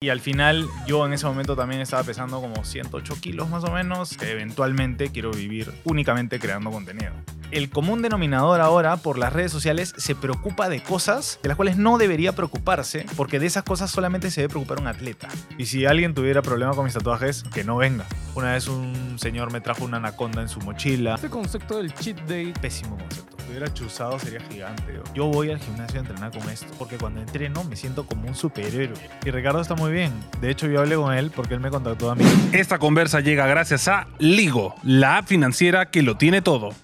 Y al final yo en ese momento también estaba pesando como 108 kilos más o menos. Eventualmente quiero vivir únicamente creando contenido. El común denominador ahora por las redes sociales se preocupa de cosas de las cuales no debería preocuparse porque de esas cosas solamente se debe preocupar un atleta. Y si alguien tuviera problema con mis tatuajes, que no venga. Una vez un señor me trajo una anaconda en su mochila. Este concepto del cheat day, Pésimo concepto. Si hubiera chuzado sería gigante. Yo voy al gimnasio a entrenar con esto porque cuando entreno me siento como un superhéroe. Y Ricardo está muy bien. De hecho yo hablé con él porque él me contactó a mí. Esta conversa llega gracias a Ligo, la app financiera que lo tiene todo.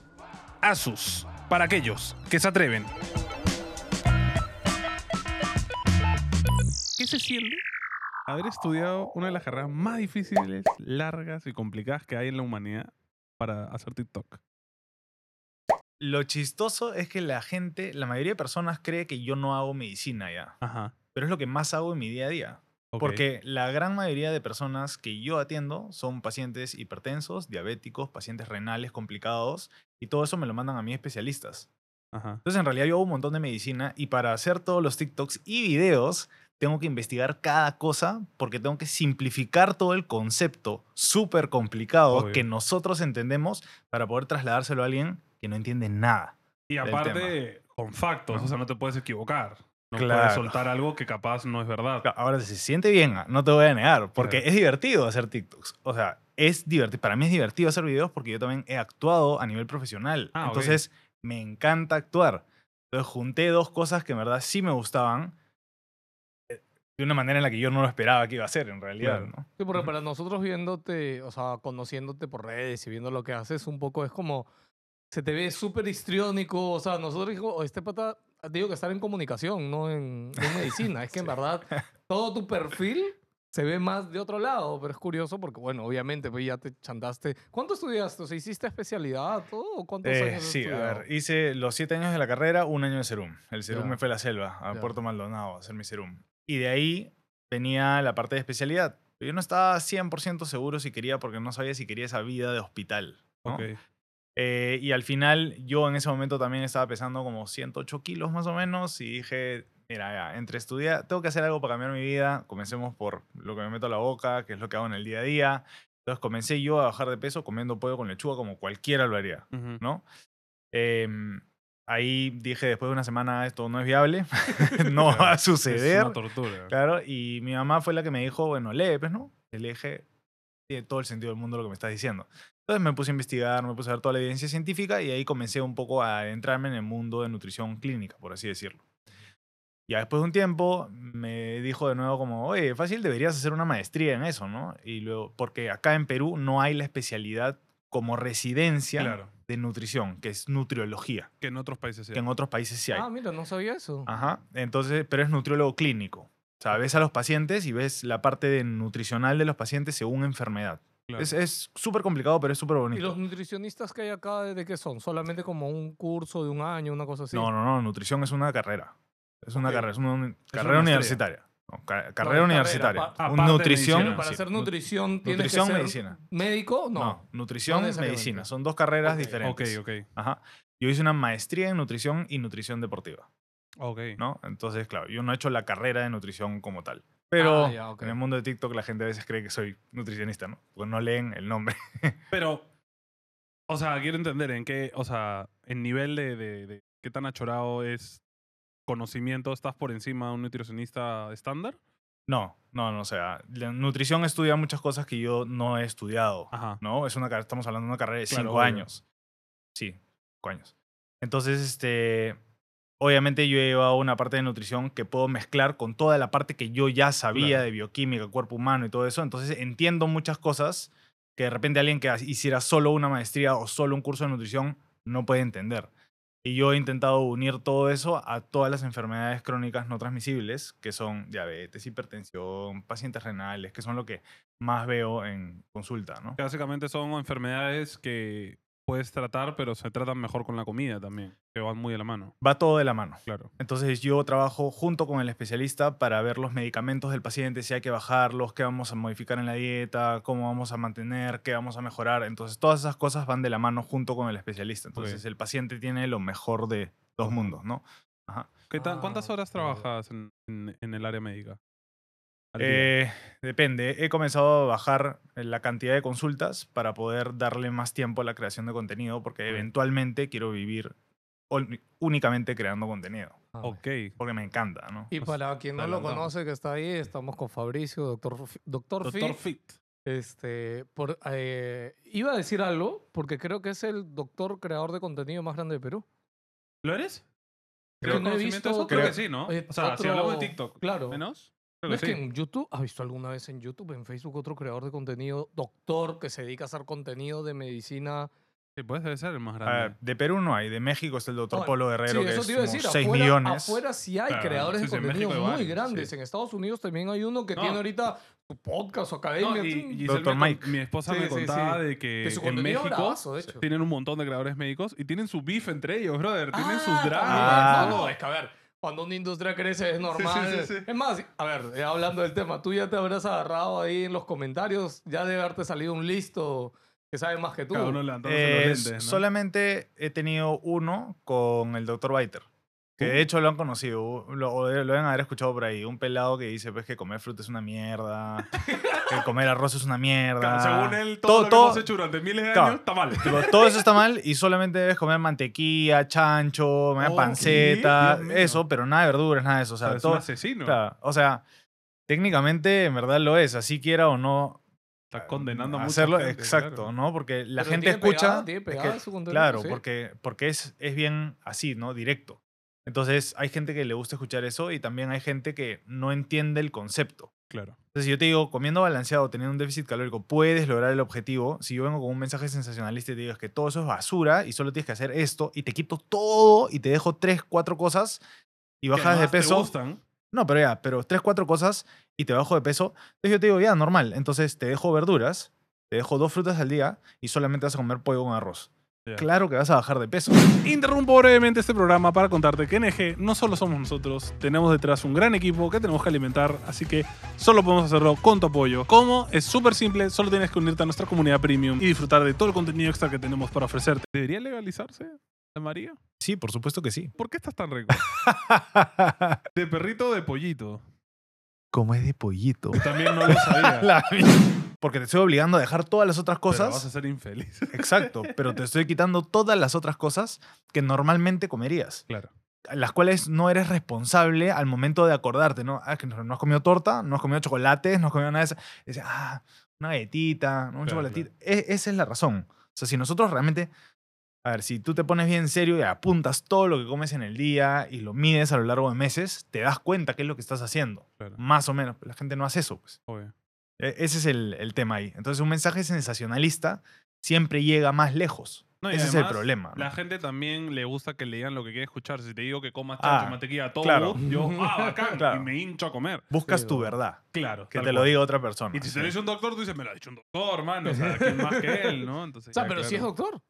Asus, para aquellos que se atreven. ¿Qué se siente haber estudiado una de las carreras más difíciles, largas y complicadas que hay en la humanidad para hacer TikTok? Lo chistoso es que la gente, la mayoría de personas cree que yo no hago medicina ya. Ajá. Pero es lo que más hago en mi día a día. Porque la gran mayoría de personas que yo atiendo son pacientes hipertensos, diabéticos, pacientes renales complicados y todo eso me lo mandan a mí especialistas. Ajá. Entonces en realidad yo hago un montón de medicina y para hacer todos los TikToks y videos tengo que investigar cada cosa porque tengo que simplificar todo el concepto súper complicado Obvio. que nosotros entendemos para poder trasladárselo a alguien que no entiende nada. Y del aparte, con factos, Ajá. o sea, no te puedes equivocar. No Claro. puedes soltar algo que capaz no es verdad. Ahora se siente bien, ah, no te voy a negar, porque Claro. es divertido hacer TikToks. O sea, es divertido. Para mí es divertido hacer videos porque yo también he actuado a nivel profesional. Ah. Entonces, me encanta actuar. Entonces, junté dos cosas que en verdad sí me gustaban eh, de una manera en la que yo no lo esperaba que iba a ser, en realidad. Claro. ¿no? Sí, porque para nosotros viéndote, o sea, conociéndote por redes y viendo lo que haces, un poco es como, se te ve súper histriónico, o sea, nosotros digo, este pata, digo que estar en comunicación, no en, en medicina, es que en verdad todo tu perfil se ve más de otro lado, pero es curioso porque, bueno, obviamente, pues ya te chantaste. ¿Cuánto estudiaste? O sea, ¿hiciste especialidad todo o cuántos Eh, años sí, a estudiado? ver, hice los siete años de la carrera, un año de Serum. El Serum Ya. me fue a la selva, a Ya. Puerto Maldonado, a hacer mi Serum. Y de ahí venía la parte de especialidad. Yo no estaba 100% seguro si quería, porque no sabía si quería esa vida de hospital. ¿no? Ok. Eh, y al final, yo en ese momento también estaba pesando como 108 kilos más o menos. Y dije, mira, ya, entre estudiar, tengo que hacer algo para cambiar mi vida. Comencemos por lo que me meto a la boca, que es lo que hago en el día a día. Entonces comencé yo a bajar de peso comiendo pollo con lechuga como cualquiera lo haría. ¿no? Em, ahí dije después de una semana esto no es viable, no va a Es suceder. una tortura. Claro, y mi mamá fue la que me dijo, bueno, lee, pues, ¿no? Y le dije, tiene todo el sentido del mundo lo que me estás diciendo. Entonces me puse a investigar, me puse a ver toda la evidencia científica y ahí comencé un poco a adentrarme en el mundo de nutrición clínica, por así decirlo. Ya después de un tiempo me dijo de nuevo como, oye, fácil, deberías hacer una maestría en eso, ¿no? Y luego, porque acá en Perú no hay la especialidad como residencia Claro. de nutrición, que es nutriología, Que en otros países sí. que en otros países sí hay. Ah, mira, no sabía eso. Ajá. Entonces, pero es nutriólogo clínico. O sea, ves a los pacientes y ves la parte de nutricional de los pacientes según enfermedad. Claro. Es- Es súper complicado, pero es súper ¿Y bonito. los nutricionistas que hay acá, de qué son? ¿Solamente como un curso de un año, una cosa así? No, no, no. Nutrición es una carrera. Es una carrera, es una carrera universitaria. No, carrera universitaria. Un nutrición. medicina. Para hacer nu- nutrición tienes nutrición, que ser medicina. médico, no. No, nutrición, necesariamente. medicina. Son dos carreras Ok. Ok, diferentes. ok. Ajá. Yo hice una maestría en nutrición y nutrición deportiva. Ok. ¿no? Entonces, claro, yo no he hecho la carrera de nutrición como tal. Pero Ah, ya, en el mundo de TikTok la gente a veces cree que soy nutricionista, ¿no? Porque no leen el nombre. Pero, o sea, quiero entender en qué, o sea, en nivel de, de, de qué tan achorado es conocimiento, ¿estás por encima de un nutricionista estándar? No, no, no, o sea, la nutrición estudia muchas cosas que yo no he estudiado, Ajá. ¿no? Es una, estamos hablando de una carrera de Claro, cinco obvio. años. Sí, cinco años. Entonces, este, obviamente yo he llevado una parte de nutrición que puedo mezclar con toda la parte que yo ya sabía Claro. de bioquímica, cuerpo humano y todo eso. Entonces entiendo muchas cosas que de repente alguien que hiciera solo una maestría o solo un curso de nutrición no puede entender. Y yo he intentado unir todo eso a todas las enfermedades crónicas no transmisibles, que son diabetes, hipertensión, pacientes renales, que son lo que más veo en consulta, ¿no? Básicamente son enfermedades que puedes tratar, pero se tratan mejor con la comida también, que van muy de la mano. Va todo de la mano. Claro. Entonces yo trabajo junto con el especialista para ver los medicamentos del paciente, si hay que bajarlos, qué vamos a modificar en la dieta, cómo vamos a mantener, qué vamos a mejorar. Entonces todas esas cosas van de la mano junto con el especialista. Entonces el paciente tiene lo mejor de dos mundos, ¿no? Ajá. ¿Qué tan- ¿Cuántas Ah, horas trabajas en, en- en el área médica? Eh, depende. He comenzado a bajar la cantidad de consultas para poder darle más tiempo a la creación de contenido porque eventualmente quiero vivir únicamente creando contenido. Ah, ok. Porque me encanta, ¿no? Y para quien no lo conoce que está ahí, estamos con Fabricio, doctor, doctor, Doctor Fi. Fit. Este, por, eh, iba a decir algo, porque creo que es el doctor creador de contenido más grande de Perú. ¿Lo eres? Creo- ¿Tienes no he conocimiento de eso? visto Creo que sí, ¿no? eh, O sea, si otro- hablamos de TikTok, claro. menos. ¿No Creo es que en YouTube, ¿has visto alguna vez en YouTube, en Facebook, otro creador de contenido, doctor, que se dedica a hacer contenido de medicina? Sí, pues debe ser el más Ah, grande. de Perú no hay. De México está el doctor No, Polo Guerrero, sí, que eso es te iba a como decir. 6 afuera, millones. Afuera sí hay Claro, creadores sí, de contenido muy grandes. sí. En Estados Unidos también hay uno que No. tiene ahorita su podcast o academia. No, y, Doctor me Mike. Mi esposa Sí, me sí, contaba sí. de que en México bravazo, de hecho. tienen un montón de creadores médicos y tienen su beef entre ellos, brother. Tienen Ah, sus dramas. Ah. No, no, es que a ver, cuando una industria crece es normal. sí, sí. Es más, a ver, hablando del tema, tú ya te habrás agarrado ahí en los comentarios, ya debe haberte salido un listo que sabe más que tú. Cada uno Eh, los lentes, ¿no? Solamente he tenido uno con el doctor Biter. Que de hecho lo han conocido, lo, lo deben haber escuchado por ahí. Un pelado que dice pues, que comer fruta es una mierda, que comer arroz es una mierda. Claro, según él, todo, Todo- lo que todo- hemos hecho durante miles de Claro. años está mal. Tipo, todo eso está mal y solamente debes comer mantequilla, chancho, Oh, panceta, eso, pero nada de verduras, nada de eso. O O sea, sea, es todo, un asesino. claro, o sea, técnicamente en verdad lo es, así quiera o no. Está condenando a hacerlo, gente, exacto, claro. ¿no? Porque la Pero gente tiene escucha. pegada, tiene es pegada que- su contenido, claro, sí. porque, porque es, es bien así, ¿no? Directo. Entonces, hay gente que le gusta escuchar eso y también hay gente que no entiende el concepto. Claro. Entonces, si yo te digo, comiendo balanceado, teniendo un déficit calórico, puedes lograr el objetivo. Si yo vengo con un mensaje sensacionalista y te digo es que todo eso es basura y solo tienes que hacer esto y te quito todo y te dejo tres, cuatro cosas y Que bajas de además te peso. gustan. No, pero ya, pero tres, cuatro cosas y te bajo de peso. Entonces yo te digo, ya, normal. Entonces te dejo verduras, te dejo dos frutas al día y solamente vas a comer pollo con arroz. Claro que vas a bajar de peso. Interrumpo brevemente este programa para contarte que en EG no solo somos nosotros, tenemos detrás un gran equipo que tenemos que alimentar, así que solo podemos hacerlo con tu apoyo. ¿Cómo? Es súper simple, solo tienes que unirte a nuestra comunidad premium y disfrutar de todo el contenido extra que tenemos para ofrecerte. ¿Debería legalizarse María? Sí, por supuesto que sí. ¿Por qué estás tan rico? ¿De perrito o de pollito? Como es de pollito. También no lo sabía. La. Porque te estoy obligando a dejar todas las otras Pero vas a cosas. ser infeliz. Exacto, pero te estoy quitando todas las otras cosas que normalmente comerías. claro. Las cuales no eres responsable al momento de acordarte, ¿no? Ah, que no, no has comido torta, no has comido chocolates, no has comido nada de eso. Dices, ah, una galletita, ¿no? un Claro, chocolatito. E- esa es la razón. O sea, si nosotros realmente. A ver, si tú te pones bien serio y apuntas todo lo que comes en el día y lo mides a lo largo de meses, te das cuenta qué es lo que estás haciendo. Claro. Más o menos. Pero la gente no hace eso, pues. Obvio. E- Ese es el, el tema ahí. Entonces, un mensaje sensacionalista siempre llega más lejos. No, Ese es el problema. ¿no? La gente también le gusta que le digan lo que quiere escuchar. Si te digo que comas Ah, chancho, mantequilla, todo, claro. yo, ah, bacán, Claro. y me hincho a comer. Buscas Sí, tu verdad. Claro. Que te lo diga otra persona. Y si Sí. te lo dice un doctor, tú dices, me lo ha dicho un doctor, hermano. O sea, ¿quién más que él, no? Entonces, O sea, ya, pero si es doctor.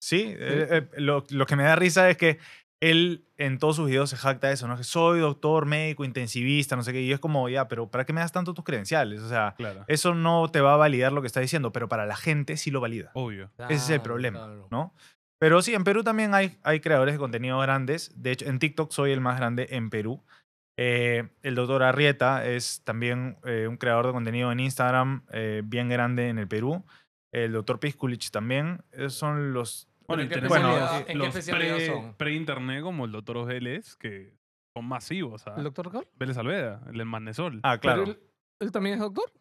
Sí, eh, eh, lo, lo que me da risa es que él en todos sus videos se jacta de eso, ¿no? Que soy doctor, médico, intensivista, no sé qué. Y es como, ya, pero ¿para qué me das tanto tus credenciales? O sea, Claro. eso no te va a validar lo que está diciendo, pero para la gente sí lo valida. Obvio. Ese es el problema, claro. ¿no? Pero sí, en Perú también hay, hay creadores de contenido grandes. De hecho, en TikTok soy el más grande en Perú. Eh, el doctor Arrieta es también eh, un creador de contenido en Instagram eh, bien grande en el Perú. El doctor Pisculich también. Esos son los... Bueno, ¿en y qué tenemos especialidad- los, en qué los pre- son? pre-internet como el doctor Vélez, que son masivos. ¿ah? ¿El doctor Carl? Vélez Alveda, el Magnesol. Ah, claro. Pero él, él también es doctor.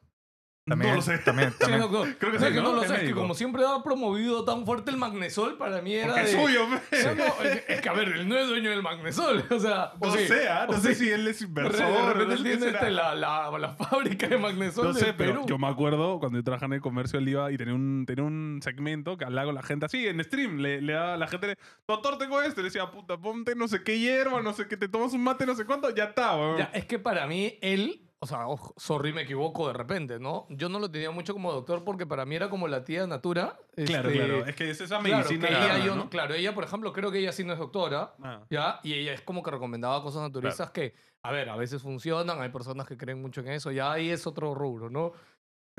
También, no lo sé. También, Sí, doctor. Creo que O sea, sí, que ¿no? no lo sé, es que como siempre ha promovido tan fuerte el magnesol, para mí era Porque es de... suyo. No, no, es, que a ver, él no es dueño del magnesol. O sea, No o sí, ¿ah? no o sé sí. si él es De inversor. repente no él tiene este, la, la, la fábrica de magnesol No de sé, pero yo me acuerdo cuando yo trabajaba en el comercio, él iba y tenía un, tenía un segmento que hablaba con la gente así, en stream. Le, le daba a la gente, le, doctor, tengo esto. Le decía, puta, ponte no sé qué hierba, no sé qué, te tomas un mate, no sé cuánto, ya está, weón. Ya, es que para mí él, o sea, ojo, sorry, me equivoco de repente, ¿no? Yo no lo tenía mucho como doctor porque para mí era como la tía Natura. Claro, este, claro. Es que es esa claro, medicina. que ella, yo ¿no? claro, ella, por ejemplo, creo que ella sí no es doctora, Ah. ¿ya? Y ella es como que recomendaba cosas naturistas que, a ver, a veces funcionan, hay personas que creen mucho en eso, ya ahí es otro rubro, ¿no?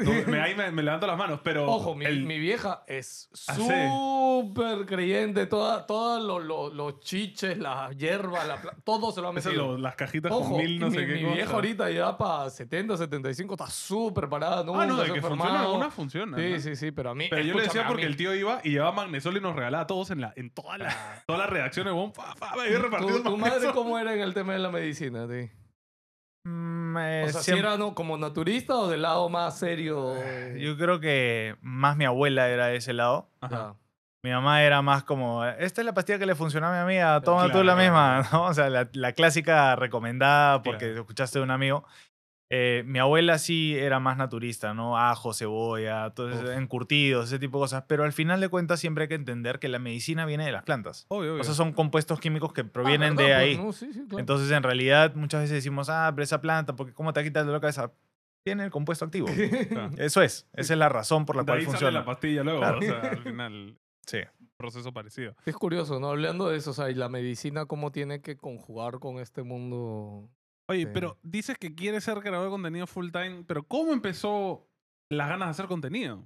No, me, ahí me, me levanto las manos, pero. Ojo, mi, el- mi vieja es Ah, súper creyente. Todas todas los los chiches, las hierbas, la todo se lo ha metido. lo- las cajitas Ojo, con mil, no mi, sé qué mi cosa. vieja ahorita ya para 70, 75 está súper parada. Ah, no, nunca de que funciona enfermado. alguna funciona. Sí, ¿no? sí, sí, pero a mí. Pero yo le decía porque el tío iba y llevaba magnesol y nos regalaba a todos en, la, en toda la, todas las redacciones. Bon, fa, fa, me había repartido ¿Tu, tu madre cómo era en el tema de la medicina? Sí? Mm, eh, O sea, si siempre- era ¿no? como naturista o del lado más serio. Yo creo que más mi abuela era de ese lado. Ajá. Mi mamá era más como, esta es la pastilla que le funcionó a mi amiga, toma tú Claro, la claro, misma, ¿no? O sea, la, la clásica recomendada porque Claro. escuchaste de un amigo. Eh, mi abuela sí era más naturista, ¿no? Ajo, cebolla, todo ese- encurtidos, ese tipo de cosas. Pero al final de cuentas siempre hay que entender que la medicina viene de las plantas. Obvio, obvio. O sea, son compuestos químicos que Ah, provienen ¿verdad? de Pues, ahí. no, sí, sí, claro. Entonces, en realidad, muchas veces decimos, ah, pero esa planta, porque ¿cómo te quita el dolor de cabeza? Tiene el compuesto activo. Claro. Eso es. Esa es la razón por la De cual ahí sale funciona. la pastilla luego. Claro. O sea, al final, Sí. proceso parecido. Es curioso, ¿no? Hablando de eso, o sea, y la medicina, cómo tiene que conjugar con este mundo. Oye, Sí. pero dices que quieres ser creador de contenido full time, pero ¿cómo empezó las ganas de hacer contenido?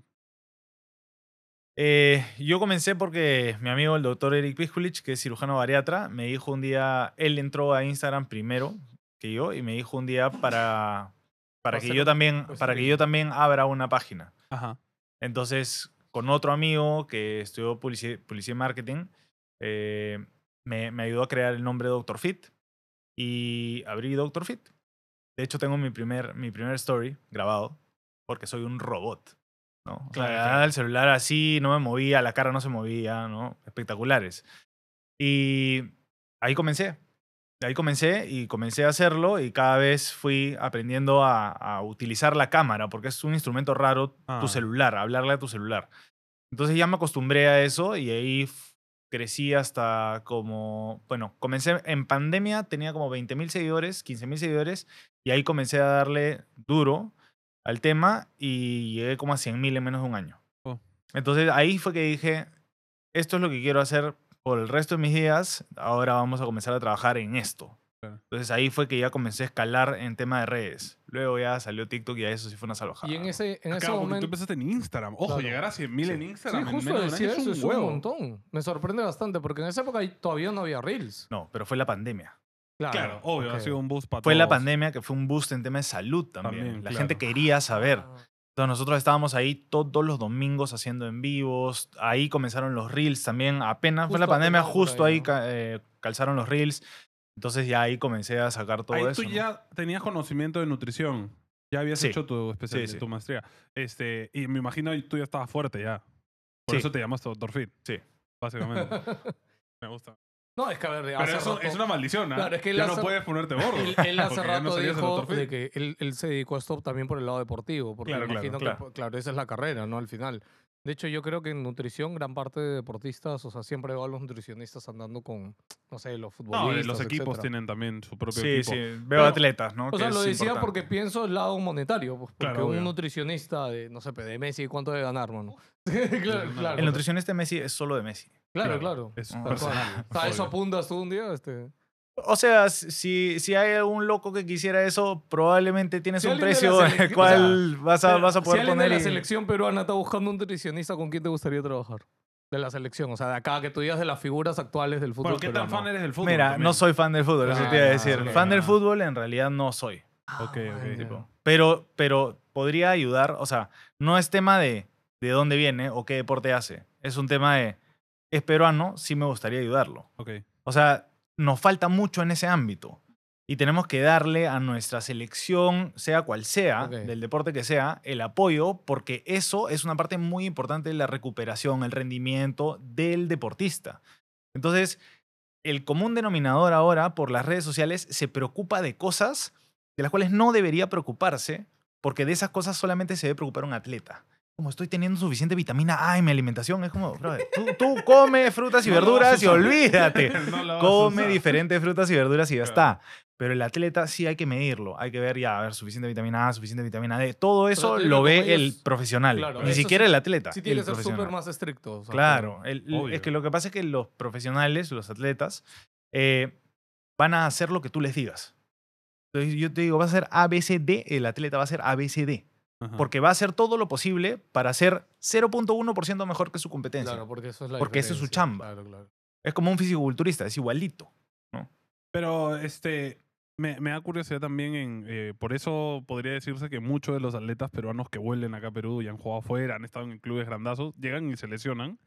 Eh, yo comencé porque mi amigo, el doctor Eric Piskulich, que es cirujano bariatra, me dijo un día, él entró a Instagram primero que yo y me dijo un día para, para que yo también, para que yo también abra una página. Ajá. Entonces, con otro amigo que estudió publici- publicidad y marketing, eh, me, me ayudó a crear el nombre Dr. Fit y abrí Dr. Fit. De hecho, tengo mi primer, mi primer story grabado porque soy un robot. ¿no? O sea, Claro, claro. el celular así, no me movía, la cara no se movía, ¿no? Espectaculares. Y ahí comencé. Ahí comencé y comencé a hacerlo y cada vez fui aprendiendo a, a utilizar la cámara porque es un instrumento raro, Ah. tu celular, hablarle a tu celular. Entonces ya me acostumbré a eso y ahí crecí hasta como, bueno, comencé en pandemia, tenía como 20 mil seguidores, 15 mil seguidores y ahí comencé a darle duro al tema y llegué como a 100 mil en menos de un año. Oh. Entonces ahí fue que dije, esto es lo que quiero hacer por el resto de mis días, ahora vamos a comenzar a trabajar en esto. Entonces ahí fue que ya comencé a escalar en tema de redes. Luego ya salió TikTok y ya eso sí fue una salvajada. Y en ese, en ese Claro, porque tú momento. empezaste en Instagram. Ojo, Claro. llegar a 100.000 en Sí, Instagram en justo menos de un decía año eso, es un montón. Me sorprende bastante porque en esa época ahí todavía no había Reels. No, pero fue la pandemia. Claro, obvio, ok. ha sido un boost para Fue la pandemia que fue un boost en tema de salud también. También, la claro. gente quería saber. Ah, Entonces nosotros estábamos ahí todos los domingos haciendo en vivos. Ahí comenzaron los reels también. Apenas fue la Justo pandemia, apenas por justo ahí, ahí ¿no? ca- eh, calzaron los reels. Entonces ya ahí comencé a sacar todo Ahí eso. tú ¿no? ya tenías conocimiento de nutrición. Ya habías Sí. hecho tu especialidad, Sí, sí. tu maestría. Este, y me imagino que tú ya estabas fuerte ya. Por Sí. eso te llamaste Dr. Fit. Sí. Básicamente. me gusta. No, es que a ver, Pero hace eso rato- es una maldición, ¿ah? Claro, es que él ya hace- no puedes ponerte gordo. Él, él hace no rato el dijo de que él, él se dedicó a esto también por el lado deportivo, porque Claro, me claro, imagino claro. que, pues, claro, esa es la carrera, ¿no? Al final. De hecho, yo creo que en nutrición gran parte de deportistas, o sea, siempre veo a los nutricionistas andando con, no sé, los No, futbolistas, los equipos etcétera. tienen también su propio Sí, equipo. sí. Veo Pero- atletas, ¿no? O Que sea, lo decía importante. porque pienso el lado monetario, pues, porque Claro, un obvio. nutricionista de, no sé, de Messi, ¿cuánto debe ganar, mano? claro, El claro. El nutricionista de Messi es solo de Messi. Claro, claro. Es Tal cual. personal. O sea, eso apuntas tú un día, este... O sea, si, si hay algún loco que quisiera eso, probablemente tienes Si un precio en el cual vas, a, Pero vas a si poder alguien poner. de la y- selección peruana está buscando un nutricionista, ¿con quién te gustaría trabajar? De la selección, o sea, de acá, que tú digas de las figuras actuales del fútbol Bueno, ¿qué tan fan eres del fútbol? Mira, también? no soy fan del fútbol, eso te iba a Ah, decir. Fan del fútbol en realidad no soy. Ah, Ok, ok, tipo. Pero, pero podría ayudar, o sea, no es tema de de dónde viene o qué deporte hace. Es un tema de, es peruano, sí me gustaría ayudarlo. Ok. O sea, nos falta mucho en ese ámbito. Y tenemos que darle a nuestra selección, sea cual sea, del deporte que sea, el apoyo, porque eso es una parte muy importante de la recuperación, el rendimiento del deportista. Entonces, el común denominador ahora por las redes sociales se preocupa de cosas de las cuales no debería preocuparse, porque de esas cosas solamente se debe preocupar un atleta. Como estoy teniendo suficiente vitamina A en mi alimentación, es como, brother, tú, tú come frutas y No verduras y olvídate. No Come diferentes frutas y verduras y ya Claro. está. Pero el atleta sí hay que medirlo. Hay que ver ya, a ver, suficiente vitamina A, suficiente vitamina D. Todo eso lo ve el profesional. claro, Ni siquiera sí- el atleta. Sí tiene que ser súper más estricto. o sea, Claro. el- es que lo que pasa es que los profesionales, los atletas, eh, van a hacer lo que tú les digas. Entonces yo te digo, vas a hacer ABCD, el atleta va a hacer ABCD. Ajá. porque va a hacer todo lo posible para ser 0.1% mejor que su competencia. Claro, porque eso es la Porque esa es su chamba. Claro, claro. Es como un fisiculturista, es igualito. Pero este me, me da curiosidad también en eh, por eso podría decirse que muchos de los atletas peruanos que vuelven acá a Perú y han jugado afuera, han estado en clubes grandazos, llegan y se lesionan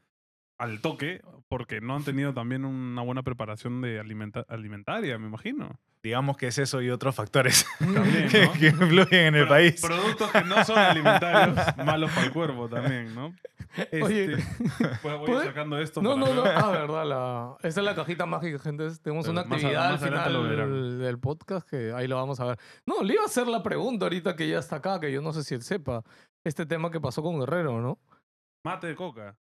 al toque porque no han tenido también una buena preparación de alimenta- alimentaria, me imagino. Digamos que es eso y otros factores También, que, ¿no? que influyen en el Pro- país. Productos que no son alimentarios, malos para el cuerpo también, ¿no? Este, Oye, pues voy ¿puede- sacando esto No, para no, no. ver. Ah, verdad. La... Esa es la cajita mágica, gente. Tenemos Pero una a- actividad más al final del podcast que ahí lo vamos a ver. No, le iba a hacer la pregunta ahorita que ya está acá, que yo no sé si él sepa. Este tema que pasó con Guerrero, ¿no? Mate de coca.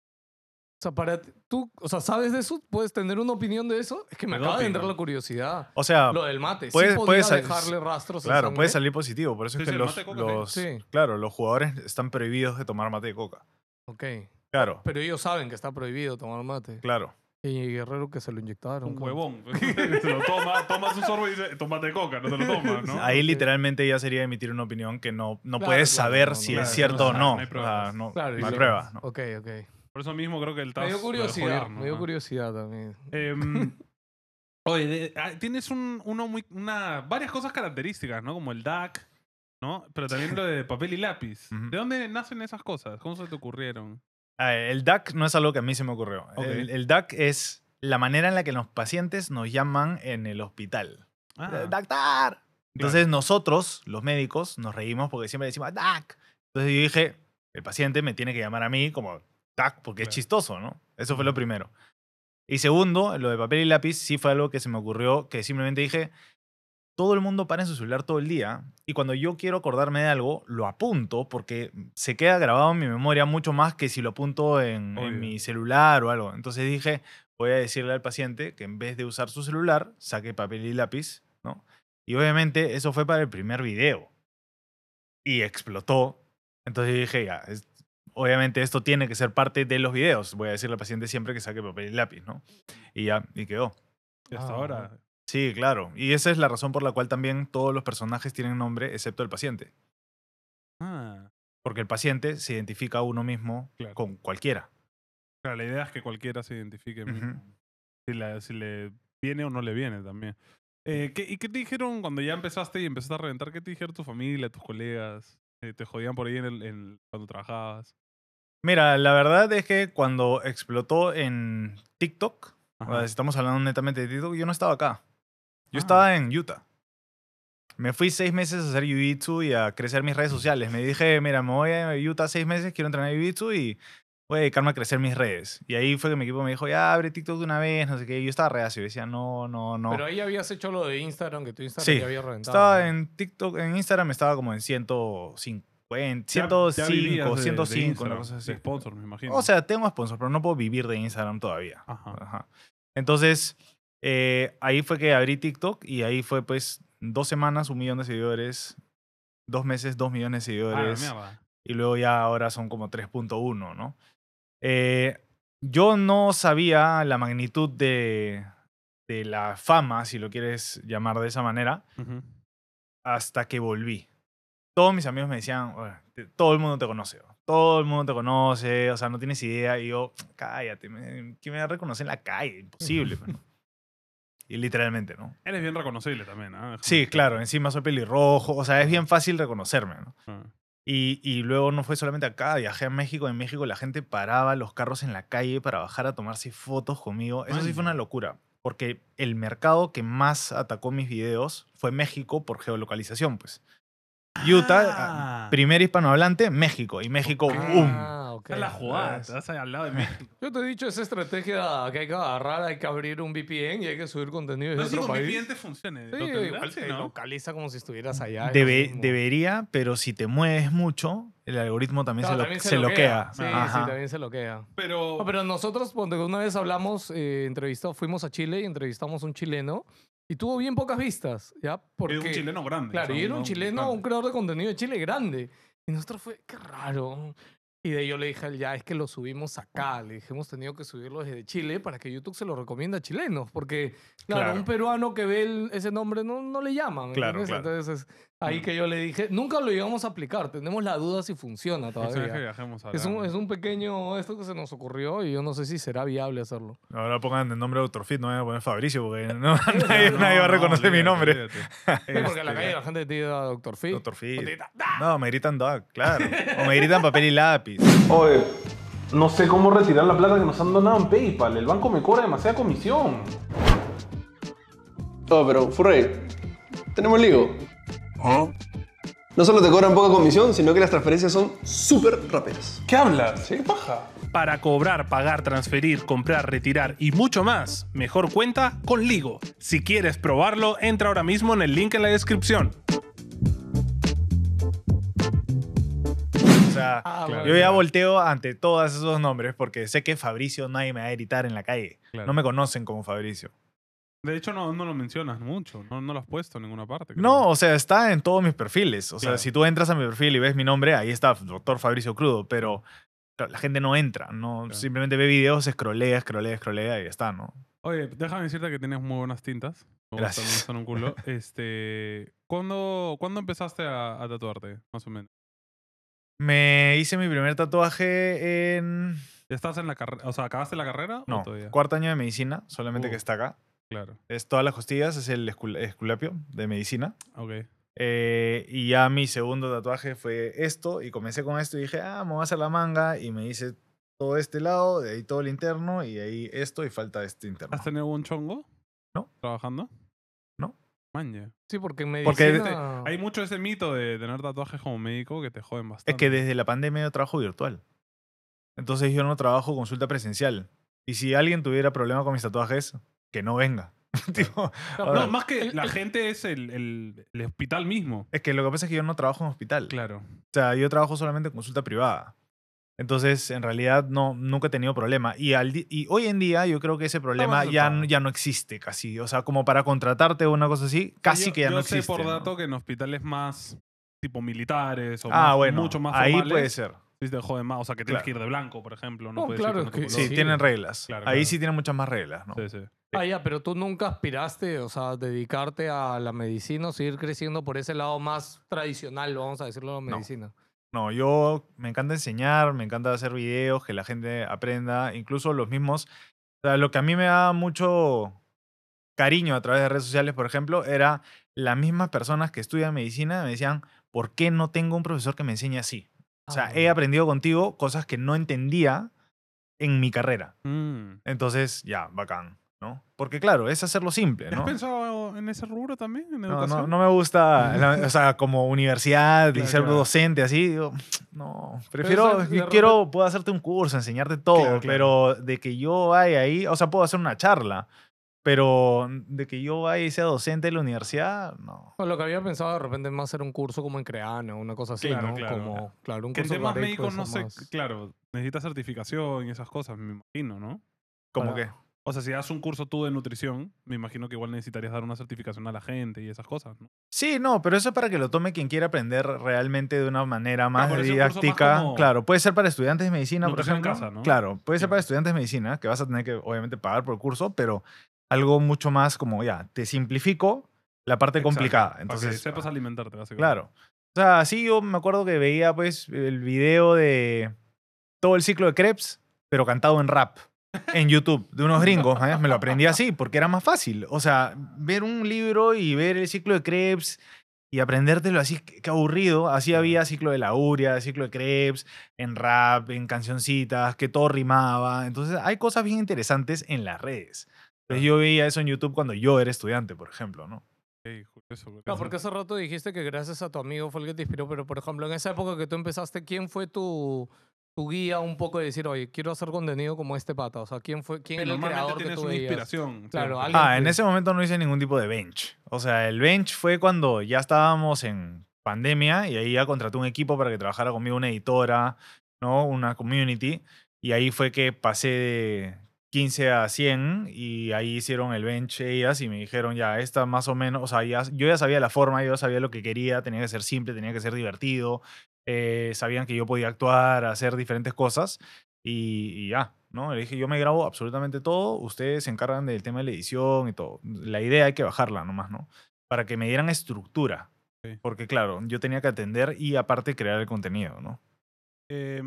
O sea, para tú, o sea, ¿sabes de eso? ¿Puedes tener una opinión de eso? Es que me acaba de entrar la curiosidad. O sea, Lo del mate. puede- sí podía puede sal- dejarle rastros claro, puede salir positivo. Por eso es que los, los- Sí. claro, los jugadores están prohibidos de tomar mate de coca. Ok. Claro, Pero ellos saben que está prohibido tomar mate. claro. Y Guerrero que se lo inyectaron. Un huevón. se lo toma, tomas un sorbo y dice, tómate coca, no te lo tomas, ¿no? Ahí literalmente ya sería emitir una opinión que no, no Claro, puedes claro, saber no, si no, es claro, cierto no o no. no hay O sea, pruebas. no, Claro, y no hay pruebas. ¿no? Ok, ok. Por eso mismo creo que el TAS Me dio curiosidad, me dio curiosidad también. Em, oye, de- ah, tienes un, uno muy, una, varias cosas características, ¿no? Como el DAC, ¿no? Pero también lo de papel y lápiz. ¿De dónde nacen esas cosas? ¿Cómo se te ocurrieron? Ah, El DAC no es algo que a mí se me ocurrió. El, el DAC es la manera en la que los pacientes nos llaman en el hospital. Ah, ¡Doctor! Entonces nosotros, los médicos, nos reímos porque siempre decimos DAC. Entonces yo dije, el paciente me tiene que llamar a mí como DAC porque es chistoso, ¿no? Eso fue lo primero. Y segundo, lo de papel y lápiz sí fue algo que se me ocurrió, que simplemente dije, todo el mundo para en su celular todo el día y cuando yo quiero acordarme de algo, lo apunto porque se queda grabado en mi memoria mucho más que si lo apunto en, en mi celular o algo. Entonces dije, voy a decirle al paciente que en vez de usar su celular, saque papel y lápiz, ¿no? Y obviamente eso fue para el primer video. Y explotó. Entonces dije, ya, es- obviamente esto tiene que ser parte de los videos. Voy a decirle al paciente siempre que saque papel y lápiz, ¿no? Y ya, y quedó. y hasta Ah, ahora. Sí, claro. Y esa es la razón por la cual también todos los personajes tienen nombre, excepto el paciente. Ah, Porque el paciente se identifica a uno mismo Claro. con cualquiera. claro, la idea es que cualquiera se identifique mismo. si, la- si le viene o no le viene también. Eh, ¿qué- ¿Y qué te dijeron cuando ya empezaste y empezaste a reventar? ¿Qué te dijeron tu familia, tus colegas? Eh, ¿Te jodían por ahí en el, en- cuando trabajabas? Mira, la verdad es que cuando explotó en TikTok, Ajá. si estamos hablando netamente de TikTok, yo no estaba acá. Yo Ah. estaba en Utah. Me fui seis meses a hacer Jiu-Jitsu y a crecer mis redes sociales. Me dije, mira, me voy a Utah seis meses, quiero entrenar Jiu-Jitsu y voy a dedicarme a crecer mis redes. Y ahí fue que mi equipo me dijo, ya abre TikTok de una vez, no sé qué. Yo estaba reacio, y decía, no, no, no. Pero ahí habías hecho lo de Instagram, que tu Instagram Sí, ya había reventado. Estaba ¿no? en TikTok, en Instagram estaba como en 150, Ya 105, vivías de- de 105, una cosa de así. sponsor, me imagino. O sea, tengo sponsor, pero no puedo vivir de Instagram todavía. Ajá. Ajá. Entonces, eh, ahí fue que abrí TikTok y ahí fue pues dos semanas, un millón de seguidores, dos meses, dos millones de Ah, seguidores y luego ya ahora son como 3.1, ¿no? Eh, yo no sabía la magnitud de, de la fama, si lo quieres llamar de esa manera, Ujú. hasta que volví. Todos mis amigos me decían, "Oye, te- todo el mundo te conoce, todo el mundo te conoce, o sea, no tienes idea. Y yo, cállate, me- ¿quién me va a reconocer en la calle? Imposible. pues, ¿no? Y literalmente, ¿no? Eres bien reconocible también, ¿ah? Sí, claro, encima soy pelirrojo, o sea, es bien fácil reconocerme, ¿no? Ah. Y, y luego no fue solamente acá, viajé a México. En México la gente paraba los carros en la calle para bajar a tomarse fotos conmigo. Eso sí fue una locura, porque el mercado que más atacó mis videos fue México por geolocalización, pues. Utah, Ah, primer hispanohablante, México. Y México. ¡boom! Ah, ok. esa es la jugada, Es- estás ahí al lado de México. Yo te he dicho esa estrategia que hay que agarrar, hay que abrir un VPN y hay que subir contenido No sé si otro mi país. cliente funcione. Sí, igual Sí, te ¿no? localiza como si estuvieras allá. Debe- debería, pero si te mueves mucho, el algoritmo también, Claro, se, lo, también se loquea. Sí, Ajá. sí, también se loquea. Pero, No, pero nosotros, cuando una vez hablamos, eh, entrevistado, fuimos a Chile y entrevistamos a un chileno y tuvo bien pocas vistas, ¿ya? Porque, es un chileno grande. Claro, y era un no chileno, grande. un creador de contenido de Chile grande. Y nosotros fue, qué raro. Y de ahí yo le dije a él, ya es que lo subimos acá. Le dije, hemos tenido que subirlo desde Chile para que YouTube se lo recomienda a chilenos. Porque, claro, Claro. un peruano que ve el- ese nombre no, no le llaman. Claro, ¿entiendes? claro. Entonces, es ahí Mm. que yo le dije, nunca lo llegamos a aplicar. Tenemos la duda si funciona que todavía. a Es un, es un pequeño esto que se nos ocurrió y yo no sé si será viable hacerlo. Ahora pongan el nombre de Dr. Fit, no voy a poner Fabricio porque no, nadie, No, nadie va a no, reconocer mi olvídate, nombre. Sí, porque en la Este, calle la gente te dice. Dr. Fit. te grita, No, me gritan dog, claro. O me gritan papel y lápiz. Oye, no sé cómo retirar la plata que nos han donado en PayPal. El banco me cobra demasiada comisión. Oh, pero Furrey, tenemos lío. No solo te cobran poca comisión, sino que las transferencias son súper rápidas. ¿Qué hablas? ¿Qué paja? Para cobrar, pagar, transferir, comprar, retirar y mucho más, mejor cuenta con Ligo. Si quieres probarlo, entra ahora mismo en el link en la descripción. Sea, Ah, Claro. yo ya volteo ante todos esos nombres porque sé que Fabricio nadie me va a gritar en la calle. Claro. No me conocen como Fabricio. De hecho, no, no lo mencionas mucho. No, no lo has puesto en ninguna parte. creo. No, o sea, está en todos mis perfiles. O sea, Claro. si tú entras a mi perfil y ves mi nombre, ahí está Doctor Fabricio Crudo, pero claro, la gente no entra, no Claro. simplemente ve videos, escrolea, escrolea, escrolea y ya está, ¿no? Oye, déjame decirte que tienes muy buenas tintas. Gracias. un culo. Este, ¿cuándo, ¿Cuándo empezaste a, a tatuarte, más o menos? Me hice mi primer tatuaje en... ¿Ya ¿Estás en la carrera? O sea, ¿acabaste la carrera? o No, todavía? cuarto año de medicina, solamente que está acá. Claro. Es todas las costillas, es el escul- esculapio de medicina. Ok. Eh, y ya mi segundo tatuaje fue esto, y comencé con esto y dije, ah, me voy a hacer la manga, y me hice todo este lado, de ahí todo el interno, y de ahí esto, y falta este interno. ¿Has tenido algún chongo? No. ¿Trabajando? Sí, porque en Porque- medicina... Hay mucho ese mito de tener tatuajes como médico que te joden bastante. Es que desde la pandemia yo trabajo virtual. Entonces yo no trabajo consulta presencial. Y si alguien tuviera problema con mis tatuajes, que no venga. Tipo, No, ahora- más que el- la el- gente es el, el- el hospital mismo. es que lo que pasa es que yo no trabajo en hospital. Claro. O sea, yo trabajo solamente en consulta privada. Entonces, en realidad, no, nunca he tenido problema. Y, al y hoy en día yo creo que ese problema ya, aceptado. n- ya no existe casi. O sea, como para contratarte o una cosa así, casi Yo- que ya yo no sé existe. por ¿no? dato que en hospitales más tipo militares o Ah, más- bueno, mucho más ahí formales, puede ser. sí te joden más. O sea, que tienes Claro. que ir de blanco, por ejemplo. No, No, puedes claro, ir que- Sí, tienen reglas. Claro, Ahí claro. sí tienen muchas más reglas, ¿no? Sí, sí. Ah, ya, pero tú nunca aspiraste, o sea, dedicarte a la medicina o seguir creciendo por ese lado más tradicional, vamos a decirlo, de la No. medicina. No, yo me encanta enseñar, me encanta hacer videos, que la gente aprenda, incluso los mismos. O sea, lo que a mí me da mucho cariño a través de redes sociales, por ejemplo, era las mismas personas que estudian medicina me decían, ¿por qué no tengo un profesor que me enseñe así? O sea, Ah, he aprendido contigo cosas que no entendía en mi carrera. Mm. Entonces, ya, bacán, ¿no? Porque claro, es hacerlo simple, ¿Has ¿no? pensado en ese rubro también? ¿En No, educación? no, no me gusta, la- o sea, como universidad y Claro, ser claro. docente así, digo, no, prefiero, repente- quiero, puedo hacerte un curso, enseñarte todo, Claro, claro. pero de que yo vaya ahí, o sea, puedo hacer una charla, pero de que yo vaya y sea docente de la universidad, no. No, lo que había pensado de repente es más hacer un curso como en Creana, una cosa así, Claro, ¿no? claro. Como, claro, un Que en curso temas médicos, no sé, más- claro, necesitas certificación y esas cosas, me imagino, ¿no? Como Para- que, O sea, si das un curso tú de nutrición, me imagino que igual necesitarías dar una certificación a la gente y esas cosas, ¿no? sí, no, pero eso es para que lo tome quien quiera aprender realmente de una manera más didáctica. como Claro, puede ser para estudiantes de medicina, por en ejemplo. casa, ¿no? Claro, puede ser para estudiantes de medicina, que vas a tener que obviamente pagar por el curso, pero algo mucho más como ya, te simplifico la parte Exacto, complicada. para que Entonces, sepas alimentarte, básicamente. claro. O sea, sí, yo me acuerdo que veía pues el video de todo el ciclo de Krebs, pero cantado en rap. En YouTube, de unos gringos, ¿eh? me lo aprendí así, porque era más fácil. O sea, ver un libro y ver el ciclo de Krebs y aprendértelo así, qué aburrido. Así había ciclo de la uria, ciclo de Krebs, en rap, en cancioncitas, que todo rimaba. Entonces, hay cosas bien interesantes en las redes. Entonces, yo veía eso en YouTube cuando yo era estudiante, por ejemplo, ¿no? Sí, curioso, curioso. No, porque hace rato dijiste que gracias a tu amigo fue el que te inspiró, pero por ejemplo, en esa época que tú empezaste, ¿quién fue tu, tu guía un poco de decir, oye, quiero hacer contenido como este pata? O sea, ¿quién fue quién era el creador que tú una veías? inspiración. Claro, alguien Ah, en que- ese momento no hice ningún tipo de bench. O sea, el bench fue cuando ya estábamos en pandemia y ahí ya contraté un equipo para que trabajara conmigo una editora, ¿no? Una community. Y ahí fue que pasé de 15 a 100 y ahí hicieron el bench ellas y me dijeron ya, esta más o menos, o sea, ya, yo ya sabía la forma, yo ya sabía lo que quería, tenía que ser simple, tenía que ser divertido, eh, sabían que yo podía actuar, hacer diferentes cosas y, y ya, ¿no? Le dije, yo me grabo absolutamente todo, ustedes se encargan del tema de la edición y todo. La idea hay que bajarla nomás, ¿no? Para que me dieran estructura. Sí. Porque claro, yo tenía que atender y aparte crear el contenido, ¿no? Te-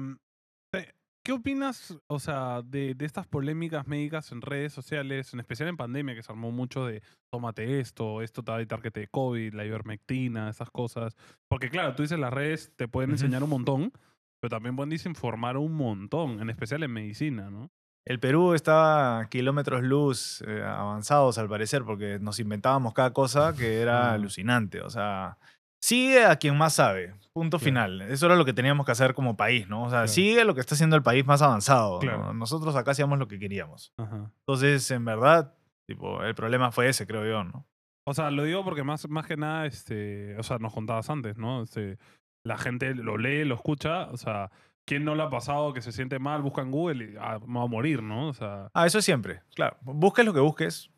¿Qué opinas, o sea, de, de estas polémicas médicas en redes sociales, en especial en pandemia, que se armó mucho de tómate esto, esto te va a evitar que te dé COVID, la ivermectina, esas cosas? Porque claro, tú dices las redes te pueden enseñar un montón, pero también pueden desinformar un montón, en especial en medicina, ¿no? El Perú estaba a kilómetros luz eh, avanzados al parecer porque nos inventábamos cada cosa que era alucinante. O sea, sigue a quien más sabe. Punto Claro. final. Eso era lo que teníamos que hacer como país, ¿no? O sea, Claro. sigue lo que está haciendo el país más avanzado. ¿no? Claro. Nosotros acá hacíamos lo que queríamos. Ajá. Entonces, en verdad, tipo, el problema fue ese, creo yo, ¿no? O sea, lo digo porque más, más que nada, este, o sea, nos contabas antes, ¿no? Este, la gente lo lee, lo escucha, o sea, ¿quién no le ha pasado que se siente mal, busca en Google y ah, va a morir, ¿no? O sea, Ah, eso siempre. Claro. Busques lo que busques.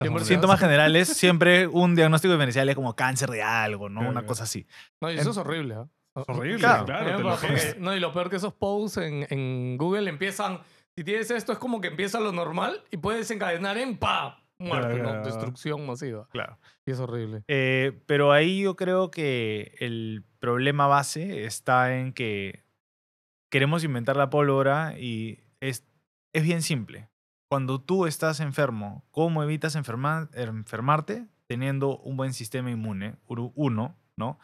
Siempre Síntomas generales, siempre un diagnóstico diferencial es como cáncer de algo, ¿no? Claro, Una claro. cosa así. No, y eso es horrible, ¿ah? es horrible, Claro. claro, Eh, porque- no, y lo peor que esos posts en, en Google empiezan. Si tienes esto, es como que empieza lo normal y puedes desencadenar en ¡pa! Muerte, Claro, ¿no? claro. Destrucción masiva. Claro. Y es horrible. Eh, pero ahí yo creo que el problema base está en que queremos inventar la pólvora y es, es bien simple. Cuando tú estás enfermo, ¿cómo evitas enferma- enfermarte? Teniendo un buen sistema inmune, uno, ¿no?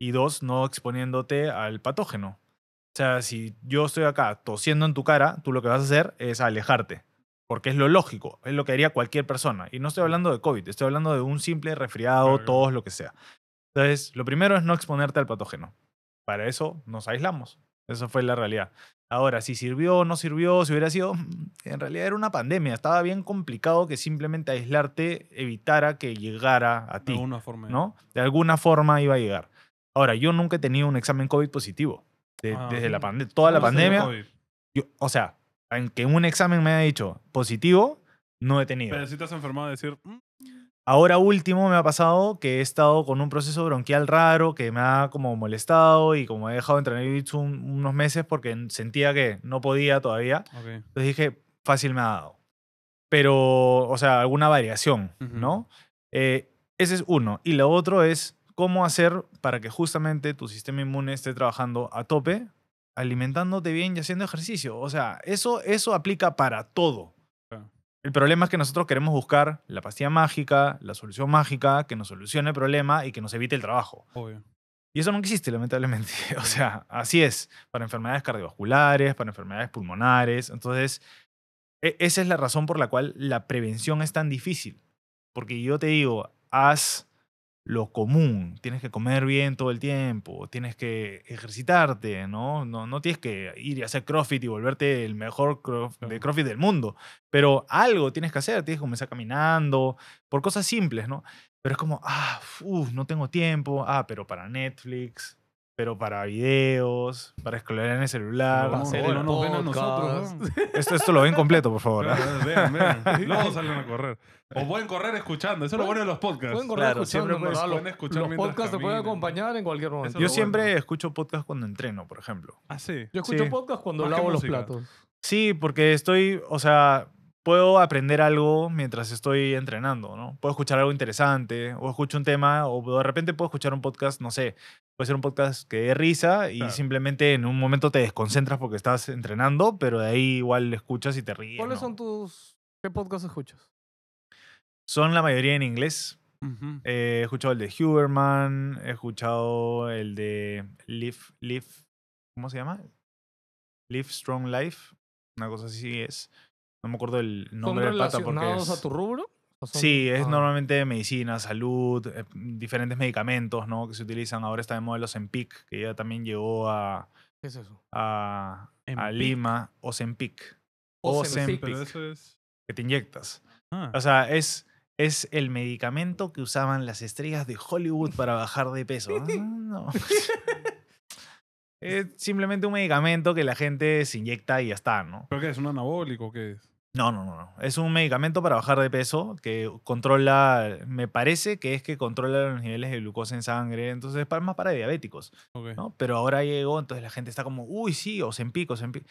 Y dos, no exponiéndote al patógeno. O sea, si yo estoy acá tosiendo en tu cara, tú lo que vas a hacer es alejarte. Porque es lo lógico, es lo que haría cualquier persona. Y no estoy hablando de COVID, estoy hablando de un simple resfriado, claro. tos, lo que sea. Entonces, lo primero es no exponerte al patógeno. Para eso nos aislamos. Eso fue la realidad. Ahora, si sirvió o no sirvió, si hubiera sido, en realidad era una pandemia. Estaba bien complicado que simplemente aislarte evitara que llegara a de ti. alguna forma. ¿no? De alguna forma iba a llegar. Ahora, yo nunca he tenido un examen COVID positivo. De- Ah, desde la pandemia, toda la ¿Cómo se dio pandemia. Yo- o sea, en que un examen me haya dicho positivo, no he tenido. Pero si te has enfermado de decir, "Mm, Ahora último me ha pasado que he estado con un proceso bronquial raro que me ha como molestado y como he dejado de entrenar jiu-jitsu un- unos meses porque sentía que no podía todavía. ok. Entonces dije, fácil me ha dado. Pero, o sea, alguna variación. ¿no? Eh, ese es uno. Y lo otro es cómo hacer para que justamente tu sistema inmune esté trabajando a tope, alimentándote bien y haciendo ejercicio. O sea, eso, eso aplica para todo. El problema es que nosotros queremos buscar la pastilla mágica, la solución mágica, que nos solucione el problema y que nos evite el trabajo. Obvio. Y eso no existe, lamentablemente. O sea, así es. Para enfermedades cardiovasculares, para enfermedades pulmonares. Entonces, e- esa es la razón por la cual la prevención es tan difícil. Porque yo te digo, haz lo común. Tienes que comer bien todo el tiempo. Tienes que ejercitarte, ¿no? No, no tienes que ir y hacer CrossFit y volverte el mejor crof- de. CrossFit del mundo. Pero algo tienes que hacer. Tienes que comenzar caminando. Por cosas simples, ¿no? Pero es como, ah, uf, no tengo tiempo. Ah, pero para Netflix, pero para videos, para escrolear en el celular. No, hacer no, el no nos ven a nosotros. Esto, esto lo ven completo, por favor. ¿ah? Claro, vean, vean. Luego salen a correr. O pueden correr escuchando. Eso es lo bueno de los podcasts. Pueden correr Claro, escuchando, siempre en puedes- verdad, pueden los- escuchar Los mientras podcasts te pueden acompañar en cualquier momento. Yo siempre bueno. escucho podcast cuando entreno, por ejemplo. Ah, sí. Yo escucho Sí. podcast cuando Más lavo los platos. Sí, porque estoy, o sea, puedo aprender algo mientras estoy entrenando, ¿no? Puedo escuchar algo interesante, o escucho un tema, o de repente puedo escuchar un podcast, no sé, puede ser un podcast que dé risa y Claro. simplemente en un momento te desconcentras porque estás entrenando, pero de ahí igual escuchas y te ríes. ¿Cuáles ¿no? son tus... ¿Qué podcast escuchas? Son la mayoría en inglés. Eh, he escuchado el de Huberman, he escuchado el de Live, Live, ¿cómo se llama? Live Strong Life, una cosa así es. No me acuerdo el ¿Son nombre del pata porque relacionados es... a tu rubro? ¿O son- Sí, es ah, normalmente medicina, salud, eh, diferentes medicamentos, ¿no? Que se utilizan. Ahora está de moda los Empic, que ya también llegó a, ¿Qué es eso? a, a. Lima. Ozempic, Ozempic. Pero eso es. que te inyectas. Ah, O sea, es, es el medicamento que usaban las estrellas de Hollywood para bajar de peso. Ah, no. Es simplemente un medicamento que la gente se inyecta y ya está, ¿no? ¿Pero qué es? ¿Un anabólico qué es? No, no, no, no. Es un medicamento para bajar de peso que controla, me parece que es que controla los niveles de glucosa en sangre, entonces es para- más para diabéticos. ¿no? Pero ahora llegó, entonces la gente está como, uy, sí, o se empica, o se empica.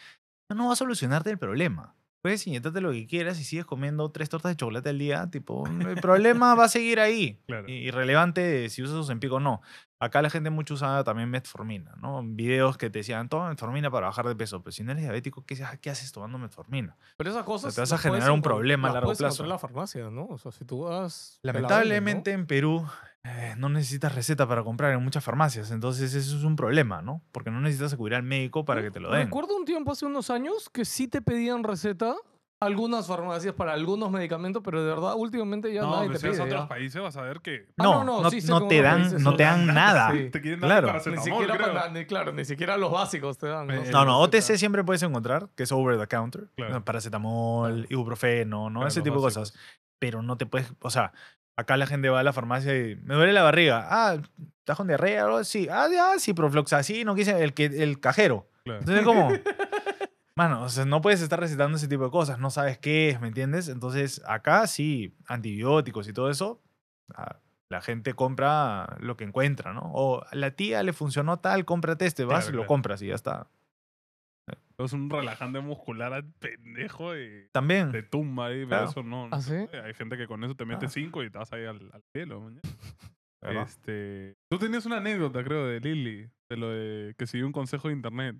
No, no va a solucionarte el problema. Puedes inyectarte lo que quieras y sigues comiendo tres tortas de chocolate al día, tipo, el problema va a seguir ahí. Claro. Irrelevante de si usas Ozempic o no. Acá la gente mucho usaba también metformina, ¿no? Videos que te decían, toma metformina para bajar de peso. Pero si no eres diabético, ¿qué, qué haces tomando metformina? Pero esas cosas. te vas a generar un problema a largo puedes plazo. en la farmacia, ¿no? O sea, si tú vas. Lamentablemente en Perú eh, no necesitas receta para comprar en muchas farmacias. Entonces eso es un problema, ¿no? Porque no necesitas acudir al médico para que te lo den. Recuerdo un tiempo hace unos años que sí te pedían receta algunas farmacias para algunos medicamentos, pero de verdad últimamente ya No, nadie pero te si vas pide. a otros ya. países vas a ver que Ah, No, no, no, sí sé no cómo te dan, dices, no no te dan nada, sí. te quieren dar Claro. Ni siquiera, creo. para- ni, claro, ni siquiera los básicos te dan. Eh, ¿no? No. OTC siempre puedes encontrar, que es over the counter. Claro. Paracetamol, Claro. ibuprofeno, ¿no? Claro, Ese tipo de cosas. Pero no te puedes, o sea, acá la gente va a la farmacia y me duele la barriga. Ah, ¿estás con diarrea así? Ah, ya, sí, profloxacin, no quise, el, que, el cajero. Claro. Entonces, como, mano, o sea, no puedes estar recetando ese tipo de cosas, no sabes qué es, ¿me entiendes? Entonces, acá sí, antibióticos y todo eso, ah, la gente compra lo que encuentra, ¿no? O a la tía le funcionó tal, cómprate este, vas Claro, y lo claro. compras y ya está. Es un relajante muscular al pendejo y También. te tumba ahí, pero Claro. eso no. ¿Ah, sí? Hay gente que con eso te mete Claro. cinco y te vas ahí al, al cielo. Este, tú tenías una anécdota, creo, de Lily, de lo de que siguió un consejo de internet.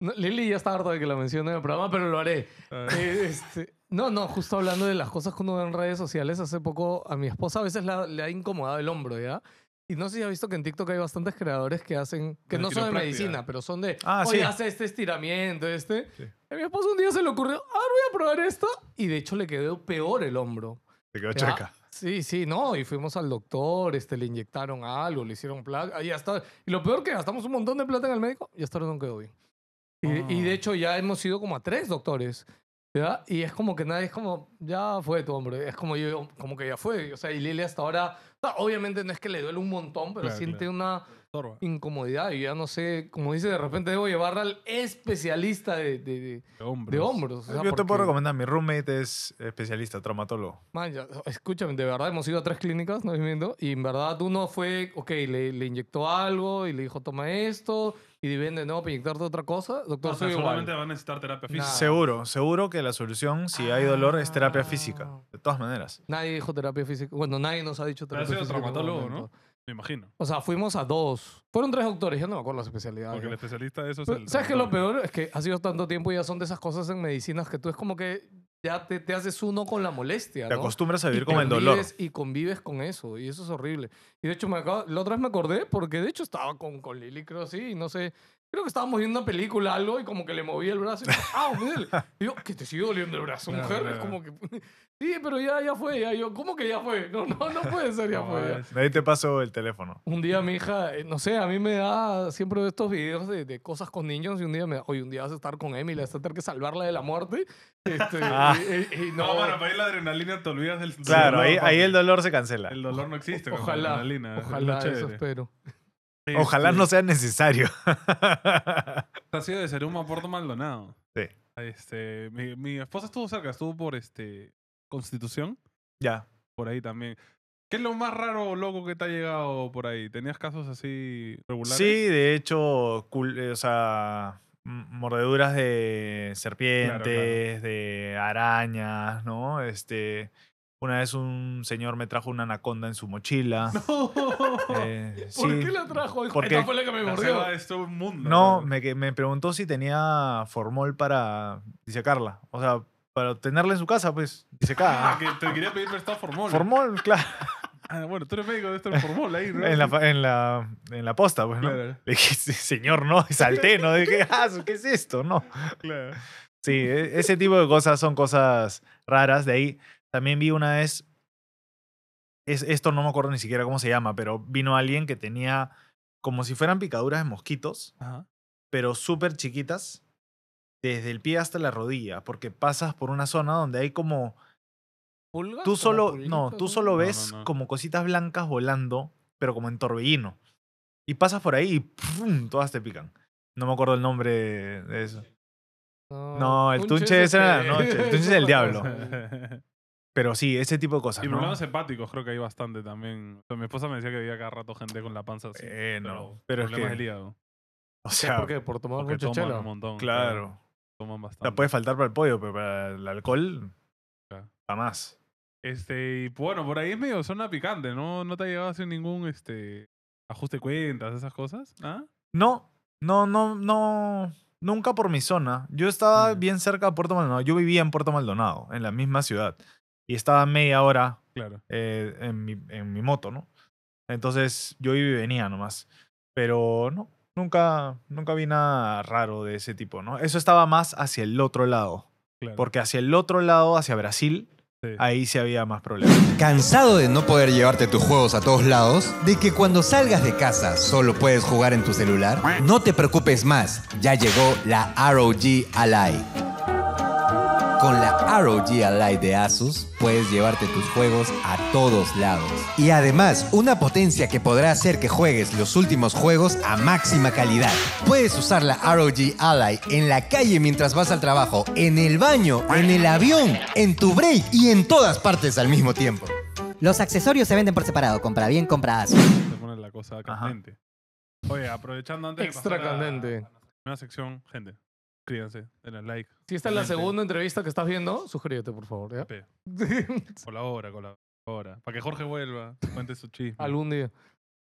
No, Lili ya está harta de que la mencione en el programa, pero lo haré. Ah, Eh, este, no, no, justo hablando de las cosas que uno ve en redes sociales, hace poco a mi esposa a veces la- le ha incomodado el hombro, ¿ya? Y no sé si ha visto que en TikTok hay bastantes creadores que hacen, que De no son de medicina, pero son de, Ah, oye, sí. hace este estiramiento, este. Sí. A mi esposa un día se le ocurrió, ah, voy a probar esto. Y de hecho le quedó peor el hombro. Te quedó ¿ya? chueca. Sí, sí, no, y fuimos al doctor, este, le inyectaron algo, le hicieron placa, y ya está. Y lo peor que gastamos un montón de plata en el médico y hasta ahora no quedó bien. Y, y de Ah. hecho ya hemos ido como a tres doctores, ¿ya? Y es como que nadie es como, ya fue tu hombre, es como yo, como que ya fue. O sea, y Lili hasta ahora, obviamente no es que le duele un montón, pero Claro, siente claro. una Incomodidad y ya no sé, como dice, de repente debo llevarla al especialista de, de, de- De hombros. de hombros. o sea, Yo te puedo recomendar, mi roommate es especialista, traumatólogo. Man, ya, escúchame, de verdad hemos ido a tres clínicas, no mintiendo, y en verdad uno fue, ok, le, le inyectó algo y le dijo, toma esto, y ven de nuevo para inyectarte otra cosa. Doctor, O sea, soy igual. solamente va a necesitar terapia física. Nada. Seguro, seguro que la solución, si hay dolor, es terapia física. Ah. De todas maneras. Nadie dijo terapia física. Bueno, nadie nos ha dicho ha terapia sido física. en ningún traumatólogo, momento. Me imagino. O sea, fuimos a dos. Fueron tres doctores, ya no me acuerdo la especialidad. Porque el especialista de eso es Pero, el. ¿Sabes qué lo peor? Es que ha sido tanto tiempo y ya son de esas cosas en medicinas que tú es como que ya te, te haces uno con la molestia. Te ¿no? acostumbras a Y vivir con el dolor. Y convives con eso, y eso es horrible. Y de hecho, me acabo- la otra vez me acordé, porque de hecho estaba con, con Lili, creo así, y no sé, creo que estábamos viendo una película, algo, y como que le movía el brazo, y yo, ¡ah, me duele! Y yo, que te sigue doliendo el brazo, mujer. claro. Es como que, sí, pero ya, ya fue, ya. Yo, ¿cómo que ya fue? No, no, no puede ser, ya No, fue. ya. es- ahí te paso el teléfono. Un día mi hija, eh, no sé, a mí me da siempre estos videos de, de cosas con niños y un día me da, oye, un día vas a estar con Emily, vas a tener que salvarla de la muerte. Este, Ah. y, y- y no, No, bueno, para ahí la adrenalina te olvidas del. Claro, dolor, ahí, ahí el dolor se cancela. El dolor no existe. con la ojalá, adrenalina, es ojalá, eso chévere. espero. Ojalá no sea necesario. Ha sido de ser un Maporto Maldonado. Sí. Este, mi, mi esposa estuvo cerca, estuvo por este Constitución, ya. por ahí también. ¿Qué es lo más raro o loco que te ha llegado por ahí? ¿Tenías casos así regulares? Sí, de hecho, eh, o sea, mordeduras de serpientes, de arañas, ¿no? Este, una vez un señor me trajo una anaconda en su mochila. Eh, ¿Por sí. qué la trajo? Porque Esta fue la que me mordió. selva es todo un mundo. No, me, preguntó si tenía formol para disecarla. O sea, para tenerla en su casa, pues, Ah, disecada. que te quería pedir prestado formol. formol, claro. Ah, bueno, tú eres médico de este formol ahí, ¿no? En la, en, la, en la posta, pues, ¿no? Claro, Le dije, "Sí, señor, no. Y salté, ¿no? Dije, ah, ¿qué es esto? No. claro. Sí, e- ese tipo de cosas son cosas raras. De ahí también vi una vez, es, esto no me acuerdo ni siquiera cómo se llama, pero vino alguien que tenía como si fueran picaduras de mosquitos, Ajá. pero súper chiquitas, desde el pie hasta la rodilla, porque pasas por una zona donde hay como, ¿Pulgas? tú ¿Como solo, no, tú solo No, no, ves no. como cositas blancas volando, pero como en torbellino. Y pasas por ahí y ¡pum! todas te pican. No me acuerdo el nombre de, de eso. No, el tunche es ese era este- la noche, el tunche es el diablo. Pero sí, ese tipo de cosas, Y ¿no? problemas hepáticos creo que hay bastante también. O sea, mi esposa me decía que veía cada rato gente con la panza así. Eh, no, pero es problemas que- del hígado. O sea, ¿Por qué? ¿Por tomar Porque mucha toman chela? un montón. claro. Toman O bastante. sea, puede faltar para el pollo, pero para el alcohol, Claro. jamás. Este, y bueno, por ahí es medio zona picante, ¿no? ¿No te ha llegado a hacer ningún este ajuste de cuentas, esas cosas? ¿Ah? No, no, no, no. Nunca por mi zona. Yo estaba Mm. bien cerca de Puerto Maldonado. Yo vivía en Puerto Maldonado, en la misma ciudad. Y estaba a media hora Claro. eh, en, mi, en mi moto, ¿no? Entonces yo iba y venía nomás. Pero no, nunca, nunca vi nada raro de ese tipo, ¿no? Eso estaba más hacia el otro lado. claro. Porque hacia el otro lado, hacia Brasil, Sí. ahí sí había más problemas. ¿Cansado de no poder llevarte tus juegos a todos lados? ¿De que cuando salgas de casa solo puedes jugar en tu celular? No te preocupes más, ya llegó la ROG Ally. Con la ROG Ally de Asus puedes llevarte tus juegos a todos lados. Y además, una potencia que podrá hacer que juegues los últimos juegos a máxima calidad. Puedes usar la ROG Ally en la calle mientras vas al trabajo, en el baño, en el avión, en tu break y en todas partes al mismo tiempo. Los accesorios se venden por separado. Compra bien, compra Asus. Se pone la cosa candente. Oye, aprovechando antes Extra de pasar a- candente. a la primera sección, gente, suscríbanse, denle like. Si esta es la segunda entrevista que estás viendo, suscríbete, por favor. ¿ya? pe, Colabora, colabora. Para que Jorge vuelva, cuente su chisme. Algún día.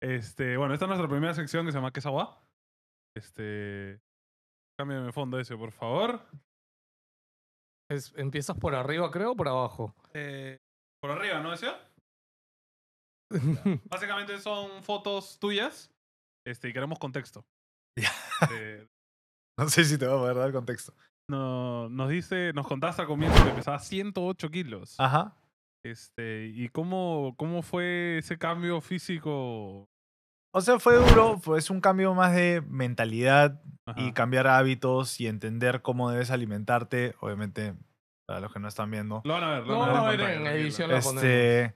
Este, bueno, esta es nuestra primera sección que se llama ¿Qué es agua? Este. Cámbiame de fondo ese, por favor. Es- ¿Empiezas por arriba, creo, o por abajo? Eh, por arriba, ¿no, decía? Básicamente son fotos tuyas este, y queremos contexto. Ya. Eh, No sé si te va a poder dar contexto. no, nos dice, nos contaste al comienzo que pesaba 108 kilos. Ajá. Este, ¿Y cómo, cómo fue ese cambio físico? O sea, fue duro, fue es un cambio más de mentalidad y cambiar hábitos y entender cómo debes alimentarte. Obviamente, para los que no están viendo. Lo van a ver, lo No, van a ver. no, en en edición. Este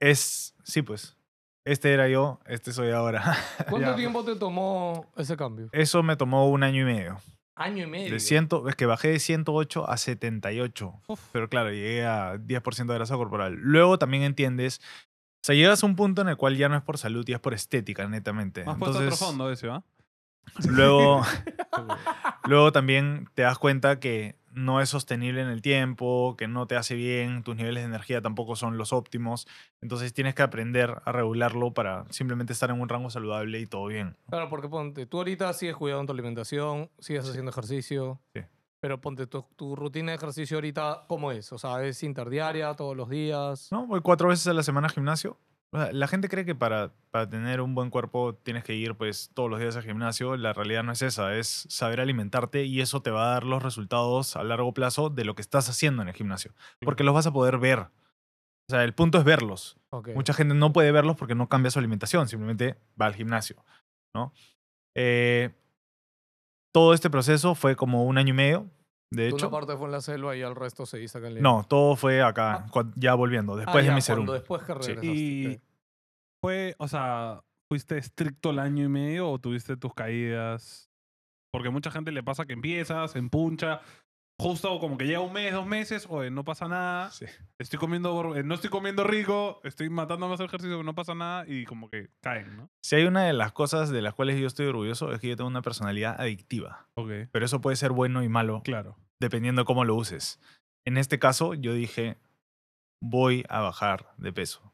es, sí, pues. Este era yo, este soy ahora. ¿Cuánto Ya. tiempo te tomó ese cambio? Eso me tomó un año y medio. Año y medio. De ciento, es que bajé de 108 a 78. Uf. Pero claro, llegué a 10% de grasa corporal. Luego también entiendes. O sea, llegas a un punto en el cual ya no es por salud y es por estética, netamente. Has puesto otro Entonces, fondo ese, ¿va? luego, luego también te das cuenta que no es sostenible en el tiempo, que no te hace bien, tus niveles de energía tampoco son los óptimos. Entonces tienes que aprender a regularlo para simplemente estar en un rango saludable y todo bien. Claro, porque ponte, tú ahorita sigues cuidando tu alimentación, sigues haciendo ejercicio. Sí. Pero ponte, tu, tu rutina de ejercicio ahorita, ¿cómo es? O sea, ¿es interdiaria, todos los días? ¿no? Voy cuatro veces a la semana al gimnasio. La gente cree que para, para tener un buen cuerpo tienes que ir pues todos los días al gimnasio. La realidad no es esa, es saber alimentarte y eso te va a dar los resultados a largo plazo de lo que estás haciendo en el gimnasio. Porque los vas a poder ver. O sea, el punto es verlos. Mucha gente no puede verlos porque no cambia su alimentación, simplemente va al gimnasio, ¿no? Eh, todo este proceso fue como un año y medio, de Tú hecho. Una parte fue en la selva y el resto se hizo acá en Lima. No, todo fue acá, Ah. ya volviendo, Ah, después ya, de mi serum. cuando Después que Sí. regresaste. Y fue, o sea, ¿fuiste estricto el año y medio o tuviste tus caídas? Porque a mucha gente le pasa que empiezas, empuncha, justo como que llega un mes, dos meses, oye, no pasa nada, Sí. estoy comiendo, eh, no estoy comiendo rico, estoy matando más ejercicio, no pasa nada y como que caen, ¿no? Si hay una de las cosas de las cuales yo estoy orgulloso es que yo tengo una personalidad adictiva, pero eso puede ser bueno y malo claro. dependiendo de cómo lo uses. En este caso, yo dije, voy a bajar de peso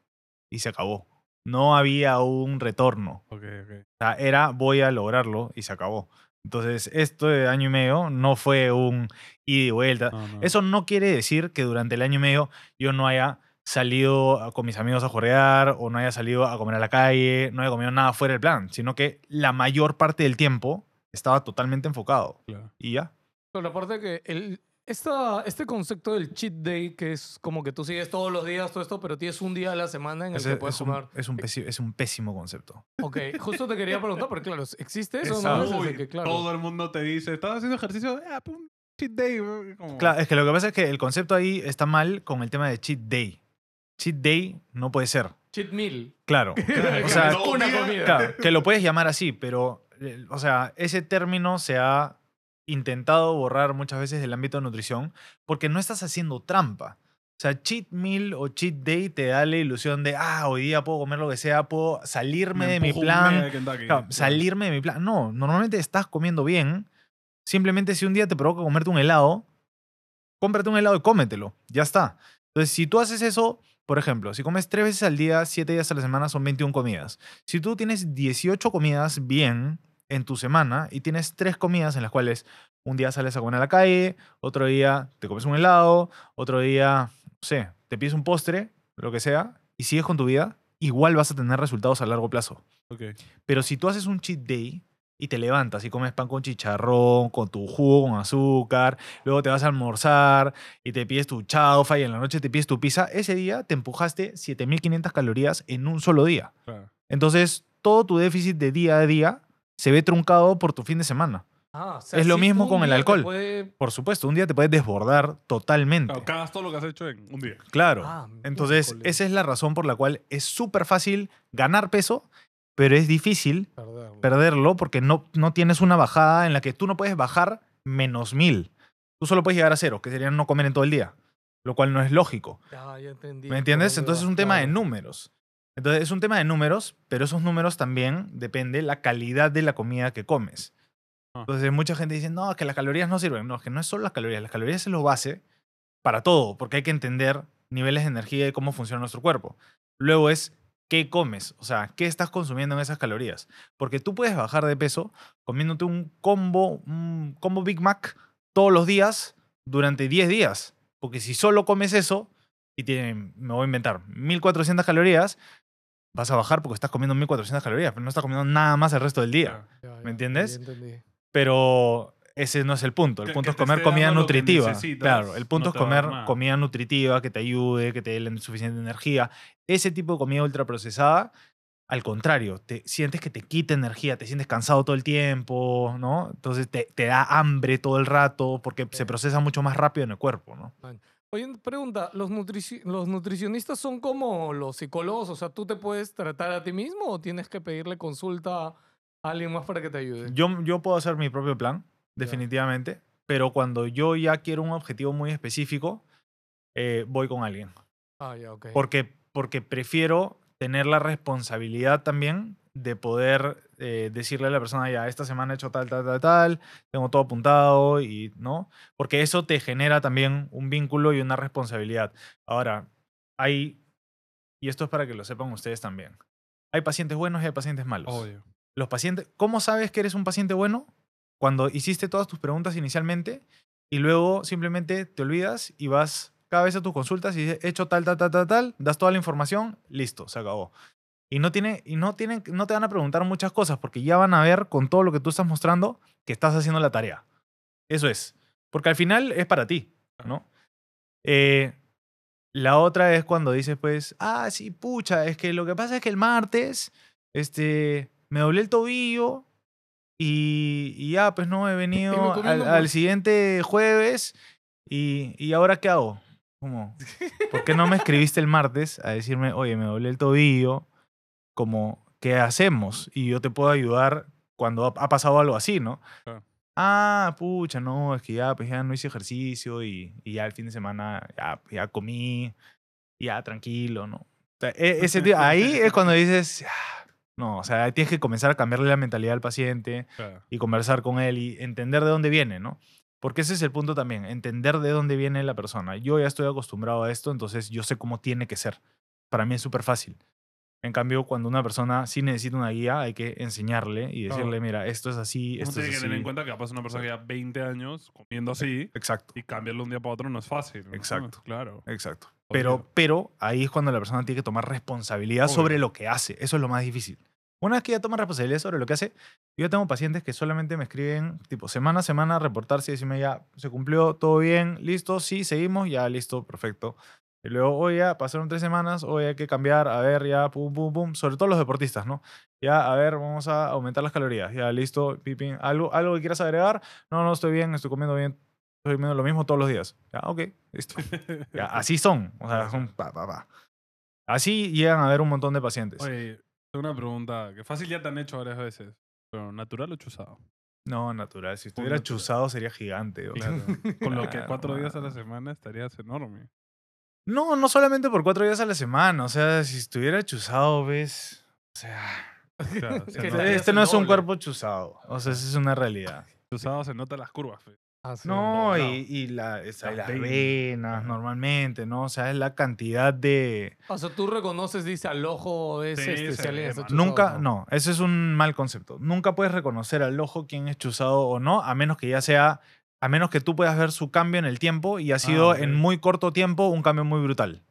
y se acabó. No había un retorno. O sea, era voy a lograrlo y se acabó. Entonces, esto de año y medio no fue un ida y vuelta. No, no. Eso no quiere decir que durante el año y medio yo no haya salido con mis amigos a jorrear o no haya salido a comer a la calle, no haya comido nada fuera del plan, sino que la mayor parte del tiempo estaba totalmente enfocado. Claro. Y ya. Pero aparte que el, esta, este concepto del cheat day, que es como que tú sigues todos los días todo esto, pero tienes un día a la semana en el Ese que puedes es, un, es, un pési- es un pésimo concepto. Ok, justo te quería preguntar, porque claro, ¿existe eso? Es no? algo- Es Uy, decir, que, claro. Todo el mundo te dice, ¿estás haciendo ejercicio? Ah, pues, un cheat day. güey", como- Claro, es que lo que pasa es que el concepto ahí está mal con el tema de cheat day. Cheat day no puede ser. Cheat meal. Claro. o sea, una comida. Claro, que lo puedes llamar así, pero, eh, o sea, ese término se ha intentado borrar muchas veces del ámbito de nutrición porque no estás haciendo trampa. O sea, cheat meal o cheat day te da la ilusión de, ah, hoy día puedo comer lo que sea, puedo salirme Me de mi plan. de Kentucky. Claro, salirme de mi plan. No, normalmente estás comiendo bien. Simplemente si un día te provoca comerte un helado, cómprate un helado y cómetelo. Ya está. Entonces, si tú haces eso, por ejemplo, si comes tres veces al día, siete días a la semana, son 21 comidas. Si tú tienes 18 comidas bien en tu semana y tienes tres comidas en las cuales un día sales a comer a la calle, otro día te comes un helado, otro día, no sé, te pides un postre, lo que sea, y sigues con tu vida, igual vas a tener resultados a largo plazo. Pero si tú haces un cheat day y te levantas y comes pan con chicharrón, con tu jugo con azúcar, luego te vas a almorzar y te pides tu chaufa y en la noche te pides tu pizza, ese día te empujaste 7500 calorías en un solo día. Claro. Entonces, todo tu déficit de día a día se ve truncado por tu fin de semana. Ah, o sea, Es lo mismo con el alcohol. puede- Por supuesto, un día te puedes desbordar totalmente. Claro, cagas todo lo que has hecho en un día. Claro. Ah, Entonces, esa es la razón por la cual es súper fácil ganar peso, pero es difícil Perderlo. perderlo porque no, no tienes una bajada en la que tú no puedes bajar menos mil. Tú solo puedes llegar a cero, que sería no comer en todo el día, lo cual no es lógico. Ya, ya entendí ¿Me entiendes? Entonces es un tema de claro. números. Entonces es un tema de números, pero esos números también depende la calidad de la comida que comes. Ah. Entonces mucha gente dice, no, que las calorías no sirven. No, es que no es solo las calorías. Las calorías es lo base para todo, porque hay que entender niveles de energía y cómo funciona nuestro cuerpo. Luego es qué comes, o sea, qué estás consumiendo en esas calorías. Porque tú puedes bajar de peso comiéndote un combo, un combo Big Mac todos los días durante 10 días. Porque si solo comes eso y tiene, me voy a inventar, 1400 calorías, vas a bajar porque estás comiendo 1400 calorías, pero no estás comiendo nada más el resto del día. Ya, ya, ¿Me entiendes? ya. Pero ese no es el punto. El Que- punto que es comer comida nutritiva. Claro, el punto no es comer comida nutritiva que te ayude, que te dé la suficiente energía. Ese tipo de comida ultraprocesada, al contrario, te sientes que te quita energía, te sientes cansado todo el tiempo, ¿no? Entonces te, te da hambre todo el rato porque se Ok. procesa mucho más rápido en el cuerpo, ¿no? Oye, pregunta, ¿los, nutrici- ¿los nutricionistas son como los psicólogos? O sea, ¿tú te puedes tratar a ti mismo o tienes que pedirle consulta a alguien más para que te ayude? Yo, yo puedo hacer mi propio plan, definitivamente, pero cuando yo ya quiero un objetivo muy específico, eh, voy con alguien. Ah, ya, ok. Porque, porque prefiero tener la responsabilidad también de poder eh, decirle a la persona, ya, esta semana he hecho tal, tal, tal, tal, tengo todo apuntado y, ¿no? Porque eso te genera también un vínculo y una responsabilidad. Ahora, hay, y esto es para que lo sepan ustedes también, hay pacientes buenos y hay pacientes malos. Obvio. Los pacientes, ¿cómo sabes que eres un paciente bueno? Cuando hiciste todas tus preguntas inicialmente y luego simplemente te olvidas y vas cada vez a tus consultas y dices, he hecho tal, tal, tal, tal, tal, das toda la información, listo, se acabó. Y no, tiene, y no, tienen, no te van a preguntar muchas cosas porque ya van a ver con todo lo que tú estás mostrando que estás haciendo la tarea. Eso es. Porque al final es para ti, ¿no? Eh, la otra es cuando dices, pues, ah, sí, pucha, es que lo que pasa es que el martes, este, me doblé el tobillo y, y ya, pues no, he venido al, al siguiente jueves y, y ahora qué hago? Como, ¿por qué no me escribiste el martes a decirme, oye, me doblé el tobillo? Como, ¿qué hacemos? Y yo te puedo ayudar cuando ha, pasado algo así, ¿no? Claro. Ah, pucha, no, es que ya, pues ya no hice ejercicio y, y ya el fin de semana ya, ya comí, ya tranquilo, ¿no? O sea, e- ese ahí es cuando dices, "Ah, no, o sea, tienes que comenzar a cambiarle la mentalidad al paciente Claro. y conversar con él y entender de dónde viene, ¿no? Porque ese es el punto también, entender de dónde viene la persona. Yo ya estoy acostumbrado a esto, entonces yo sé cómo tiene que ser. Para mí es súper fácil. En cambio, cuando una persona sí necesita una guía, hay que enseñarle y Claro. decirle, mira, esto es así, Uno esto tiene que tener en cuenta que capaz una persona que lleva 20 años comiendo así Exacto, y cambiarlo de un día para otro no es fácil. ¿no? Exacto. Claro. exacto. Pero, pero ahí es cuando la persona tiene que tomar responsabilidad Obvio. sobre lo que hace. Eso es lo más difícil. Una vez que ya toma responsabilidad sobre lo que hace, yo tengo pacientes que solamente me escriben, tipo, semana a semana, reportarse y decirme, ya, se cumplió, todo bien, listo, sí, seguimos, ya, listo, perfecto. Y luego, oye, ya, pasaron tres semanas, oye, hay que cambiar, a ver, ya, pum, pum, pum, sobre todo los deportistas, ¿no? Ya, a ver, vamos a aumentar las calorías, ya, listo, pipín, ¿algo, algo que quieras agregar? No, no, estoy bien, estoy comiendo bien, estoy comiendo lo mismo todos los días. Ya, ok, listo. Ya, así son, o sea, son pa, pa, pa. Así llegan a haber un montón de pacientes. Oye, tengo una pregunta que fácil ya te han hecho varias veces. Pero natural o chuzado. No, natural. Si estuviera natural. chuzado sería gigante. Claro. Con lo que cuatro días a la semana estarías enorme. No, no solamente por cuatro días a la semana. O sea, si estuviera chuzado, ves. O sea, este no es un doble. cuerpo chuzado. O sea, esa es una realidad. Chuzado se nota las curvas. fe. Ah, sí. No, y, y la, y Las las venas, normalmente, ¿no? O sea, es la cantidad de... O sea, tú reconoces, dice, al ojo es Sí, este, chuzado, Nunca, no, ese es un mal concepto. Nunca puedes reconocer al ojo quién es chuzado o no, a menos que ya sea, a menos que tú puedas ver su cambio en el tiempo y ha sido ok. en muy corto tiempo un cambio muy brutal.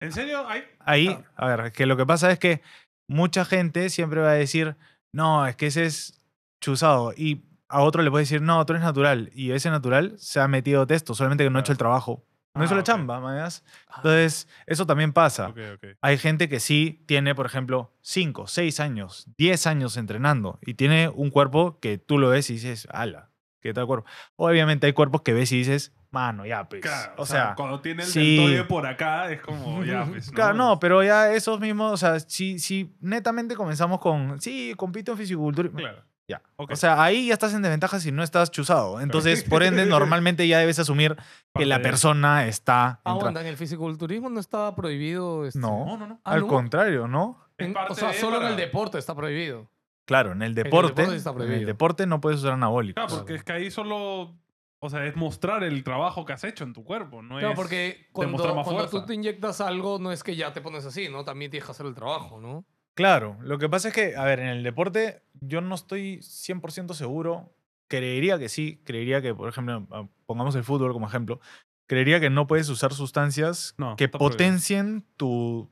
¿En serio? Hay... Ahí, a ver, que lo que pasa es que mucha gente siempre va a decir, no, es que ese es chuzado. Y a otro le puede decir, no, tú eres natural. Y ese natural se ha metido texto, solamente que no ha hecho el trabajo. No hizo Ah, la ok. chamba, mañas. Entonces, eso también pasa. Ok, ok. Hay gente que sí tiene, por ejemplo, 5, 6 años, 10 años entrenando y tiene un cuerpo que tú lo ves y dices, ala, ¿qué tal cuerpo? Obviamente hay cuerpos que ves y dices, mano, ya, pues. Claro, o sea, cuando tiene el sí. deltoide por acá es como ya, pues, Claro, no, pero ya esos mismos, o sea, si, si netamente comenzamos con, sí, compito en fisiculturismo, Claro. ya. O sea, ahí ya estás en desventaja si no estás chuzado. Entonces, por ende, normalmente ya debes asumir que la persona está... Ah, entra- bueno, en el fisiculturismo no estaba prohibido. este- No, No, no, no. Al ¿no? contrario, ¿no? En- o sea, solo en el deporte está prohibido. Claro, en el el deporte, en el deporte no puedes usar anabólicos. Claro, porque es que ahí solo. O sea, es mostrar el trabajo que has hecho en tu cuerpo. No Claro, es porque cuando, más cuando tú te inyectas algo, no es que ya te pones así, ¿no? También tienes que hacer el trabajo, ¿no? Claro, lo que pasa es que, a ver, en el deporte yo no estoy 100% seguro. Creería que sí, creería que, por ejemplo, ah, pongamos el fútbol como ejemplo, creería que no puedes usar sustancias No, que prohibido. potencien tu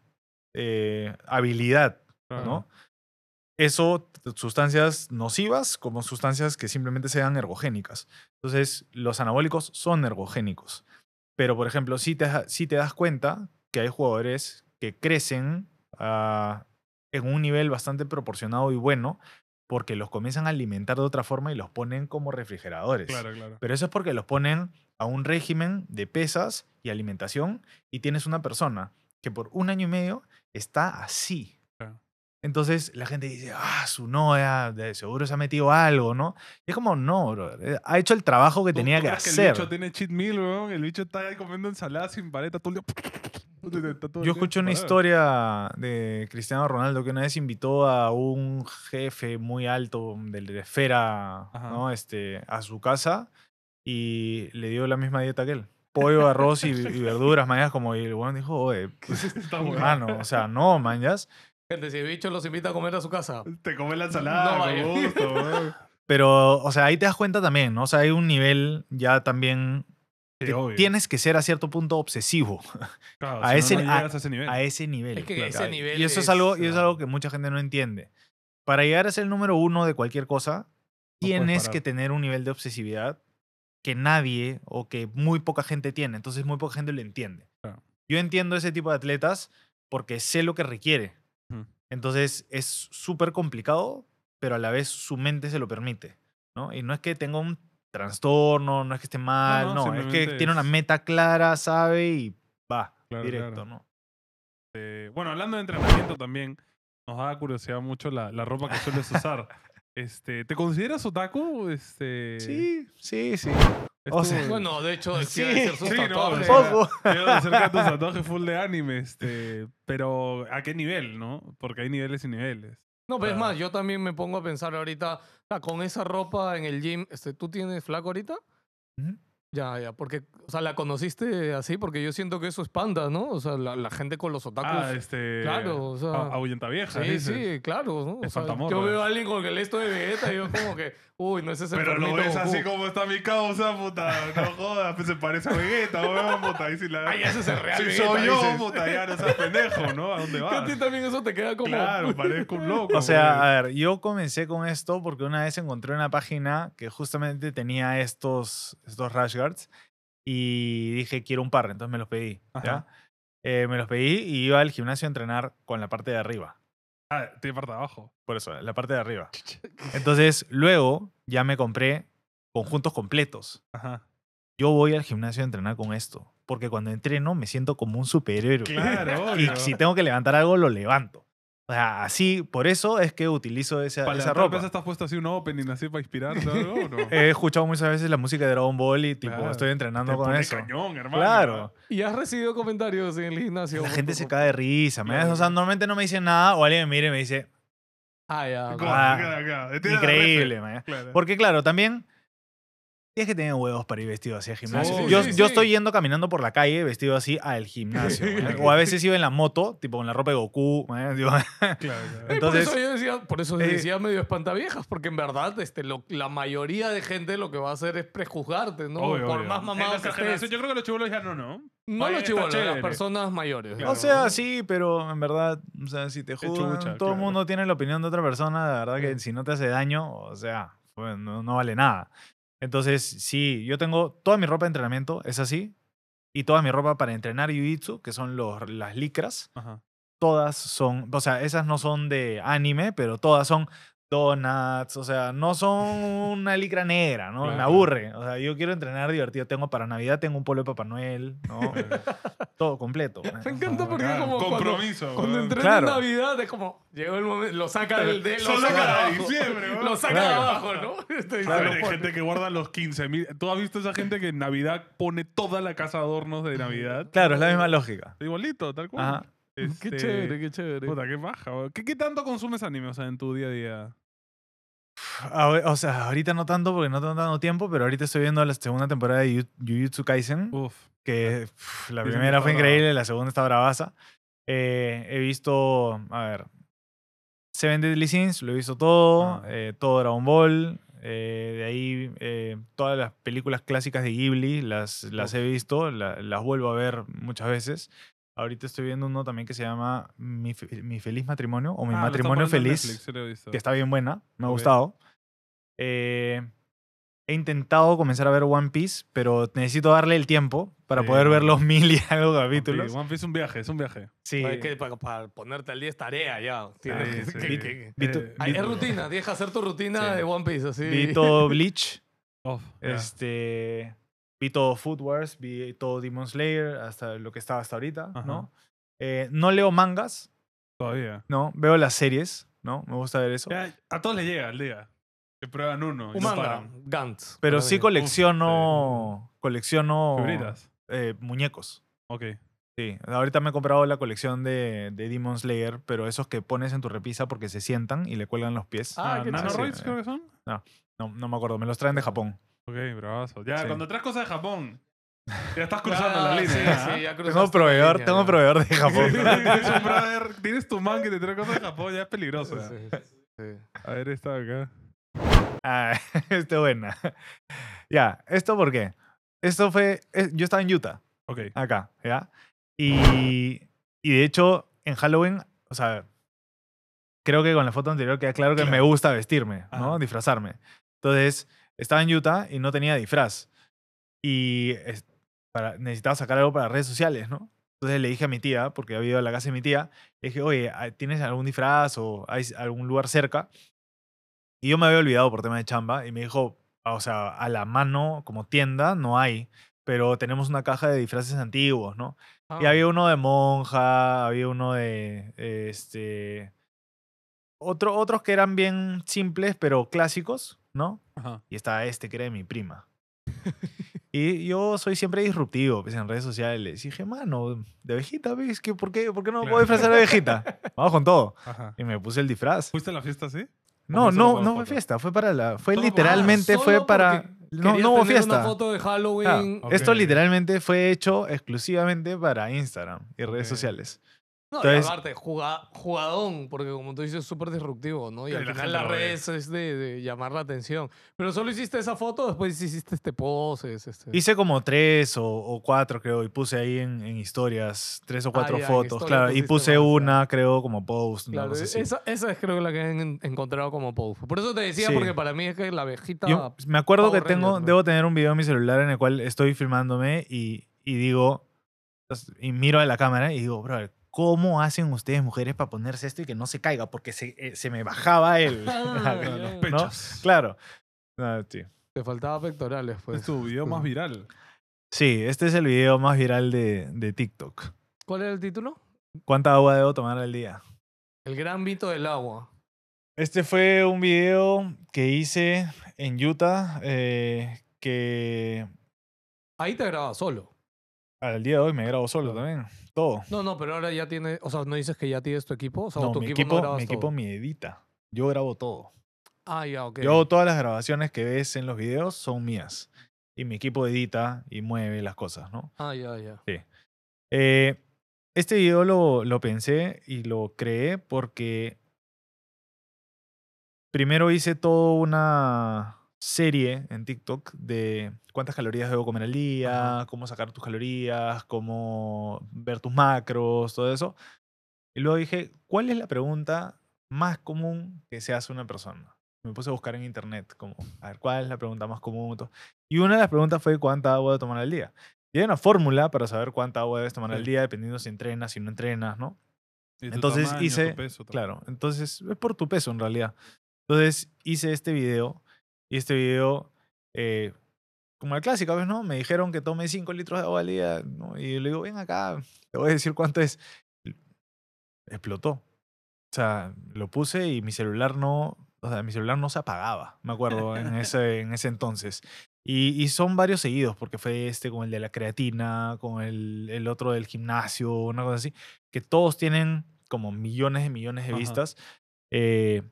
eh, habilidad, Claro. ¿no? Eso, sustancias nocivas como sustancias que simplemente sean ergogénicas. Entonces, los anabólicos son ergogénicos. Pero, por ejemplo, si te, si te das cuenta que hay jugadores que crecen ah, en un nivel bastante proporcionado y bueno porque los comienzan a alimentar de otra forma y los ponen como refrigeradores. Claro, claro. Pero eso es porque los ponen a un régimen de pesas y alimentación y tienes una persona que por un año y medio está así. Entonces la gente dice, ah, su no, ya, de seguro se ha metido algo, ¿no? Y es como, no, bro, ha hecho el trabajo que ¿Tú- tenía que hacer. el bicho tiene cheat meal, weón. El bicho está ahí comiendo ensalada sin paleta todo el día. Yo escuché una historia de Cristiano Ronaldo que una vez invitó a un jefe muy alto de la esfera. ¿no? este, a su casa y le dio la misma dieta que él. Pollo, arroz y, y verduras, mañas, como y el weón dijo, oye, pues, bueno. mano, o sea, no, mañas. Gente, si el bicho los invita a comer a su casa. Te come la ensalada No, con gusto. Pero, o sea, ahí te das cuenta también, ¿no? O sea, hay un nivel ya también Sí, que tienes que ser a cierto punto obsesivo Claro, a si ese- no a- llegas a ese nivel. a ese nivel. Es que Claro. ese nivel Y eso es es, algo, y eso es ah, algo que mucha gente no entiende. Para llegar a ser el número uno de cualquier cosa, tienes que tener un nivel de obsesividad que nadie o que muy poca gente tiene. Entonces muy poca gente lo entiende. Claro. Yo entiendo ese tipo de atletas porque sé lo que requiere. Entonces es súper complicado, pero a la vez su mente se lo permite. ¿no? Y no es que tenga un trastorno, no es que esté mal, no, no, es que tiene una meta clara, sabe y va Claro, directo, claro. ¿no? Eh, bueno, hablando de entrenamiento también, nos da curiosidad mucho la, la ropa que sueles usar. Este, ¿Te consideras otaku? Este, Sí, sí, sí. o sea, Bueno, de hecho, Sí, sus sí, no, tatuajes. o sea, Poco. Veo de cerca tus tatuajes full de anime, este, pero ¿a qué nivel, no? Porque hay niveles y niveles. No, pero es Claro. más, yo también me pongo a pensar ahorita, con esa ropa en el gym, este, ¿tú tienes flaco ahorita? Ujú. Ya, ya, porque, o sea, la conociste así, porque yo siento que eso es panda, ¿no? O sea, la, la gente con los otakus. Ah, este. claro, o sea, a- ahuyenta vieja. sí, dices. sí, claro, ¿no? O sea, yo veo a alguien con el esto de Vegeta y yo como que, uy, no es ese Pero lo ves así como está mi causa, puta. No jodas, pues se parece a Vegeta, weón, puta. Ahí sí la. Ay, ese es el real Si Vegeta, soy yo, dices. puta, ya no seas pendejo, ¿no? ¿A dónde Que vas? a ti también eso te queda como... Claro, parezco un loco. O sea, a ver, yo comencé con esto porque una vez encontré una página que justamente tenía estos, estos rash y dije, quiero un par, entonces me los pedí. ¿ya? Eh, me los pedí y iba al gimnasio a entrenar con la parte de arriba. Ah, tiene parte de abajo. Por eso, la parte de arriba. Entonces, luego ya me compré conjuntos completos. Ajá. Yo voy al gimnasio a entrenar con esto, porque cuando entreno me siento como un superhéroe. Claro, Y si tengo que levantar algo, lo levanto. O sea, así, por eso es que utilizo esa, Para esa ropa. estás puesto así un opening así para inspirarte algo, ¿o no? He escuchado muchas veces la música de Dragon Ball y tipo, Claro. estoy entrenando Te con pone eso. cañón, hermano. Claro. ¿Y has recibido comentarios en el gimnasio? La gente se cae de risa. me- Claro. O sea, normalmente no me dicen nada o alguien me mira y me dice, Ah, ya. ¿Cómo? Ah, Acá, acá. Entiende la increíble, refe. man. Claro. Porque claro, también tienes que tener huevos para ir vestido así al gimnasio. Sí, yo sí, yo sí. estoy yendo caminando por la calle vestido así al gimnasio. o a veces iba en la moto, tipo con la ropa de Goku. Claro, claro. Entonces- por eso yo decía, por eso eh, decía medio espantaviejas, porque en verdad este, lo- la mayoría de gente lo que va a hacer es prejuzgarte, ¿no? Obvio, por obvio. más En mamado que estés. Yo creo que los chibolos ya no, ¿no? No Oye, los chibolos, las personas mayores. Claro. O sea, sí, pero en verdad, o sea, si te juzgan, chucha, todo el claro. mundo tiene la opinión de otra persona, de verdad que si no te hace daño, o sea, pues, no, no vale nada. Entonces, sí, yo tengo toda mi ropa de entrenamiento, es así, y toda mi ropa para entrenar Jiu-Jitsu, que son los, las licras, Ajá. todas son, o sea, esas no son de anime, pero todas son donuts, o sea, no son una licra negra, ¿no? Me Claro. aburre. O sea, yo quiero entrenar divertido. Tengo para Navidad, tengo un polo de Papá Noel, ¿no? Todo completo. Me encanta porque Bacán. como cuando, Compromiso. cuando weón. entrena Claro. en Navidad es como, llegó el momento, lo saca del de, lo saca de diciembre, weón. Lo saca Claro. de abajo, ¿no? Este, hay gente que guarda los 15 mil. ¿Tú has visto esa gente que en Navidad pone toda la casa de adornos de Navidad? Claro, es la misma lógica. Igualito, tal cual. Ajá. Qué Este, chévere, qué chévere. Puta, qué baja. ¿Qué, ¿Qué tanto consumes anime, o sea, en tu día a día? O sea, ahorita no tanto porque no tengo tanto tiempo, pero ahorita estoy viendo la segunda temporada de Jujutsu Kaisen, Uf. que la primera fue increíble, la segunda está bravaza. Eh, he visto, a ver, Seven Deadly Sins, lo he visto todo, Ah. eh, todo Dragon Ball, eh, de ahí todas las películas clásicas de Ghibli, las, las he visto, la- las vuelvo a ver muchas veces. Ahorita estoy viendo uno también que se llama Mi, Fe- Mi Feliz Matrimonio o Mi Ah, Matrimonio Feliz Netflix, que está bien buena, me ha Ok. gustado. Eh, he intentado comenzar a ver One Piece, pero necesito darle el tiempo para Sí, poder ver los mil y algo One capítulos. Piece, One Piece es un viaje, es un viaje. Sí, Hay que- para, para ponerte al día es tarea ya. Tienes Sí, que- sí. que- Vi- que- vi to- Eh, Ay, vi- es rutina, que hacer tu rutina Sí. de One Piece, así. vi todo Bleach, Uf, ya. este, vi todo Food Wars, vi todo Demon Slayer, hasta lo que estaba hasta ahorita, Ajá. ¿no? Eh, no leo mangas, Todavía. ¿no? Veo las series, ¿no? Me gusta ver eso. Ya, a todos les llega el día. Que prueban uno. Un no manga. Gantz. Pero sí mí. colecciono, colecciono Figuritas. eh, muñecos. Ok. Sí, ahorita me he comprado la colección de, de Demon Slayer, pero esos que pones en tu repisa porque se sientan y le cuelgan los pies. Ah, Ah, qué Nanoroids creo que son. No, no me acuerdo, me los traen de Japón. Ok, bravazo. Ya, Sí. cuando traes cosas de Japón, ya estás cruzando Ah, la línea. sí, ¿ah? sí, ya Tengo cruzaste la proveedor, línea, tengo ya. proveedor de Japón. tienes un brother, tienes tu man que te trae cosas de Japón, ya es peligroso. ya. Sí, sí. A ver, esta de acá. Ah, está buena. Ya, ¿esto por qué? Esto fue, yo estaba en Utah, Ok. acá, ¿ya? Y, y de hecho, en Halloween, o sea, creo que con la foto anterior queda claro que me gusta vestirme, ¿no? Ajá. Disfrazarme. Entonces, estaba en Utah y no tenía disfraz. Y es- para, necesitaba sacar algo para redes sociales, ¿no? Entonces le dije a mi tía, porque había ido a la casa de mi tía, le dije, oye, ah, ¿tienes algún disfraz o hay algún lugar cerca? Y yo me había olvidado por tema de chamba y me dijo, o sea, a la mano como tienda no hay, pero tenemos una caja de disfraces antiguos, ¿no? Y Ah, había uno de monja, había uno de, este, otro, otros que eran bien simples, pero clásicos, ¿no? Ajá. Y estaba este que era de mi prima. y yo soy siempre disruptivo pues, en redes sociales. Y dije, mano, de abejita, ¿ves? ¿Qué, por, qué, ¿Por qué no me puedo disfrazar de abejita? Vamos con todo. Ajá. Y me puse el disfraz. ¿Fuiste a la fiesta así? No, no, no fue fiesta, fue para la. Fue literalmente, Ah, fue para. No, no hubo fiesta. una foto de Halloween. Ok. Esto literalmente fue hecho exclusivamente para Instagram y redes sociales. No, Entonces- y aparte, juga- jugadón, porque como tú dices, es súper disruptivo, ¿no? Y al la final ve. redes es de, de llamar la atención. Pero solo hiciste esa foto, después hiciste este poses. Este... Hice como tres o, o cuatro, creo, y puse ahí en, en historias tres o cuatro Ah, ya, en fotos, claro. Y puse más, una, creo, como post. Claro, cosa así. esa, esa es creo la que han en- encontrado como post. Por eso te decía, Sí. porque para mí es que la abejita... Yo me acuerdo que tengo, Rangers, ¿no? debo tener un video en mi celular en el cual estoy filmándome y, y digo, y miro a la cámara y digo, bro, ¿cómo hacen ustedes mujeres para ponerse esto y que no se caiga? Porque se, eh, se me bajaba el... Ah, ¿no? Claro. Ah, sí. Te faltaba pectorales, pues. Es tu video más viral. Sí, este es el video más viral de, de TikTok. ¿Cuál era el título? ¿Cuánta agua debo tomar al día? El gran mito del agua. Este fue un video que hice en Utah eh, que Ahí te grabas solo. Al día de hoy me grabo solo también. Todo. No, no, pero ahora ya tiene, o sea, no dices que ya tienes tu equipo, o sea, No, tu mi equipo, no mi equipo todo? me edita. Yo grabo todo. Ah, ya, ok. Yo todas las grabaciones que ves en los videos son mías. Y mi equipo edita y mueve las cosas, ¿no? Ah, ya, ya. Eh, este video lo, lo pensé y lo creé porque primero hice toda una serie en TikTok de cuántas calorías debo comer al día, cómo sacar tus calorías, cómo ver tus macros, todo eso. Y luego dije, ¿cuál es la pregunta más común que se hace una persona? Me puse a buscar en internet, como, a ver, ¿cuál es la pregunta más común? Y una de las preguntas fue, ¿cuánta agua debo tomar al día? Y hay una fórmula para saber cuánta agua debes tomar al Sí. día, dependiendo si entrenas, si no entrenas, ¿no? Y tu Entonces tamaño, tu hice- peso, todo. Claro, entonces es por tu peso en realidad. Entonces hice este video y este video, eh, como la clásica, ¿ves? ¿no? Me dijeron que tome 5 litros de agua al día ¿no? y le digo, ven acá, te voy a decir cuánto es. Explotó. O sea, lo puse y mi celular no, o sea, mi celular no se apagaba, me acuerdo, en ese, en ese entonces. Y, y son varios seguidos, porque fue este con el de la creatina, con el, el otro del gimnasio, una cosa así, que todos tienen como millones y millones de Ajá. vistas. Eh,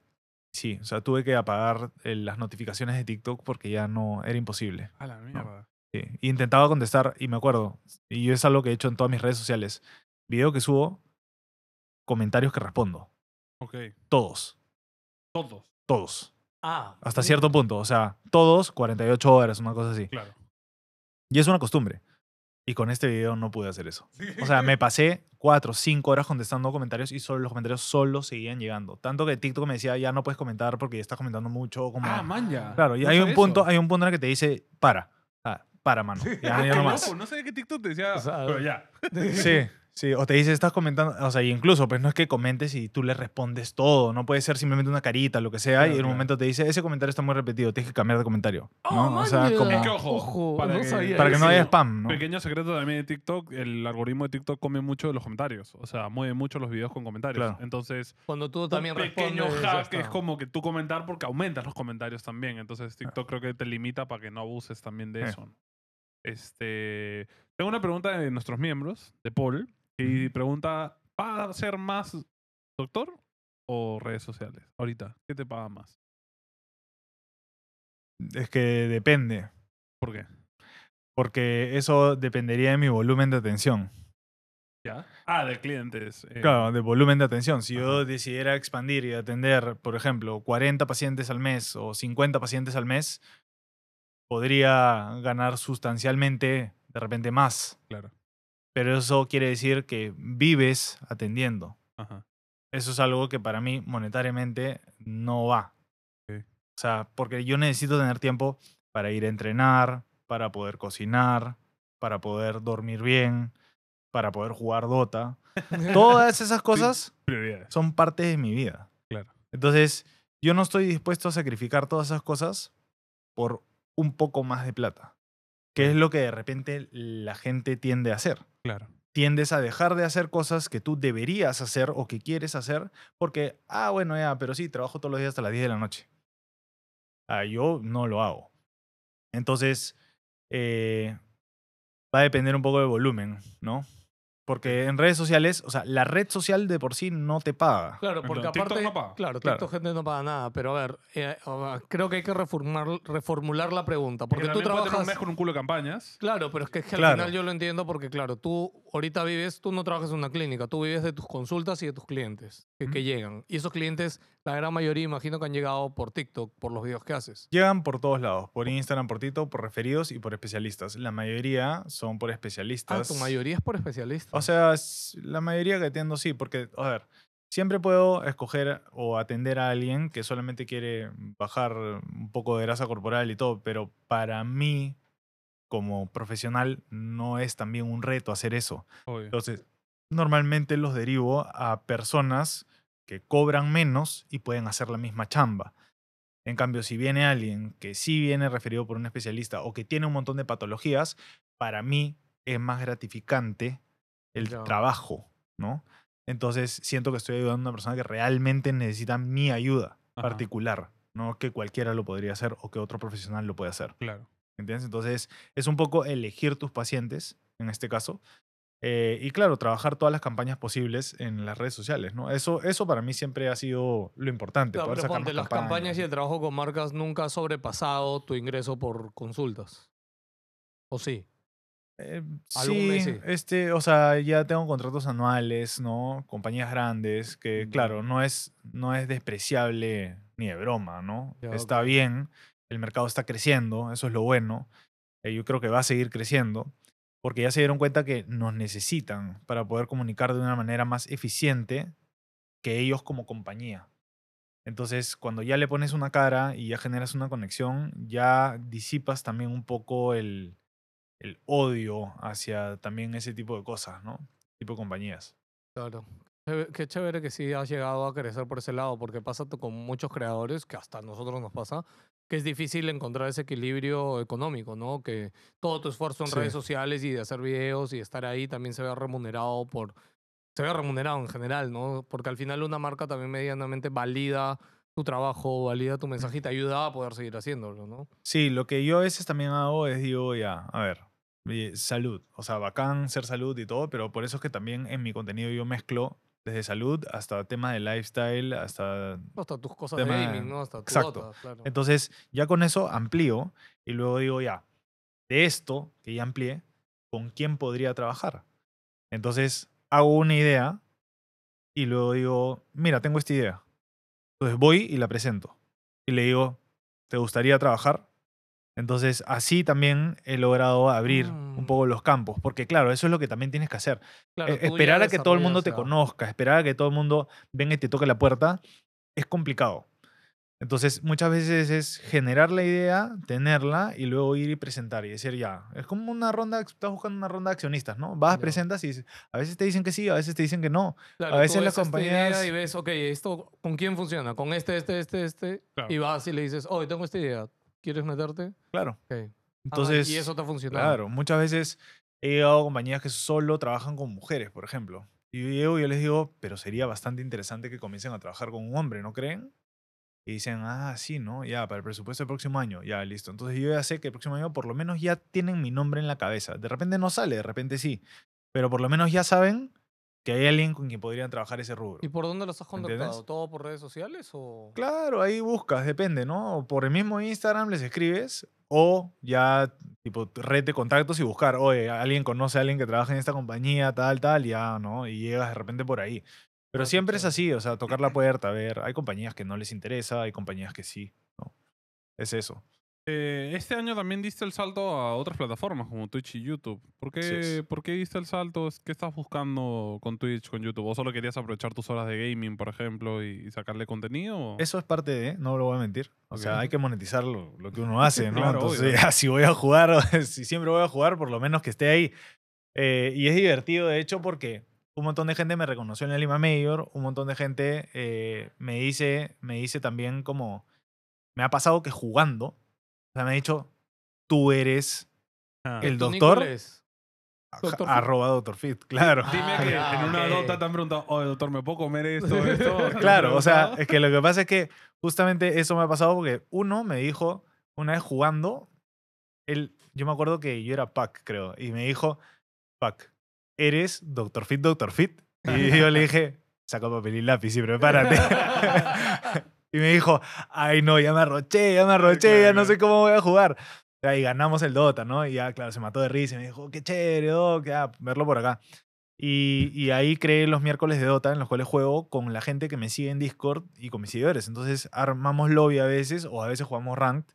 sí, o sea, tuve que apagar eh, las notificaciones de TikTok porque ya no, era imposible. A la mierda. Sí, Intentaba contestar y me acuerdo, y es algo que he hecho en todas mis redes sociales, video que subo, comentarios que respondo, Ok. todos, Todos. todos, Ah. hasta cierto punto, o sea, todos 48 horas, una cosa así. Claro. Y es una costumbre. Y con este video no pude hacer eso. O sea, me pasé cuatro, cinco horas contestando comentarios y solo los comentarios solo seguían llegando. Tanto que TikTok me decía, ya no puedes comentar porque ya estás comentando mucho. Como... Ah, man, ya. claro, y No hay un, sabía punto, hay un punto en el que te dice, para. Ah, para, mano. Ya, ya no más. loco, No sé qué TikTok te decía, O sea, pero ya. Sí, sí. O te dice, estás comentando. O sea, incluso, pues no es que comentes y tú le respondes todo. No puede ser simplemente una carita, lo que sea. Claro, y en un claro. momento te dice, ese comentario está muy repetido, tienes que cambiar de comentario. Oh, ¿no? O sea, como. Es que ojo, para no que- sabía Para que no haya spam, ¿no? Pequeño secreto también de TikTok, el algoritmo de TikTok come mucho de los comentarios. O sea, mueve mucho los videos con comentarios. Claro. Entonces, Cuando tú un también pequeño respondes. ya hack es como que tú comentar porque aumentas los comentarios también. Entonces, TikTok creo que te limita para que no abuses también de Eh. eso. Este, tengo una pregunta de nuestros miembros, de Paul, y pregunta, ¿va a ser más doctor o redes sociales? Ahorita, ¿qué te paga más? Es que depende. ¿Por qué? Porque eso dependería de mi volumen de atención. ¿Ya? Ah, de clientes. eh, Claro, de volumen de atención. Si yo decidiera expandir y atender, por ejemplo, 40 pacientes al mes o 50 pacientes al mes, podría ganar sustancialmente de repente más. Claro. Pero eso quiere decir que vives atendiendo. Ajá. Eso es algo que para mí monetariamente no va. Ok. O sea, porque yo necesito tener tiempo para ir a entrenar, para poder cocinar, para poder dormir bien, para poder jugar Dota. Todas esas cosas son parte de mi vida. Claro. Entonces, yo no estoy dispuesto a sacrificar todas esas cosas por un poco más de plata. Que es lo que de repente la gente tiende a hacer. Claro. Tiendes a dejar de hacer cosas que tú deberías hacer o que quieres hacer porque, ah, bueno, ya, pero sí, trabajo todos los días hasta las 10 de la noche. Ah, yo no lo hago. Entonces, eh, va a depender un poco del volumen, ¿no? Porque en redes sociales, o sea, la red social de por sí no te paga. Claro, porque TikTok aparte. no paga. Claro, Claro. TikTok gente no paga nada. Pero a ver, eh, creo que hay que reformular, reformular la pregunta. Porque Porque tú puede tener trabajas. un mes con un culo de campañas. Claro, pero es que, es que Claro. al final yo lo entiendo porque, claro, tú ahorita vives, tú no trabajas en una clínica, tú vives de tus consultas y de tus clientes que, que llegan. Y esos clientes, la gran mayoría, imagino que han llegado por TikTok, por los videos que haces. Llegan por todos lados, por Instagram, por TikTok, por referidos y por especialistas. La mayoría son por Ah, especialistas. tu mayoría es por especialistas. O sea, la mayoría que atiendo sí, porque, a ver, siempre puedo escoger o atender a alguien que solamente quiere bajar un poco de grasa corporal y todo, pero para mí, como profesional, no es también un reto hacer eso. Obvio. Entonces, normalmente los derivo a personas que cobran menos y pueden hacer la misma chamba. En cambio, si viene alguien que sí viene referido por un especialista o que tiene un montón de patologías, para mí es más gratificante el trabajo, ¿no? Entonces siento que estoy ayudando a una persona que realmente necesita mi ayuda Ajá. particular, no que cualquiera lo podría hacer o que otro profesional lo puede hacer. Claro. ¿Entiendes? Entonces es un poco elegir tus pacientes, en este caso. eh, y claro, trabajar todas las campañas posibles en las redes sociales, ¿no? Eso, eso para mí siempre ha sido lo importante. Claro, poder pero sacar ponte, más las campañas y el trabajo con marcas nunca ha sobrepasado tu ingreso por consultas. ¿O sí? Eh, sí, este, o sea, ya tengo contratos anuales, ¿no? Compañías grandes, que claro, no es, no es despreciable ni de broma, ¿no? Ya, está bien, el mercado está creciendo, eso es lo bueno. eh, yo creo que va a seguir creciendo, porque ya se dieron cuenta que nos necesitan para poder comunicar de una manera más eficiente que ellos como compañía. Entonces, cuando ya le pones una cara y ya generas una conexión, ya disipas también un poco el, el odio hacia también ese tipo de cosas, ¿no? Tipo de compañías. Claro. Qué chévere que sí has llegado a crecer por ese lado, porque pasa con muchos creadores, que hasta a nosotros nos pasa, que es difícil encontrar ese equilibrio económico, ¿no? Que todo tu esfuerzo en Sí. redes sociales y de hacer videos y estar ahí también se vea remunerado por... Se vea remunerado en general, ¿no? Porque al final una marca también medianamente valida tu trabajo, valida tu mensaje y te ayuda a poder seguir haciéndolo, ¿no? Sí, lo que yo a veces también hago es digo, ya, a ver, eh, salud. O sea, bacán ser salud y todo, pero por eso es que también en mi contenido yo mezclo desde salud hasta tema de lifestyle, hasta Hasta tus cosas de gaming, ¿no? Hasta tu Exacto. Dota, claro. Entonces, ya con eso amplío y luego digo, ya, de esto que ya amplié, ¿con quién podría trabajar? Entonces, hago una idea y luego digo, mira, tengo esta idea. Entonces voy y la presento. Y le digo, ¿te gustaría trabajar? Entonces, así también he logrado abrir un Mm. poco los campos, porque claro, eso es lo que también tienes que hacer. Claro, Eh, ya esperar a que todo el mundo te conozca, esperar a que todo el mundo venga y te toque la puerta, es complicado. Entonces, muchas veces es generar la idea, tenerla y luego ir y presentar y decir ya. Es como una ronda, estás buscando una ronda de accionistas, ¿no? Vas, presentas y dices- a veces te dicen que sí, a veces te dicen que no. Claro, A veces las compañías- Y ves, ok, ¿esto con quién funciona? Con este, este, este, este. Claro. Y vas y le dices, oh, tengo esta idea. ¿Quieres meterte? Claro. Ok. Ah, Entonces, y eso te ha funcionado. claro, muchas veces he llegado a compañías que solo trabajan con mujeres, por ejemplo. Y yo llego y yo les digo, pero sería bastante interesante que comiencen a trabajar con un hombre, ¿no creen? Y dicen, ah, sí, ¿no? Ya, para el presupuesto del próximo año, ya, listo. Entonces yo ya sé que el próximo año por lo menos ya tienen mi nombre en la cabeza. De repente no sale, de repente sí. Pero por lo menos ya saben que hay alguien con quien podrían trabajar ese rubro. ¿Y por dónde los has contactado? ¿Todo por redes sociales o...? Claro, ahí buscas, depende, ¿no? O Por el mismo Instagram les escribes o ya, tipo, red de contactos y buscar, oye, alguien conoce a alguien que trabaja en esta compañía, tal, tal, ya, ¿no? Y llegas de repente por ahí. Pero Ah, siempre es así, o sea, tocar la puerta, a ver, hay compañías que no les interesa, hay compañías que sí, ¿no? Es eso. Eh, este año también diste el salto a otras plataformas como Twitch y YouTube. ¿Por qué. ¿por qué diste el salto? ¿Qué estás buscando con Twitch, con YouTube? ¿O solo querías aprovechar tus horas de gaming, por ejemplo, y, y sacarle contenido? o- Eso es parte de, no lo voy a mentir. O sea, Ok. hay que monetizar lo, lo que uno hace, ¿no? Claro, Entonces, obvio. si voy a jugar, si siempre voy a jugar, por lo menos que esté ahí. Eh, y es divertido, de hecho, porque un montón de gente me reconoció en la Lima Mayor, un montón de gente eh, me, dice, me dice también como, me ha pasado que jugando, o sea, me ha dicho, tú eres Ah. el ¿Tu doctor. Fit. arroba Dr. Fit, claro. Dime Ah, que ya, en una ok. dota te han preguntado, oye, doctor, ¿me puedo comer esto, esto? ¿Te han Claro, o sea, es que lo que pasa es que justamente eso me ha pasado porque uno me dijo una vez jugando, él, yo me acuerdo que yo era Pac, creo, y me dijo, Pac, ¿eres Dr. Fit, Dr. Fit? Y yo le dije, saca papel y lápiz y prepárate. y me dijo, ay no, ya me arroché, ya me arroché, claro, ya no sé claro. cómo voy a jugar. Y ganamos el Dota, ¿no? Y ya, claro, se mató de risa y me dijo, qué chévere, Doc, ya, verlo por acá. Y, y ahí creé los miércoles de Dota, en los cuales juego con la gente que me sigue en Discord y con mis seguidores. Entonces armamos lobby a veces o a veces jugamos ranked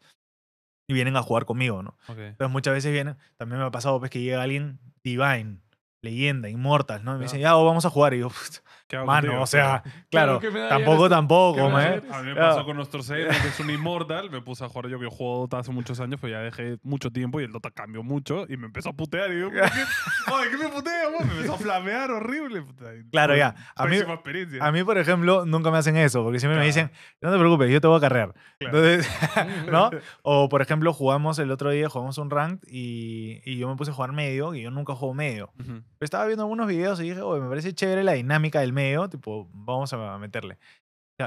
y vienen a jugar conmigo, ¿no? Ok. Entonces muchas veces vienen, también me ha pasado pues que llega alguien divine, leyenda, inmortal, ¿no? Y me Ya. dicen, ya, o vamos a jugar. Y yo, "Put, ¿Qué hago mano, contigo? o sea, Claro, claro, ¿qué medalla tampoco, tampoco, ¿Qué ¿me? medalla A mí me pasó con nuestro CD, que es un Immortal. Me puse a jugar yo que juego Dota hace muchos años, pues ya dejé mucho tiempo y el Dota cambió mucho y me empezó a putear. Y yo, ¿por qué? Oye, ¿qué me putea? Me empezó a flamear horrible. puta, Claro, fue ya. A mí-. A mí, por ejemplo, nunca me hacen eso, porque siempre me dicen, no te preocupes, yo te voy a carrear. Claro. Entonces, ¿no? O, por ejemplo, jugamos el otro día, jugamos un ranked y, y yo me puse a jugar medio, y yo nunca juego medio. Estaba viendo algunos videos y dije, oye, me parece chévere la dinámica del medio, tipo, vamos a meterle.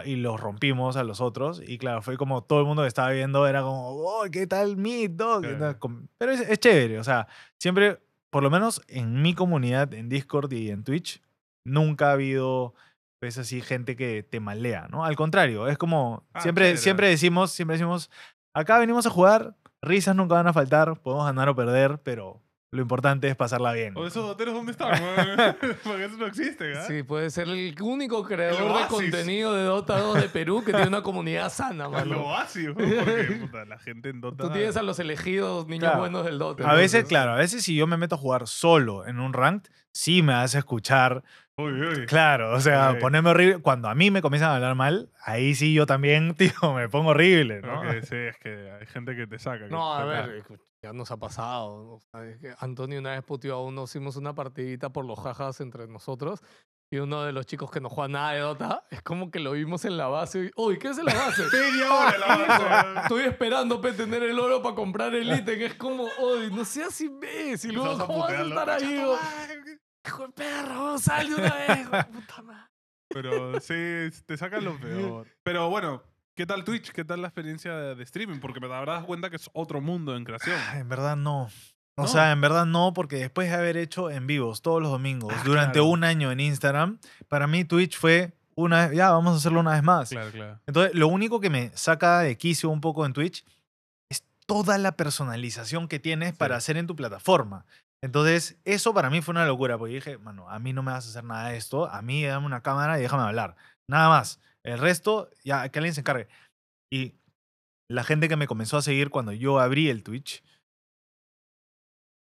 Y los rompimos a los otros. Y claro, fue como todo el mundo que estaba viendo era como, oh, ¿qué tal Meet, dog?". Claro. Pero es, es chévere, o sea, siempre, por lo menos en mi comunidad, en Discord y en Twitch, nunca ha habido, pues así, gente que te malea, ¿no? Al contrario, es como, Ah, siempre, chévere. siempre decimos, siempre decimos, acá venimos a jugar, risas nunca van a faltar, podemos ganar o perder, pero lo importante es pasarla bien. ¿O esos doteros dónde están? Porque eso no existe, ¿ah? Sí, puede ser el único creador de oasis. contenido de Dota 2 de Perú que tiene una comunidad sana, Lo mano. oasis, weón, porque puta, la gente en Dota. Tú tienes a los elegidos niños Claro. buenos del Dota. A veces, claro, a veces si yo me meto a jugar solo en un ranked, sí me hace escuchar Uy, uy. Claro, o sea, ponerme horrible. Cuando a mí me comienzan a hablar mal, ahí sí yo también, tío, me pongo horrible, ¿no? Sí, es que hay gente que te saca. que No, a ver, ya nos ha pasado. ¿no? O sea, es que Antonio una vez puteó a uno, hicimos una partidita por los jajas entre nosotros. Y uno de los chicos que no juega nada de Dota, es como que lo vimos en la base. y, Uy, ¿qué es en la base? Media hora la base. Estoy esperando pe, tener el oro para comprar el ítem. Es como, uy, no seas imbécil. luego, ¿Cómo vas a estar ahí? Hijo de perro, sal de una vez. puta madre". Pero sí, te sacan lo peor. Pero bueno, ¿qué tal Twitch? ¿Qué tal la experiencia de, de streaming? Porque me das cuenta que es otro mundo en creación. Ah, En verdad no. O ¿No? sea, en verdad no, porque después de haber hecho en vivos todos los domingos Ah, durante claro. un año en Instagram, para mí Twitch fue una vez, ya, vamos a hacerlo una vez más. Claro, claro. Entonces, lo único que me saca de quicio un poco en Twitch es toda la personalización que tienes para hacer en tu plataforma. Entonces, eso para mí fue una locura, porque dije, mano, a mí no me vas a hacer nada de esto, a mí dame una cámara y déjame hablar. Nada más. El resto, ya que alguien se encargue. Y la gente que me comenzó a seguir cuando yo abrí el Twitch,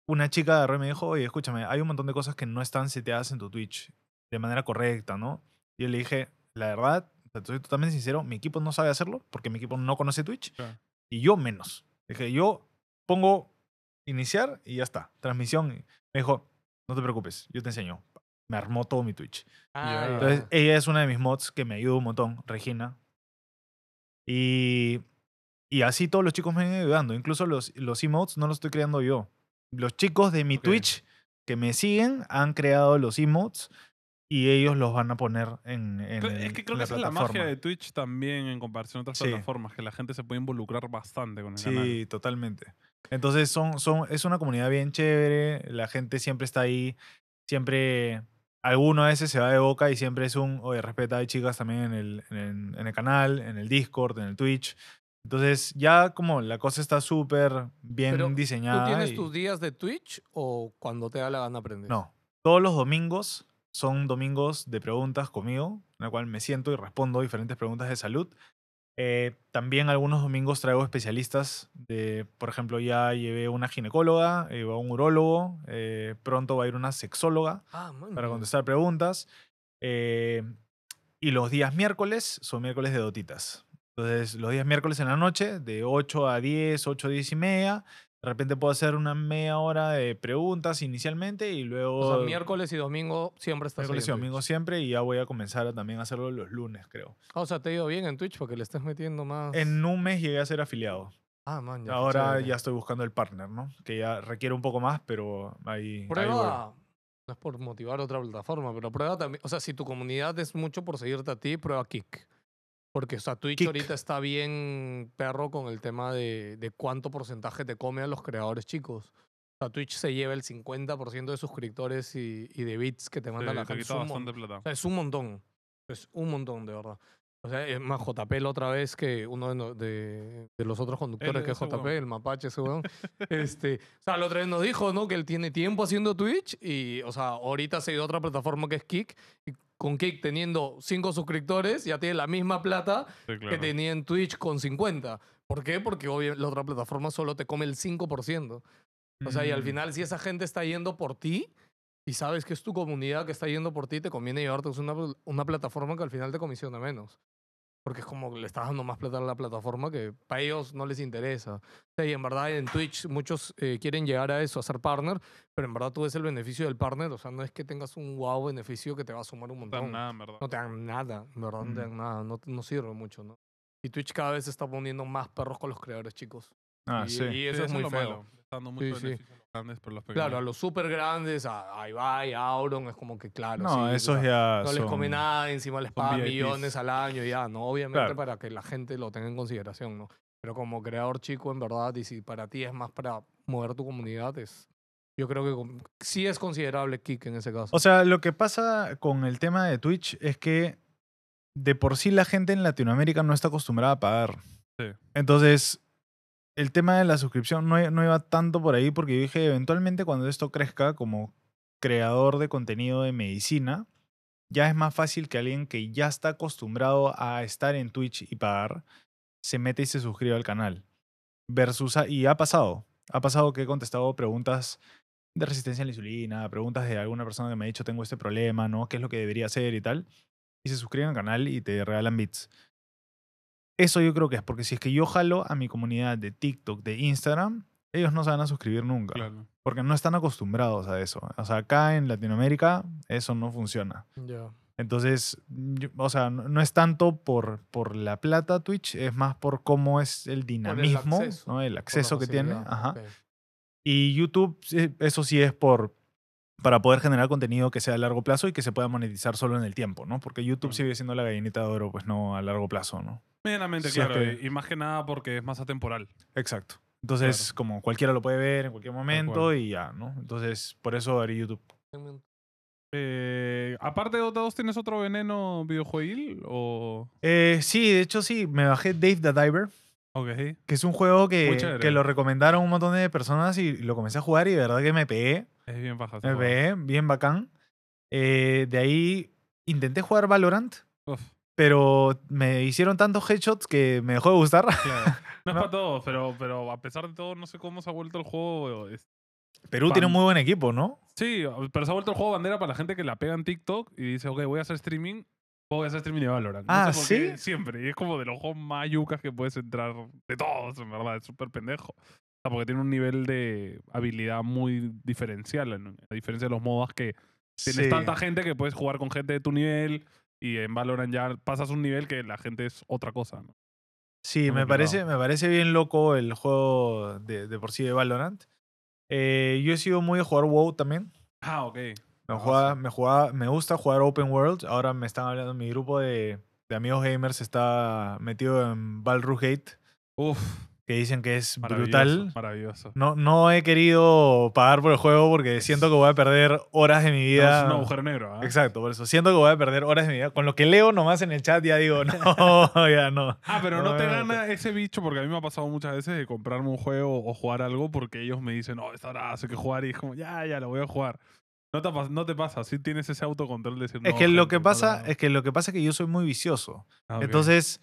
una chica agarró y me dijo, oye, escúchame, hay un montón de cosas que no están seteadas en tu Twitch de manera correcta, ¿no? Y yo le dije, la verdad, te soy totalmente sincero, mi equipo no sabe hacerlo porque mi equipo no conoce Twitch Claro. y yo menos. Dije, yo pongo iniciar y ya está, transmisión. Me dijo, no te preocupes, yo te enseño. Me armó todo mi Twitch. Ah. Entonces, ella es una de mis mods que me ayuda un montón, Regina. Y, y así todos los chicos me han ido ayudando. Incluso los, los emotes no los estoy creando yo. Los chicos de mi Ok. Twitch que me siguen han creado los emotes y ellos los van a poner en, en es que creo en que esa es la magia de Twitch también en comparación a otras Sí. plataformas, que la gente se puede involucrar bastante con el canal. Sí, totalmente. Entonces son, son, es una comunidad bien chévere, la gente siempre está ahí, siempre, alguno a veces se va de boca y siempre es un, oye, respeta, hay chicas también en el, en, el, en el canal, en el Discord, en el Twitch. Entonces ya como la cosa está súper bien Pero, diseñada. ¿Tú tienes y- tus días de Twitch o cuando te da la gana aprendes? No, todos los domingos son domingos de preguntas conmigo, en la cual me siento y respondo diferentes preguntas de salud. Eh, también algunos domingos traigo especialistas de, por ejemplo, ya llevé una ginecóloga, eh, va un urólogo, eh, pronto va a ir una sexóloga Ah, para contestar preguntas. eh, y los días miércoles son miércoles de dotitas. Entonces, los días miércoles en la noche, de 8 a 10, 8 a 10 y media, de repente puedo hacer una media hora de preguntas inicialmente y luego... O sea, miércoles y domingo siempre estás miércoles y domingo siempre y ya voy a comenzar a también hacerlo los lunes, creo. Ah, o sea, te ha ido bien en Twitch porque le estás metiendo más. En un mes llegué a ser afiliado. Ah, man, ya. Ahora ya estoy buscando el partner, ¿no? Que ya requiere un poco más, pero ahí... Prueba. No es por motivar otra plataforma, pero prueba también. O sea, si tu comunidad es mucho por seguirte a ti, prueba Kick. Porque, o sea, Twitch Kick. ahorita está bien perro con el tema de, de cuánto porcentaje te come a los creadores chicos. O sea, Twitch se lleva el 50% de suscriptores y, y de bits que te manda Sí, la te gente. Es un, o sea, es un montón. Es un montón, de verdad. O sea, es más JP la otra vez que uno de, de, de los otros conductores que es JP, el mapache ese weón. este, o sea, la otra vez nos dijo, ¿no? Que él tiene tiempo haciendo Twitch y, o sea, ahorita se ha ido a otra plataforma que es Kick y con Kick teniendo 5 suscriptores ya tiene la misma plata Sí, que claro. tenía en Twitch con 50. ¿Por qué? Porque la otra plataforma solo te come el 5%. O sea, y al Mm. final, si esa gente está yendo por ti y sabes que es tu comunidad que está yendo por ti, te conviene llevarte una, pl- una plataforma que al final te comisiona menos. Porque es como que le estás dando más plata a la plataforma que para ellos no les interesa. Y en verdad en Twitch muchos eh, quieren llegar a eso, a ser partner, pero en verdad tú ves el beneficio del partner. O sea, no es que tengas un wow beneficio que te va a sumar un No te dan montón. nada, en verdad. No te dan nada, en verdad, no te Mm. dan nada. No, no sirve mucho, ¿no? Y Twitch cada vez se está poniendo más perros con los creadores chicos. Ah, y, sí. y eso Sí, es muy feo. malo. Dando mucho Sí, sí. Grandes, pero los pequeños. Claro, a los súper grandes, a, a Ibai, a Auron, es como que claro. No, sí, esos ya No les come nada, encima les pagan VIPs. millones al año, ya, ¿no? Obviamente Claro. para que la gente lo tenga en consideración, ¿no? Pero como creador chico, en verdad, y si para ti es más para mover tu comunidad, es, yo creo que con- sí es considerable kick en ese caso. O sea, lo que pasa con el tema de Twitch es que de por sí la gente en Latinoamérica no está acostumbrada a pagar. Sí. Entonces, el tema de la suscripción no, no iba tanto por ahí porque yo dije, eventualmente cuando esto crezca como creador de contenido de medicina, ya es más fácil que alguien que ya está acostumbrado a estar en Twitch y pagar, se mete y se suscriba al canal. Versus, y ha pasado, ha pasado que he contestado preguntas de resistencia a la insulina, preguntas de alguna persona que me ha dicho tengo este problema, ¿no? ¿Qué es lo que debería hacer y tal? Y se suscriben al canal y te regalan bits. Eso yo creo que es, porque si es que yo jalo a mi comunidad de TikTok, de Instagram, ellos no se van a suscribir nunca, Claro. porque no están acostumbrados a eso. O sea, acá en Latinoamérica eso no funciona. Entonces, yo- o sea, no, no es tanto por, por la plata Twitch, es más por cómo es el dinamismo, acceso, ¿no? el acceso que tiene. Ajá. Y YouTube, eso sí es por para poder generar contenido que sea a largo plazo y que se pueda monetizar solo en el tiempo, ¿no? Porque YouTube Mm. sigue siendo la gallinita de oro, pues no a largo plazo, ¿no? Medianamente, Si es claro. que- y- Y más que nada porque es más atemporal. Exacto. Entonces, como cualquiera lo puede ver en cualquier momento y ya, ¿no? Entonces, por eso haré YouTube. Eh, aparte de Dota 2, ¿tienes otro veneno videojueguil? O... Eh, sí, de hecho sí, me bajé Dave the Diver, Ok. que es un juego que, que lo recomendaron un montón de personas y lo comencé a jugar y de verdad que me pegué, Es bien baja. me bien bacán. Eh, de ahí intenté jugar Valorant, Uf, pero me hicieron tantos headshots que me dejó de gustar. claro. No es para todos, pero, pero a pesar de todo, no sé cómo se ha vuelto el juego. es- Perú tiene un muy buen equipo, ¿no? Sí, pero se ha vuelto el juego bandera para la gente que la pega en TikTok y dice, ok, voy a hacer streaming. Voy a hacer streaming de Valorant. No Ah, sé por qué, ¿sí? Siempre. Y es como de los juegos más yucas que puedes entrar de todos, en verdad. Es súper pendejo. Porque tiene un nivel de habilidad muy diferencial. en- A diferencia de los MOBAs que tienes Sí. tanta gente que puedes jugar con gente de tu nivel y en Valorant ya pasas un nivel que la gente es otra cosa. ¿no? Sí, me parece, me parece bien loco el juego de, de por sí de Valorant. Eh, yo he sido muy de jugar WoW también. Ah, ok. Me, Ah, jugaba- me, jugaba- me gusta jugar Open World. Ahora me están hablando, mi grupo de, de amigos gamers está metido en Balrog Gate, Uf, que dicen que es maravilloso. brutal. Maravilloso. No, no he querido pagar por el juego porque siento que voy a perder horas de mi No, vida. es un agujero negro. ¿ah? Exacto, por eso. Siento que voy a perder horas de mi vida. Con lo que leo nomás en el chat ya digo, no, ya no. Ah, pero no, te me gana ese bicho porque a mí me ha pasado muchas veces de comprarme un juego o jugar algo porque ellos me dicen, no, esta hora hace que jugar y es como, ya, ya, lo voy a jugar. No te, no te pasa, sí tienes ese autocontrol de decir, Es "No, que lo que pasa, no". es que lo que pasa es que yo soy muy vicioso. Ah. Entonces,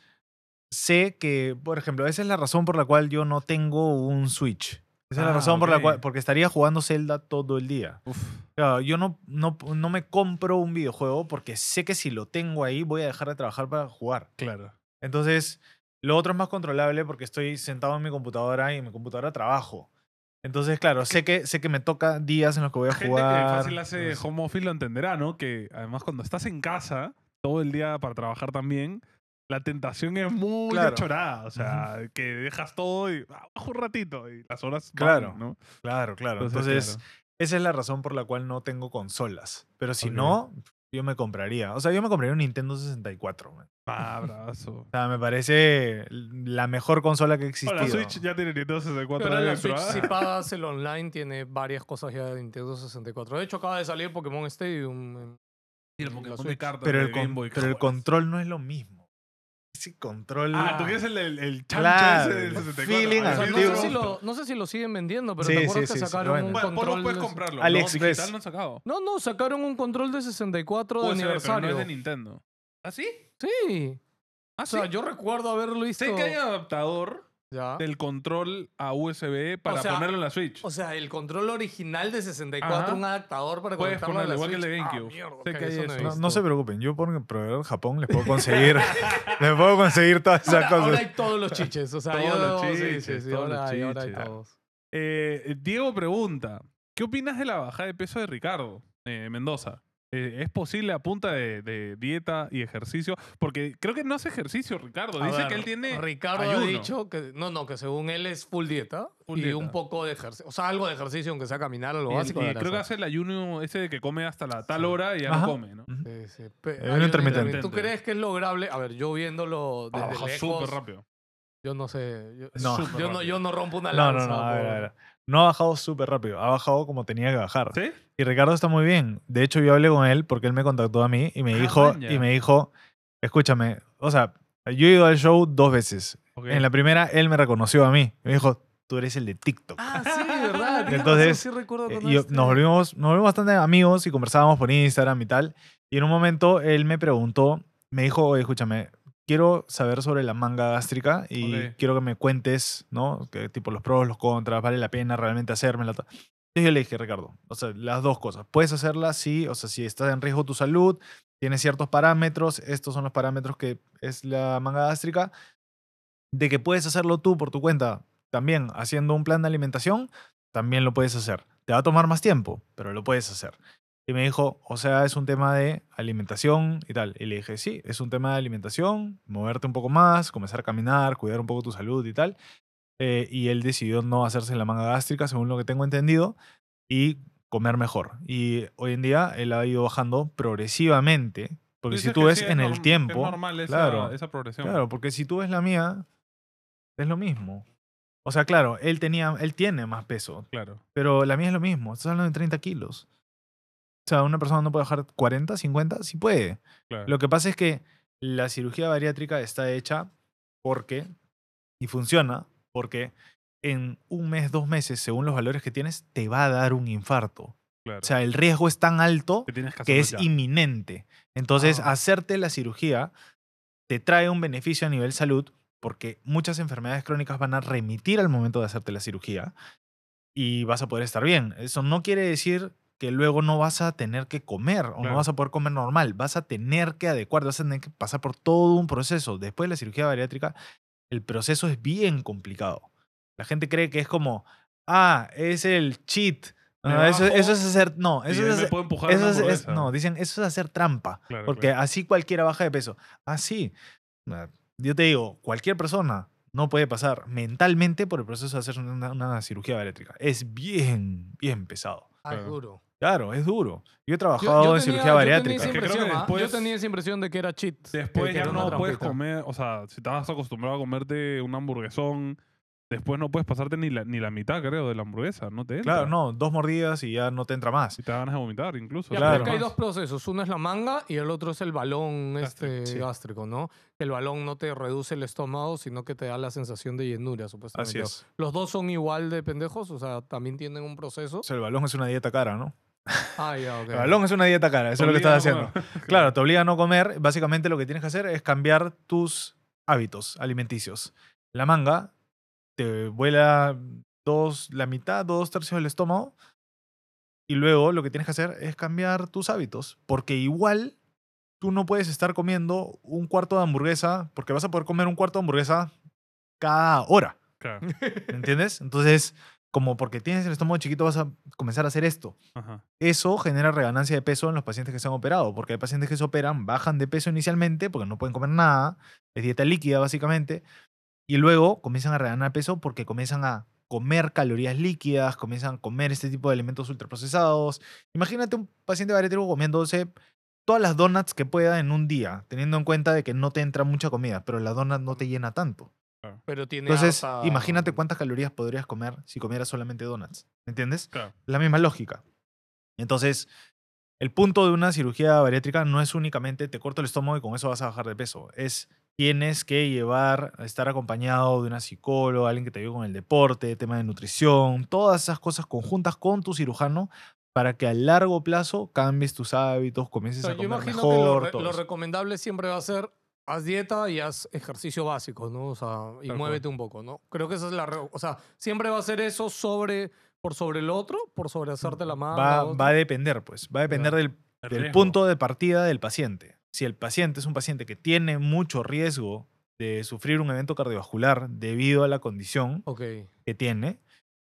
sé que, por ejemplo, esa es la razón por la cual yo no tengo un Switch. Esa es la Ah, razón por la cual, porque estaría jugando Zelda todo el día. Uf, Claro, yo no, no, no me compro un videojuego porque sé que si lo tengo ahí voy a dejar de trabajar para jugar. claro. Entonces, lo otro es más controlable porque estoy sentado en mi computadora y en mi computadora trabajo. Entonces, claro, sé que, sé que me toca días en los que voy a Gente jugar. que fácil hace home office lo entenderá, ¿no? Que además cuando estás en casa todo el día para trabajar también, la tentación es muy Claro. chorada. O sea, que dejas todo y bajo un ratito y las horas van, Claro. ¿no? Claro, claro. Entonces, Entonces, esa es la razón por la cual no tengo consolas. Pero si no, yo me compraría. O sea, yo me compraría un Nintendo 64. man. Ah. O sea, me parece la mejor consola que ha existido. Ahora, Switch ya tiene Nintendo 64 Pero la Switch, si pagas el online, tiene varias cosas ya de Nintendo 64. De hecho, acaba de salir Pokémon Stadium. Sí, el la Pokémon de cartas pero de el, con- Game Boy, pero el control no es lo mismo. Ese control. Ah, tú quieres el, el, el chancho Claro, ese del el 64. feeling Ah, O sea, sí, no, sé si sí, lo, no sé si lo siguen vendiendo, pero Sí, ¿te sí, acuerdas sí, que sí, sacaron bueno. un Bueno, control? Puedes de- comprarlo. AliExpress. No, digital no han sacado. No, no, sacaron un control de 64 de Puede ser, pero aniversario. no es de Nintendo. ¿Ah, sí? Sí. ¿Ah, O sea, sí? yo recuerdo haberlo visto. Sé que hay adaptador Ya. del control a USB para sea, ponerlo en la Switch. O sea, el control original de 64, Ajá. un adaptador para Puedes conectarlo a la igual que el de Switch. Ah, GameCube. mierda, eso no se preocupen, yo por el proveedor Japón les puedo conseguir, les puedo conseguir todas esas Ahora, cosas. ahora hay todos los chiches. O sea, Todos yo- los sí, chiches, sí, sí, todos ahora los hay, ahora hay chiches. todos. Eh, Diego pregunta, ¿qué opinas de la bajada de peso de Ricardo eh, Mendoza? Eh, es posible a punta de, de dieta y ejercicio, porque creo que no hace ejercicio, Ricardo. A Dice ver, que él tiene Ricardo ayuno. ha dicho que no, no, que según él es full dieta Full y dieta. un poco de ejercicio, o sea, algo de ejercicio aunque sea caminar, algo Y, básico. y creo que hace el ayuno ese de que come hasta la tal hora y ya Ajá. no come, ¿no? Sí, sí. Ayuno intermitente. ¿Tú crees que es lograble? A ver, yo viéndolo desde Baja lejos, súper rápido. yo no sé. Yo No. Yo, no, yo no rompo una No, lanza. no, no, a ver, a ver. No ha bajado súper rápido, ha bajado como tenía que bajar. ¿Sí? Y Ricardo está muy bien. De hecho, yo hablé con él porque él me contactó a mí y me Ah, dijo, y me dijo, escúchame, o sea, yo he ido al show dos veces. Ok. En la primera, él me reconoció a mí. Me dijo, tú eres el de TikTok. Ah, sí, ¿verdad? Entonces, sí recuerdo Eh, yo- este- nos, volvimos, nos volvimos bastante amigos y conversábamos por Instagram y tal. Y en un momento él me preguntó, me dijo, oye, escúchame, quiero saber sobre la manga gástrica y Ok. quiero que me cuentes, ¿no? Que, tipo los pros, los contras, vale la pena realmente hacérmela. yo le dije, Ricardo, o sea, las dos cosas. Puedes hacerla, sí, o sea, si está en riesgo tu salud, tienes ciertos parámetros, estos son los parámetros que es la manga gástrica, de que puedes hacerlo tú por tu cuenta, también haciendo un plan de alimentación, también lo puedes hacer. Te va a tomar más tiempo, pero lo puedes hacer. Y me dijo, o sea, es un tema de alimentación y tal. Y le dije, sí, es un tema de alimentación, moverte un poco más, comenzar a caminar, cuidar un poco tu salud y tal. Eh, y él decidió no hacerse la manga gástrica, según lo que tengo entendido, y comer mejor. Y hoy en día él ha ido bajando progresivamente, porque si tú ves sí, en el tiempo... Es normal esa, claro, esa progresión. Claro, porque si tú ves la mía, es lo mismo. O sea, claro, él, tenía, él tiene más peso, Claro. pero la mía es lo mismo. Estás hablando de 30 kilos. O sea, una persona no puede bajar 40, 50, sí puede. claro. Lo que pasa es que la cirugía bariátrica está hecha porque, y funciona, porque en un mes, dos meses, según los valores que tienes, te va a dar un infarto. claro. O sea, el riesgo es tan alto que es ya. inminente. Entonces, Ah. hacerte la cirugía te trae un beneficio a nivel salud porque muchas enfermedades crónicas van a remitir al momento de hacerte la cirugía y vas a poder estar bien. Eso no quiere decir que luego no vas a tener que comer o Claro. no vas a poder comer normal. Vas a tener que adecuar, vas a tener que pasar por todo un proceso. Después de la cirugía bariátrica, el proceso es bien complicado. La gente cree que es como, ah, es el cheat. Ah, eso, es hacer, no, eso es, me hacer- puedo empujar eso una es- es- hamburguesa. no, dicen, eso es hacer trampa. Claro, porque claro. así cualquiera baja de peso. Así. Yo te digo, cualquier persona no puede pasar mentalmente por el proceso de hacer una, una cirugía bariátrica. Es bien, bien pesado. Ah, duro. Claro, es duro. Yo he trabajado yo en tenía- cirugía yo tenía bariátrica. esa impresión, ¿ah? Yo tenía esa impresión de que era cheat. Después ya no puedes comer, o sea, si estabas acostumbrado a comerte un hamburguesón, después no puedes pasarte ni la, ni la mitad, creo, de la hamburguesa. No te entra. Claro, no, dos mordidas y ya no te entra más. Y te ganas de vomitar incluso. Ya, Claro. hay dos procesos. Uno es la manga y el otro es el balón este, sí. gástrico, ¿no? El balón no te reduce el estómago, sino que te da la sensación de llenura, supuestamente. Así es. Los dos son igual de pendejos, o sea, también tienen un proceso. O sea, el balón es una dieta cara, ¿no? Ah, ya, ok. El balón es una dieta cara, eso es lo que estás haciendo. Claro, te obliga a no comer. Básicamente lo que tienes que hacer es cambiar tus hábitos alimenticios. La manga te vuela dos, la mitad, dos tercios del estómago. Y luego lo que tienes que hacer es cambiar tus hábitos. Porque igual tú no puedes estar comiendo un cuarto de hamburguesa, porque vas a poder comer un cuarto de hamburguesa cada hora. Claro. ¿Me entiendes? Entonces, como porque tienes el estómago chiquito, vas a comenzar a hacer esto. Ajá. Eso genera reganancia de peso en los pacientes que se han operado, porque hay pacientes que se operan, bajan de peso inicialmente porque no pueden comer nada, es dieta líquida básicamente, y luego comienzan a reganar peso porque comienzan a comer calorías líquidas, comienzan a comer este tipo de alimentos ultraprocesados. Imagínate un paciente bariátrico comiéndose todas las donuts que pueda en un día, teniendo en cuenta de que no te entra mucha comida, pero la donut no te llena tanto. Pero tiene Entonces, imagínate cuántas calorías podrías comer si comieras solamente donuts. ¿Me entiendes? Claro. La misma lógica. Entonces, el punto de una cirugía bariátrica no es únicamente te corto el estómago y con eso vas a bajar de peso. Es tienes que llevar, estar acompañado de una psicóloga, alguien que te ayude con el deporte, tema de nutrición, todas esas cosas conjuntas con tu cirujano para que a largo plazo cambies tus hábitos, O comiences sea, a yo comer imagino mejor. que lo, re- lo recomendable siempre va a ser haz dieta y haz ejercicio básico, ¿no? O sea, y Tal cual. muévete un poco, ¿no? Creo que esa es la... re- O sea, siempre va a ser eso sobre... Por sobre el otro, por sobre hacerte la mano. va, va a depender, pues. Va a depender del El del riesgo. punto de partida del paciente. Si el paciente es un paciente que tiene mucho riesgo de sufrir un evento cardiovascular debido a la condición Ok. que tiene,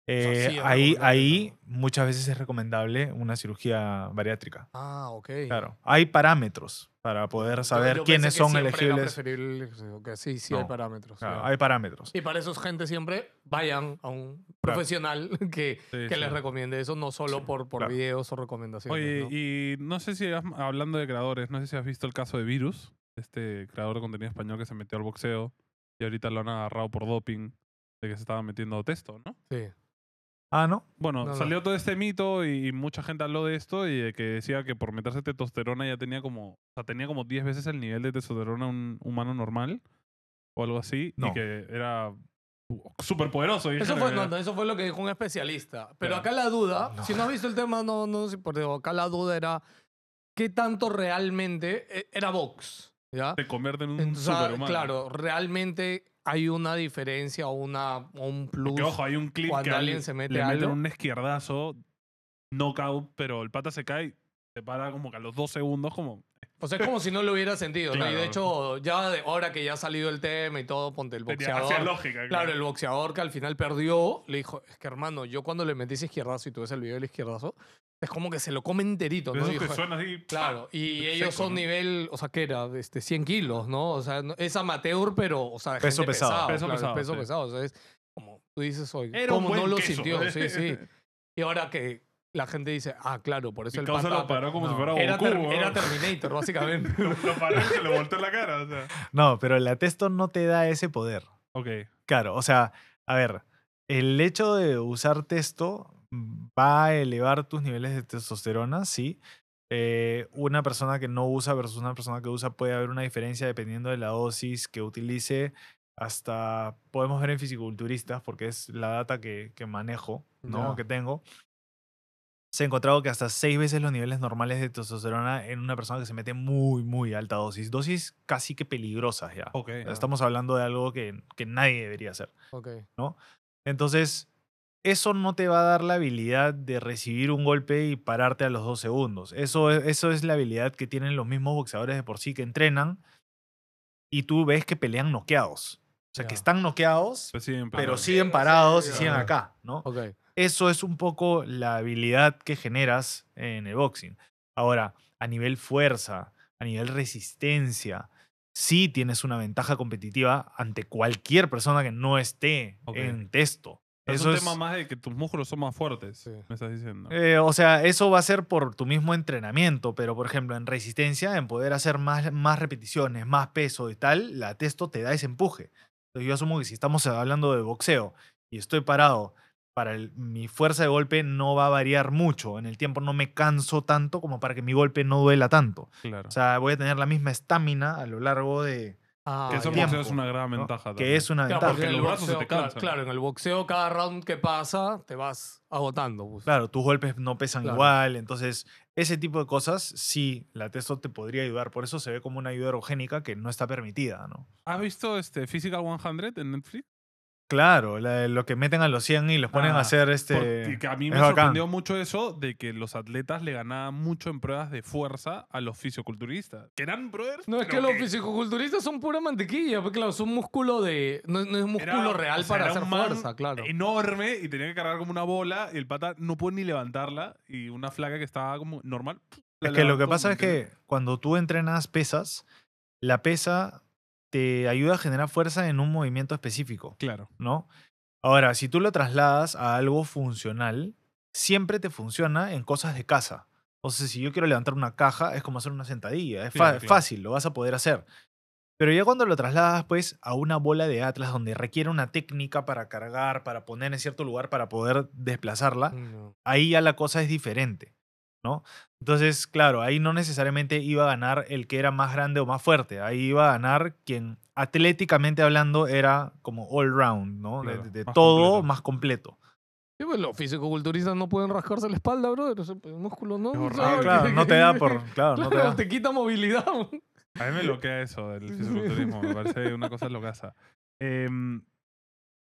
Eh, sí es ahí, recomendable, ahí muchas veces es recomendable una cirugía bariátrica. Ah, ok. Claro. Hay parámetros para poder saber yo quiénes son elegibles. preferible que sí, sí hay parámetros. Claro, hay parámetros. Y para eso, gente, siempre vayan a un profesional que, Sí, que sí. les recomiende eso, no solo por, por claro. videos o recomendaciones. Oye, ¿no? y no sé si, has- hablando de creadores, no sé si has visto el caso de Virus, este creador de contenido español que se metió al boxeo y ahorita lo han agarrado por doping de que se estaba metiendo testo, ¿no? Sí. Ah, ¿no? Bueno, No, no. salió todo este mito y, y mucha gente habló de esto y de que decía que por meterse testosterona ya tenía como, o sea, tenía como 10 veces el nivel de testosterona de un humano normal o algo así y No. que era súper poderoso. Eso fue, no, no, eso fue lo que dijo un especialista. Pero acá la duda, No. si no has visto el tema, no, no sé, pero acá la duda era qué tanto realmente eh, era box, ¿ya? Te convierte en un Entonces, ah, superhumano. claro, realmente hay una diferencia o, una, un plus. Que ojo, hay un clip cuando que alguien al- se mete le meten un izquierdazo, knockout, pero el pata se cae, se para como que a los dos segundos, como. O sea, es como si no lo hubiera sentido, ¿no? Y de hecho, ya de ahora que ya ha salido el tema y todo, ponte el boxeador. lógica. Claro, el boxeador que al final perdió, le dijo, es que hermano, yo cuando le metí ese izquierdazo y tú ves el video del izquierdazo, es como que se lo come enterito, ¿no? Eso Y que suena así. Claro, y Seco, ellos son ¿no? nivel, o sea, ¿qué era? Este, 100 kilos, ¿no? O sea, no- es amateur, pero, o sea, Peso gente pesado. pesado, Peso claro, pesado, peso sí. pesado. O sea, es como tú dices hoy, Era un ¿cómo no lo queso. sintió? Sí, sí. Y ahora que la gente dice, ah, claro, por eso Mi el pata... lo paró como si no. fuera era, Goku. ter- weón. era Terminator, básicamente. Lo paró y se le volteó la cara. O sea. No, pero la testo no te da ese poder. Ok. Claro, o sea, a ver, el hecho de usar testo mm, va a elevar tus niveles de testosterona, sí. Eh, una persona que no usa versus una persona que usa puede haber una diferencia dependiendo de la dosis que utilice. Hasta podemos ver en fisiculturistas, porque es la data que, que manejo, ¿no? Que tengo. Se ha encontrado que hasta seis veces los niveles normales de testosterona en una persona que se mete muy, muy alta dosis. Dosis casi que peligrosas ya. Ok. Estamos hablando de algo que, que nadie debería hacer. ok. Entonces, eso no te va a dar la habilidad de recibir un golpe y pararte a los dos segundos. Eso, es- eso es la habilidad que tienen los mismos boxeadores de por sí que entrenan y tú ves que pelean noqueados. O sea, que están noqueados, Pues siguen pero siguen parados y ya. siguen acá, ¿no? Ok. Eso es un poco la habilidad que generas en el boxing. Ahora, a nivel fuerza, a nivel resistencia, sí tienes una ventaja competitiva ante cualquier persona que no esté en testo. Es Eso un es, tema más de que tus músculos son más fuertes. Sí. Me estás diciendo. eh, o sea, eso va a ser por tu mismo entrenamiento, pero por ejemplo, en resistencia, en poder hacer más, más repeticiones, más peso y tal, la testo te da ese empuje. Entonces, yo asumo que si estamos hablando de boxeo y estoy parado, para el- mi fuerza de golpe no va a variar mucho. En el tiempo no me canso tanto como para que mi golpe no duela tanto. claro. O sea, voy a tener la misma estamina a lo largo de... Ah, que eso en ya. tiempo, boxeo es una gran ¿no? ventaja. Que es una Claro, ventaja. porque en los el brazos se boxeo, te claro, en el boxeo cada round que pasa te vas agotando. pues. Claro, tus golpes no pesan Claro. igual, entonces ese tipo de cosas sí, la testo te podría ayudar, por eso se ve como una ayuda erogénica que no está permitida, ¿no? ¿Has visto este Physical 100 en Netflix? Claro, la- lo que meten a los 100 y los ponen Ah, a hacer Porque este... que a mí es me bacán. sorprendió mucho eso de que los atletas le ganaban mucho en pruebas de fuerza a los fisioculturistas. Que eran, brother. No, es que los fisicoculturistas son pura mantequilla, porque claro, son músculo de. No, no es músculo era- real o sea, para era hacer un man fuerza, claro. Enorme y tenía que cargar como una bola y el pata no puede ni levantarla y una flaca que estaba como normal. Es que lo que pasa ¿me es que cuando tú entrenas pesas, la pesa te ayuda a generar fuerza en un movimiento específico, Claro. ¿no? Ahora, si tú lo trasladas a algo funcional, siempre te funciona en cosas de casa. Entonces, si yo quiero levantar una caja, es como hacer una sentadilla. Es fa- Claro, claro. fácil, lo vas a poder hacer. Pero ya cuando lo trasladas pues a una bola de Atlas donde requiere una técnica para cargar, para poner en cierto lugar, para poder desplazarla, No. ahí ya la cosa es diferente, ¿no? Entonces, claro, ahí no necesariamente iba a ganar el que era más grande o más fuerte, ahí iba a ganar quien atléticamente hablando era como all round, ¿no? De- Claro, de, de más todo completo. más completo. Sí, pues los fisicoculturistas no pueden rascarse la espalda, bro. El músculo no. Es o horrible. sea, Ah, claro, no te da por, claro, no te da. te quita movilidad. A mí me loquea eso del fisiculturismo. me parece una cosa locaza. Eh,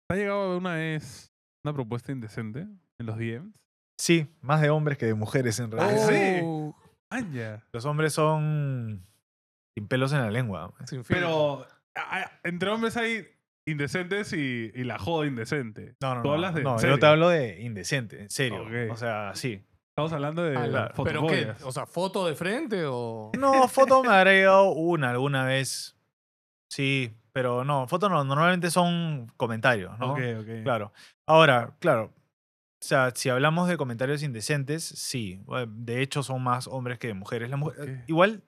¿Te ha llegado una vez una propuesta indecente en los DMs? Sí, más de hombres que de mujeres en realidad. sí? Oh, Anja. Los hombres son sin pelos en la lengua. sin. Pero a- a- entre hombres hay indecentes y, y la joda indecente. No, no, Tú no. hablas de. no, yo te hablo de indecente, en serio. Ok. O sea, sí. Estamos hablando de la- ¿Pero qué? O sea, ¿foto de frente o...? No, foto me habrá llegado una alguna vez. Sí, pero no, fotos no, normalmente son comentarios, ¿no? Ok, ok. Claro. Ahora, claro. O sea, si hablamos de comentarios indecentes, sí. eh, De hecho, son más hombres que mujeres. La mujer- Ok. Igual,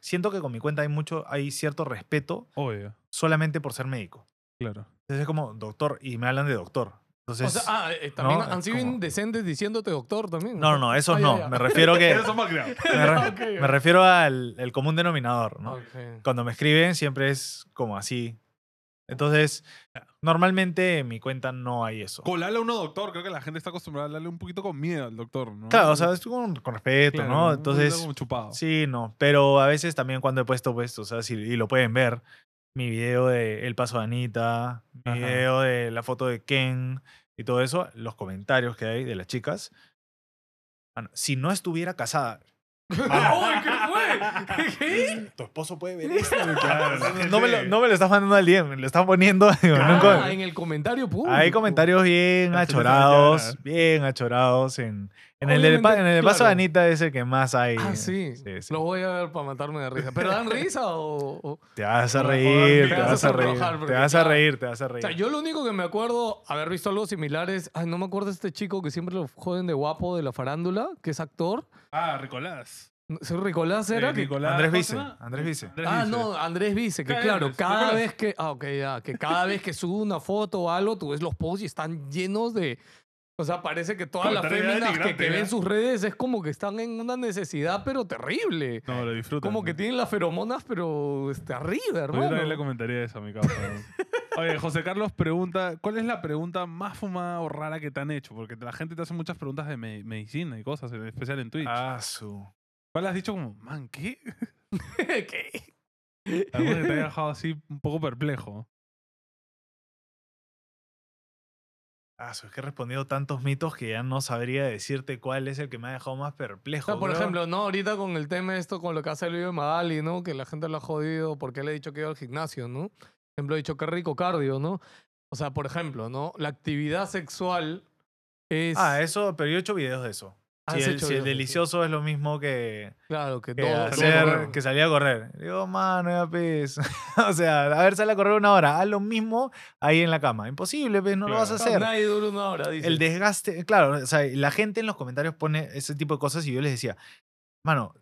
siento que con mi cuenta hay mucho, hay cierto respeto Obvio, solamente por ser médico. claro. Entonces es como doctor y me hablan de doctor. O Entonces, sea, ah, eh, también no, han sido como- indecentes diciéndote doctor también. no, no, no, esos Ah, ya, no. ya. Me refiero que me, re- Ok, me refiero al el común denominador, ¿no? Ok. Cuando me escriben siempre es como así. Entonces, normalmente en mi cuenta no hay eso. Con habla uno doctor, creo que la gente está acostumbrada a hablarle un poquito con miedo al doctor, ¿no? Claro, o sea, es con, con respeto, Claro, ¿no? Entonces, como chupado. sí, no. Pero a veces también cuando he puesto, pues, o sea, si, y lo pueden ver, mi video de El Paso de Anita, mi Ajá. video de la foto de Ken y todo eso, los comentarios que hay de las chicas. mano, si no estuviera casada, ¡Uy, qué fue! ¿Qué? tu esposo puede ver esto. Claro, no, me lo, no me lo estás mandando al DM, me lo estás poniendo. digo, Ah, en el comentario público. Hay comentarios bien achorados, bien achorados. En, en el del pa- en Obviamente, el paso de claro. Anita es el que más hay. Ah, sí. sí, sí. Lo voy a ver para matarme de risa. ¿Pero dan risa o...? o- Te vas a reír, te vas a reír. sonrojar, Te vas a reír, te vas a O sea, reír. yo lo único que me acuerdo haber visto algo similar es... Ay, no me acuerdo de este chico que siempre lo joden de guapo de la farándula, que es actor. Ah, Ricolás. ¿Se Ricolás era? Eh, que- Nicolás, Andrés ¿cómo Vice, llama? Andrés Vice. Ah, Vice. no, Andrés Vice, que Claro, claro, cada vez que... Ah, ok, ya. Que cada vez que sube una foto o algo, tú ves los posts y están llenos de... O sea, parece que todas las féminas que, que ven sus redes es como que están en una necesidad, pero terrible. No, lo disfruto. Como que tienen las feromonas, pero este, arriba, Yo también le hermano. comentaría eso a mi causa. Oye, José Carlos pregunta, ¿cuál es la pregunta más fumada o rara que te han hecho? Porque la gente te hace muchas preguntas de me- medicina y cosas, en especial en Twitch. Ah, su. ¿Cuál has dicho como, man, qué? ¿Qué? Algo que te haya dejado así un poco perplejo. Ah, es que he respondido tantos mitos que ya no sabría decirte cuál es el que me ha dejado más perplejo. por ejemplo, no, ahorita con el tema esto, con lo que hace el video de Magali, ¿no? Que la gente lo ha jodido porque le he dicho que iba al gimnasio, ¿no? Por ejemplo, he dicho que rico cardio, ¿no? O sea, por ejemplo, ¿no? La actividad sexual es... Ah, eso, pero yo he hecho videos de eso. Si el, si delicioso es lo mismo que, Claro, que que todo... hacer, todo- que salir a correr. Digo, mano, ya pues. o sea, a ver, sale a correr una hora. Haz lo mismo ahí en la cama. Imposible, pues, no lo vas a hacer. Nadie dura una hora, dice. El desgaste, claro, o sea, la gente en los comentarios pone ese tipo de cosas y yo les decía, mano,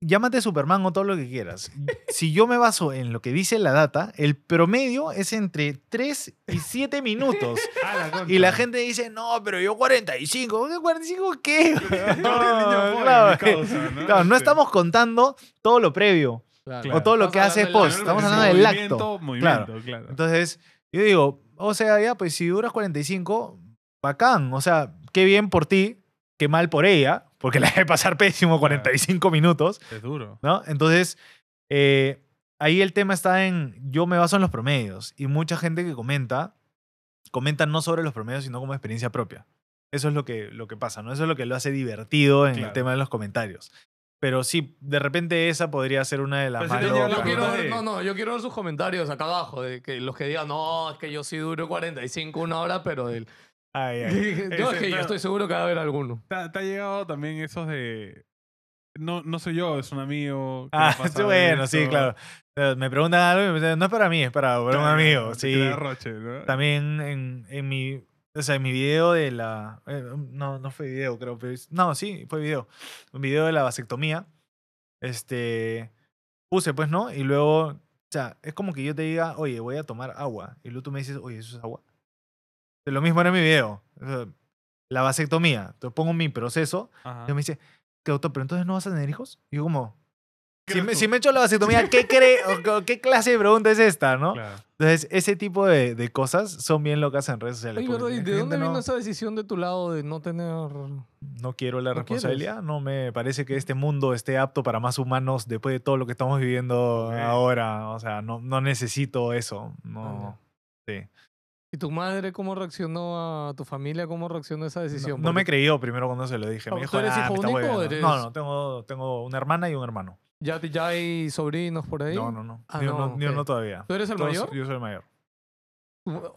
llámate Superman o todo lo que quieras. Si yo me baso en lo que dice la data, el promedio es entre 3 y 7 minutos. Y la gente dice, no, pero yo 45. ¿Qué 45 qué? No, claro, claro, no estamos contando todo lo previo Claro. o todo lo Estamos que hace post. Estamos hablando del acto. Claro. Entonces, yo digo, o sea, ya, pues si duras 45, bacán. O sea, qué bien por ti, qué mal por ella, porque la de pasar pésimo 45 minutos, Es duro. ¿no? Entonces, eh, ahí el tema está en, yo me baso en los promedios y mucha gente que comenta, comenta no sobre los promedios, sino como experiencia propia. Eso es lo que, lo que pasa, ¿no? Eso es lo que lo hace divertido en Claro. el tema de los comentarios. Pero sí, de repente esa podría ser una de las si más Yo quiero ver, no, no, yo quiero ver sus comentarios acá abajo, de que los que digan, no, es que yo sí duro 45, una hora, pero el... Ay, ay. yo, es que yo estoy seguro que va a haber alguno. ¿Te, te ha llegado también esos de... No, no soy yo, es un amigo. Ah, sí, bueno, sí, claro. Me preguntan algo y me dicen, no es para mí, es para, para un amigo. Sí. roche, ¿no? También en, en mi, o sea, en mi video de la, eh, no, no fue video, creo, pero no, sí, fue video. Un video de la vasectomía. Este, puse, pues, ¿no? Y luego, o sea, es como que yo te diga, oye, voy a tomar agua. Y luego tú me dices, oye, ¿eso es agua? Lo mismo era mi video. La vasectomía. Te pongo mi proceso. Ajá. Y me dice, ¿qué doctor? ¿Pero entonces no vas a tener hijos? Y yo como, ¿Qué si me, si me he hecho la vasectomía, ¿qué cree? o- ¿Qué clase de pregunta es esta, no? Claro. Entonces, ese tipo de, de cosas son bien locas en redes sociales. Oye, ¿verdad? ¿Y de dónde no, vino esa decisión de tu lado de no tener...? no quiero la ¿No quieres? responsabilidad. No me parece que este mundo esté apto para más humanos después de todo lo que estamos viviendo Ok. ahora. O sea, no, no necesito eso. No, sí. ¿Y tu madre cómo reaccionó a tu familia? ¿Cómo reaccionó a esa No, decisión? no me creyó primero cuando se lo dije. Ah, Me ¿tú dijo, eres "Ah, hijo me único o hueveando". eres- No, no, tengo, tengo una hermana y un hermano. ¿Ya, ya hay sobrinos por ahí? No, no, no. Ah, yo, no, no, yo no todavía. ¿Tú eres el Todos- mayor? Yo soy el mayor.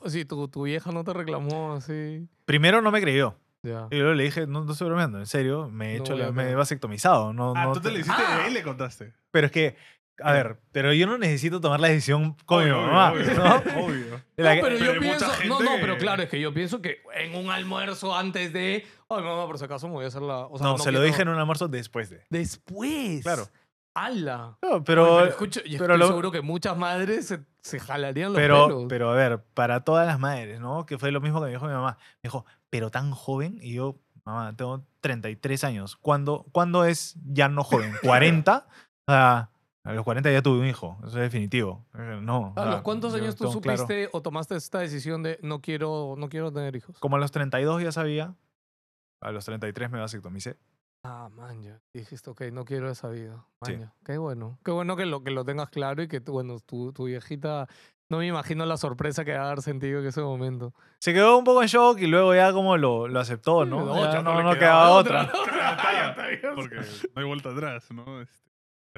Si tu, tu vieja no te reclamó así. Primero no me creyó. Ya. Y luego le dije, no, no estoy bromeando, en serio, me he No hecho, a la- me he vasectomizado. No, Ah, no tú te te- lo hiciste Ah. y le contaste. Pero es que, a ver, pero yo no necesito tomar la decisión con mi mamá, obvio, ¿no? obvio. La No, pero pero yo hay pienso. No, gente no, que- pero claro, es que yo pienso que en un almuerzo antes de. Ay, mamá, por si acaso me voy a hacer la. O sea, no, se lo quiero- dije en un almuerzo después de. Después. Claro. ¡Hala! No, Pero, pero, escucho, yo pero estoy lo- seguro que muchas madres se, se jalarían los pero, pelos. pero a ver, para todas las madres, ¿no? Que fue lo mismo que me dijo mi mamá. Me dijo, pero tan joven. Y yo, mamá, tengo 33 años. ¿Cuándo, ¿cuándo es ya no joven? ¿40? O sea, a los 40 ya tuve un hijo. Eso es definitivo. Eh, No. o ¿A sea, los cuántos años tú tengo claro. supiste o tomaste esta decisión de no quiero, no quiero tener hijos? Como a los 32 ya sabía. A los 33 me vasectomicé. Ah, man, ya. Dijiste, ok, no quiero esa vida. Sí. Man, ya. Qué bueno. Qué bueno que lo, que lo tengas claro y que, tú- bueno, tu, tu viejita... No me imagino la sorpresa que va a haber sentido en ese momento. Se quedó un poco en shock y luego ya como lo, lo aceptó, ¿no? No, Ya ya no, le no quedaba quedaba otra. Claro, Porque no hay vuelta atrás, ¿no? Este,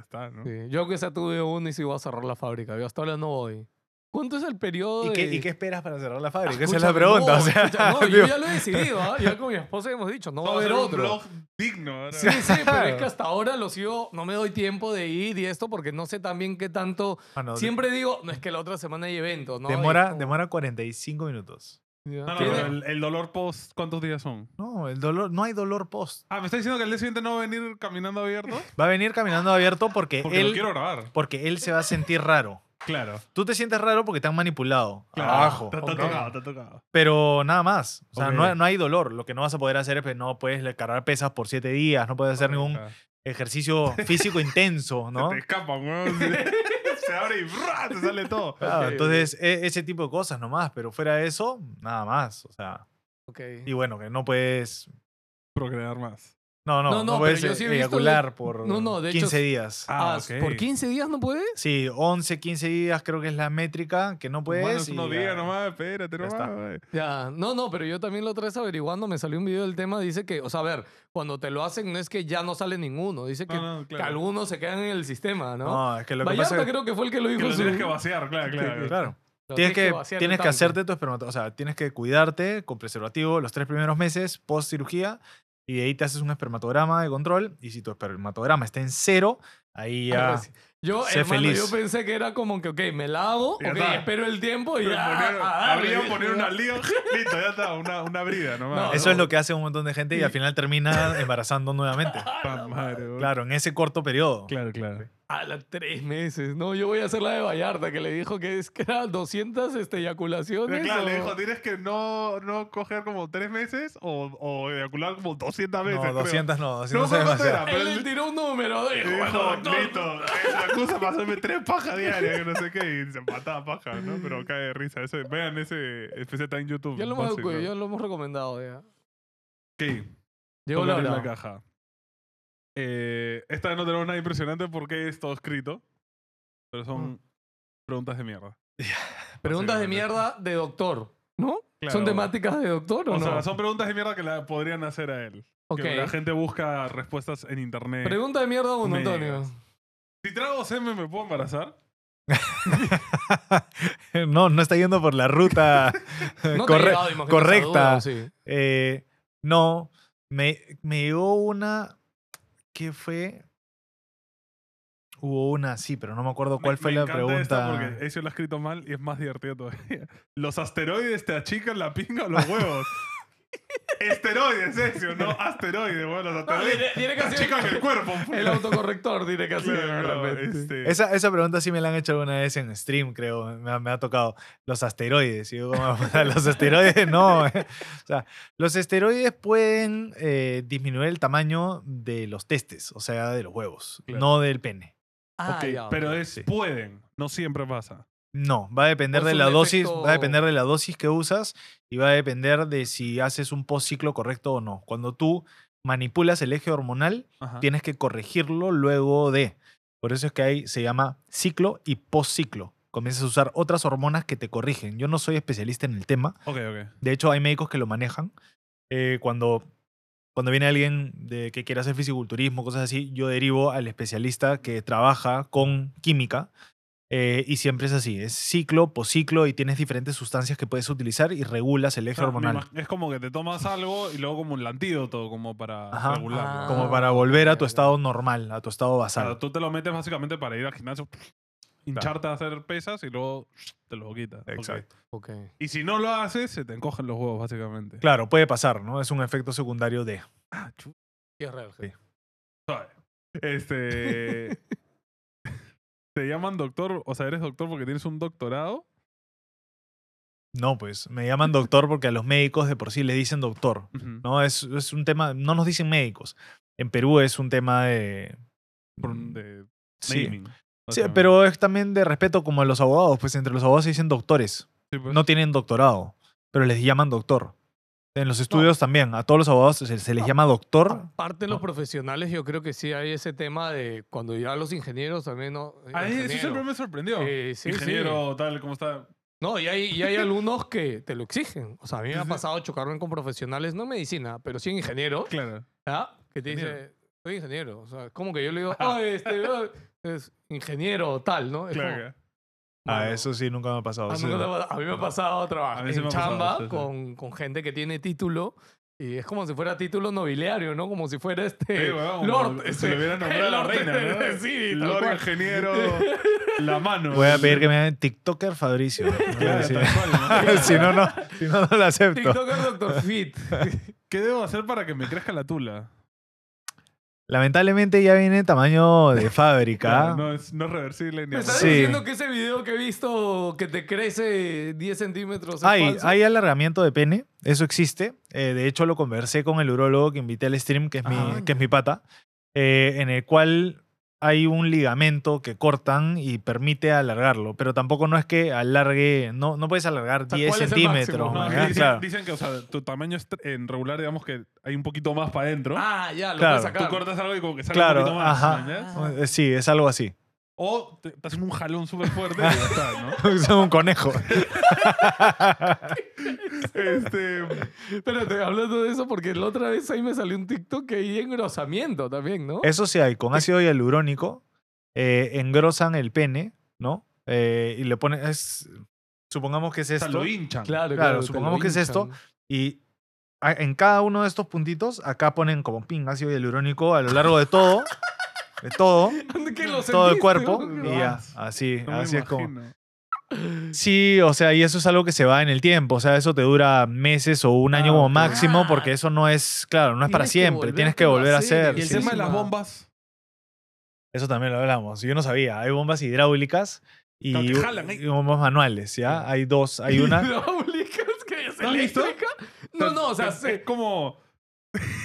ya está, ¿no? Sí, Yo que sea tuve uno y si voy a cerrar la fábrica. Yo hasta ahora no voy. ¿Cuánto es el periodo ¿Y qué, de- ¿Y qué esperas para cerrar la fábrica? Ah, Esa es la pregunta. no, o sea, escucha, no, yo ya lo he decidido, ¿ah? Ya con mi esposa hemos dicho, no va a haber otro. un blog digno. ahora. Sí, sí, pero es que hasta ahora lo sigo, no me doy tiempo de ir y esto porque no sé también qué tanto. mano, de- Siempre digo, no es que la otra semana hay eventos, ¿no? Demora, como- demora 45 minutos. No, no, pero el, el dolor post, ¿cuántos días son? No, el dolor, no hay dolor post. Ah, ¿me está diciendo que el día siguiente no va a venir caminando abierto? Va a venir caminando abierto porque, Porque lo él, quiero grabar. porque él se va a sentir raro. Claro. Tú te sientes raro porque te han manipulado claro. abajo. Te, te Ok. ha tocado, te ha tocado. Pero nada más. O sea, no, no hay dolor. Lo que no vas a poder hacer es, pues, no puedes cargar pesas por siete días, no puedes hacer ningún ejercicio físico intenso, ¿no? Se te escapan, weón. Se abre y ¡bra! te sale todo. Claro, entonces, e- ese tipo de cosas nomás. Pero fuera de eso, nada más. O sea, Ok. y bueno, que no puedes. Procrear más. No, no, No, no, no, puedes pero yo sí he visto eyacular de- por No, no, de hecho 15 es- días. Ah, Ah, ok. ¿Por 15 días no puedes? Sí, 11, 15 días creo que es la métrica que no puedes. Es y unos ya. días nomás, espérate Ya nomás. está. güey. Ya, no, no, pero yo también la otra vez averiguando, me salió un video del tema, dice que, o sea, a ver, cuando te lo hacen no es que ya no sale ninguno, dice que, No, no, algunos se quedan en el sistema, ¿no? No, es que lo que Vallarta pasa es creo que fue el que lo dijo. Que lo en su- tienes que vaciar, claro, claro. Claro. lo Tienes que, vaciar tienes que tanque. hacerte tu espermatozoide. O sea, tienes que cuidarte con preservativo los tres primeros meses post cirugía. Y de ahí te haces un espermatograma de control. Y si tu espermatograma está en cero, ahí ya. así. Yo, sé hermano, feliz. yo pensé que era como que, ok, me la hago, Ya ok, está. espero el tiempo y Pero ya. poner- Arriba poner ¿no? una liga, listo, ya está, una, una brida nomás. No, Eso es lo que hace un montón de gente y al final termina embarazando nuevamente. Claro, en ese corto periodo. Claro, claro. A las tres meses. No, yo voy a hacer la de Vallarta, que le dijo que es que era 200 este, eyaculaciones. Pero claro, o- le dijo, tienes que no, no coger como tres meses o, o eyacular como 200 veces. No, creo. 200 no, No, 200 es ¿cuánto demasiado. era? Pero Él le tiró un número. Dijo, dijo, bueno, doctor, listo, es la excusa para hacerme tres pajas diarias, que no sé qué, y se mataba paja, ¿no? Pero cae de risa. Eso, vean ese especial está en YouTube. Ya lo, hemos, básico. ya lo hemos recomendado. Ya. Ok, Llegó hora. la caja. Eh, esta vez no tenemos nada impresionante porque es todo escrito, pero son preguntas de mierda. Preguntas de mierda de doctor, ¿no? Claro. ¿Son temáticas de doctor o, O no? sea, son preguntas de mierda que la podrían hacer a él. Ok. Que la gente busca respuestas en internet. Pregunta de mierda uno. Antonio. Si trago semen, ¿me puedo embarazar? no, no está yendo por la ruta No corre- llegado, correcta. duda, ¿o sí? Eh, no, me, me llegó una. ¿Qué fue? Hubo una, sí, pero no me acuerdo cuál Me- fue me la esta pregunta. Porque eso lo ha escrito mal y es más divertido todavía. ¿Los asteroides te achican la pinga o los huevos? Esteroides, eso, no asteroides. Bueno, los No, asteroides tiene, tiene que hacer el cuerpo. el autocorrector, tiene que hacer. De este, Esa, esa pregunta sí me la han hecho alguna vez en stream, creo. Me, ha- me ha tocado. Los asteroides. Y yo como, los asteroides no. O sea, los asteroides pueden eh, disminuir el tamaño de los testes, o sea, de los huevos, Claro. no del pene. Ah, ya, pero es sí. pueden, no siempre pasa. No, va a depender de la dosis, efecto- va a depender de la dosis que usas y va a depender de si haces un post ciclo correcto o no. Cuando tú manipulas el eje hormonal, Ajá. tienes que corregirlo luego de. Por eso es que ahí se llama ciclo y post ciclo. Comienzas a usar otras hormonas que te corrigen. Yo no soy especialista en el tema. De hecho, hay médicos que lo manejan. Eh, cuando, cuando viene alguien de, que quiere hacer fisiculturismo, cosas así, yo derivo al especialista que trabaja con química eh, y siempre es así, es ciclo, posciclo y tienes diferentes sustancias que puedes utilizar y regulas el eje hormonal. es como que te tomas algo y luego como un antídoto, como para Ajá. regularlo. Ah. Como para volver a tu estado normal, a tu estado basal. Claro, tú te lo metes básicamente para ir al gimnasio, hincharte a hacer pesas y luego te lo quitas. Exacto. Ok. Y si no lo haces, se te encogen los huevos, básicamente. Claro, puede pasar, ¿no? Es un efecto secundario de... Es real. Sí. Este. ¿Te llaman doctor? O sea, ¿eres doctor porque tienes un doctorado? No, pues me llaman doctor porque a los médicos de por sí les dicen doctor. No, es, es un tema, no nos dicen médicos. En Perú es un tema de... Un- de Sí. naming. Sí, pero es también de respeto como a los abogados, pues entre los abogados se dicen doctores. Sí, pues. No tienen doctorado, pero les llaman doctor. En los estudios también, a todos los abogados se, se les llama doctor. Aparte de los No. profesionales, yo creo que sí hay ese tema de cuando ya los ingenieros también no. A mí eso siempre me sorprendió. Eh, sí, Ingeniero, tal, como está. No, y hay, y hay alumnos que te lo exigen. O sea, a mí me Sí, ha sí. pasado chocarme con profesionales, no en medicina, pero sí en ingeniero, Claro. ¿ah? que te Ingeniero. dice, soy ingeniero. O sea, como que yo le digo, ah, este, es ingeniero tal, ¿no? Es claro. como, Ah, mano, eso sí, nunca me ha pasado. a Sí. mí, me ha- a mí me ha pasado trabajar A mí sí en pasado, chamba sí, sí. Con, con gente que tiene título y es como si fuera título nobiliario, ¿no? Como si fuera este Sí, weón, Lord. este, Se le hubiera nombrado a la Lord reina, ¿no? Sí, Lord cual. ingeniero, la mano. Voy a pedir que me hagan TikToker Fabricio. Claro, Sí. tal cual, ¿no? si no, no, si no, no lo acepto. TikToker Dr. Fit. ¿Qué debo hacer para que me crezca la tula? Lamentablemente ya viene tamaño de fábrica. No, es, no es reversible ni Me estás Sí. diciendo que ese video que he visto que te crece 10 centímetros Hay, hay alargamiento de pene, eso existe. Eh, de hecho, lo conversé con el urólogo que invité al stream, que es mi, Ah, que es mi pata, eh, en el cual hay un ligamento que cortan y permite alargarlo, pero tampoco no es que alargue, no, no puedes alargar sea, 10 ¿cuál es el centímetros. dicen, claro. dicen que, o sea, tu tamaño es en regular, digamos que hay un poquito más para adentro. Ah, ya, lo Claro. puedes Tú sacar. cortas algo y como que sale Claro, un poquito más. ajá. Eh, Sí, es algo así. O te, te hacen un jalón súper fuerte y ya está, ¿no? es un conejo. Este, Espérate, hablando de eso, porque la otra vez ahí me salió un TikTok que hay engrosamiento también, ¿no? Eso sí hay, con ácido hialurónico eh, engrosan el pene, ¿no? Eh, y le ponen, es, supongamos que es o sea, esto. lo hinchan. Claro, Claro, te lo supongamos que es esto. Y en cada uno de estos puntitos, acá ponen como ping ácido hialurónico a lo largo de todo, de todo, ¿Dónde que lo todo el cuerpo. Y ya, así, No así es como. Sí, o sea, y eso es algo que se va en el tiempo. O sea, eso te dura meses o un año Ah, como máximo, porque eso no es, claro, no es para siempre. Tienes que volver a hacer. Y el sí, tema sí. de las bombas. Eso también lo hablamos. Yo no sabía. Hay bombas hidráulicas y, jalan y bombas manuales, ¿ya? Hay dos. Hay una. Hidráulicas, que es ¿No eléctrica. No, no, o sea, es como.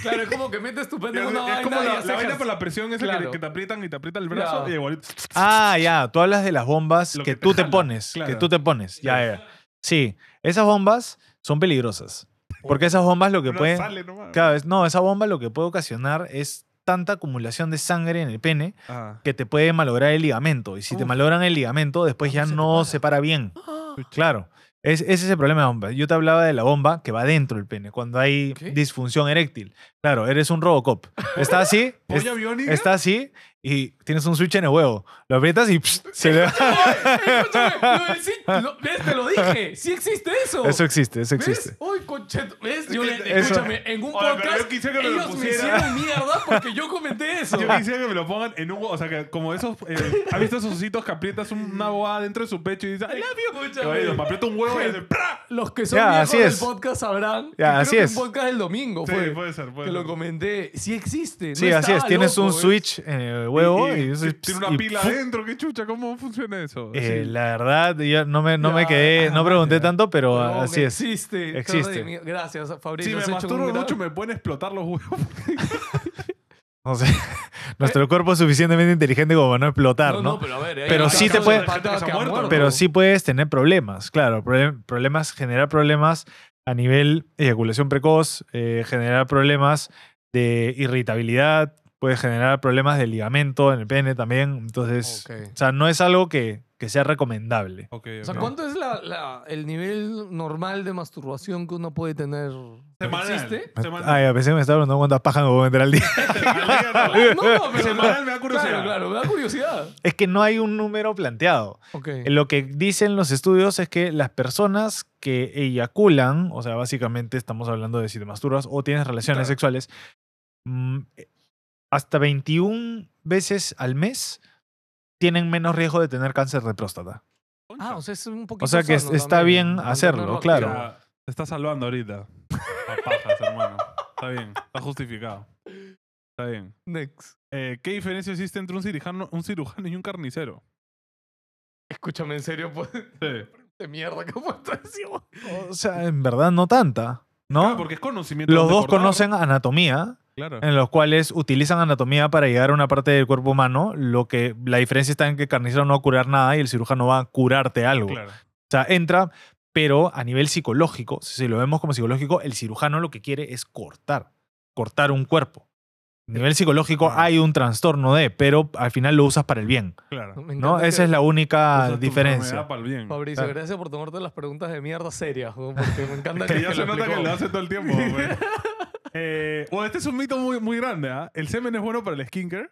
Claro, es como que metes tu pene en una es vaina como y la, vaina la presión esa que- Claro. que, te aprietan y te aprieta el brazo Claro. y igual. Ah, ya. Tú hablas de las bombas Lo que, que te tú te jala, pones. Que claro. tú te pones. Ya, ya. Sí. Esas bombas son peligrosas. Porque esas bombas lo que pueden. sale nomás. Claro, es- no, esa bomba lo que puede ocasionar es tanta acumulación de sangre en el pene Ah. que te puede malograr el ligamento. Y si te Uf. malogran el ligamento, después ya no se para bien. Claro. Es, ese es el problema de la bomba. Yo te hablaba de la bomba que va dentro del pene, cuando hay ¿Qué? disfunción eréctil. Claro, eres un Robocop. Está así, es- está así y tienes un switch en el huevo. Lo aprietas y pss, se le va. Escúchame, lo lo- ¿ves? Te lo dije. Sí existe eso. Eso existe, eso ¿Ves? existe. Uy, concheto. ¿Ves? Yo le, Eso- escúchame, en un Oye, podcast yo quisiera que me lo ellos me pusiera. hicieron mierda porque yo comenté eso. Yo quisiera que me lo pongan en un. O sea, que como esos. Eh, ¿Has visto esos ositos que aprietas una boa dentro de su pecho y dices, ¡I love you! Escúchame. Y me aprieta un huevo y hace ¡pra! Los que son Ya, viejos así del es. podcast sabrán. Ya, que así creo que es. un podcast del domingo Sí, fue. puede ser, puede que lo ser. comenté. Sí existe. no Sí, así es. Tienes un ¿ves? switch en el huevo y, tiene una y pila adentro, qué chucha, ¿cómo funciona eso? Eh, Sí. La verdad, yo no me, no me quedé, ah, no pregunté tanto, pero No, así es. Existe. Existe. Gracias, Fabricio. si me masturbo mucho, me pueden explotar los huevos. No sé. Nuestro cuerpo es suficientemente inteligente como para no explotar, No, ¿no? no, pero a ver. Pero sí te de puede- muerto. Pero sí puedes tener problemas, claro. Problemas, generar problemas a nivel eyaculación precoz, eh, generar problemas de irritabilidad, puede generar problemas de ligamento en el pene también. Entonces, o sea, no es algo que que sea recomendable. O sea. ¿cuánto es la, la- el nivel normal de masturbación que uno puede tener? Semanal. ¿Existe? Semanal. Ay, a veces me estaba preguntando cuántas pajas me puedo meter al día. Al día no. No, pero Semanal me da curiosidad. Claro, claro, me da curiosidad. es que no hay un número planteado. Ok. Lo que dicen los estudios es que las personas que eyaculan, o sea, básicamente estamos hablando de si te masturbas o tienes relaciones Claro. sexuales, mm, eh, hasta 21 veces al mes tienen menos riesgo de tener cáncer de próstata. Ah, o sea, es un poquito O sea que sano está también, bien hacerlo, claro. Ya, te está salvando ahorita. A pajas, hermano. Está bien, está justificado. Está bien. Next. Eh, ¿Qué diferencia existe entre un cirujano, un cirujano y un carnicero? Escúchame, en serio, pues. Sí. De mierda, ¿cómo está encima? O sea, en verdad no tanta, ¿no? Claro, porque es conocimiento. Los dos cortar. conocen anatomía, Claro. en los cuales utilizan anatomía para llegar a una parte del cuerpo humano. Lo que la diferencia está en que el carnicero no va a curar nada y el cirujano va a curarte algo. Claro. O sea, entra, pero a nivel psicológico, si lo vemos como psicológico, el cirujano lo que quiere es cortar, cortar un cuerpo. A nivel psicológico hay un trastorno de, pero al final lo usas para el bien. Claro. ¿no? Esa es la única diferencia. para el bien. Fabricio, Claro. gracias por tomarte las preguntas de mierda serias, porque me encanta Que que, ya que se lo nota que lo hace todo el tiempo. eh, bueno, este es un mito muy, muy grande. ¿ah? ¿El semen es bueno para el skincare?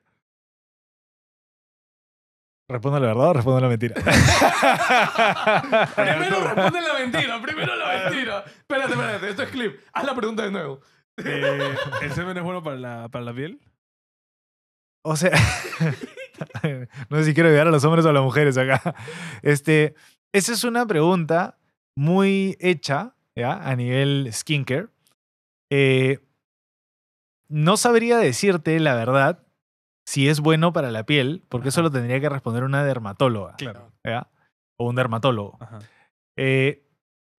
¿Respondo la verdad o respondo la mentira? Primero responde la mentira, primero la mentira. Espérate, espérate, esto es clip. Haz la pregunta de nuevo. Eh, ¿El semen es bueno para la, para la piel? O sea, no sé si quiero ayudar a los hombres o a las mujeres acá. Este, esa es una pregunta muy hecha, ¿ya? A nivel skincare. Eh, no sabría decirte la verdad si es bueno para la piel, porque eso lo tendría que responder una dermatóloga, Claro. O un dermatólogo. Ajá. Eh,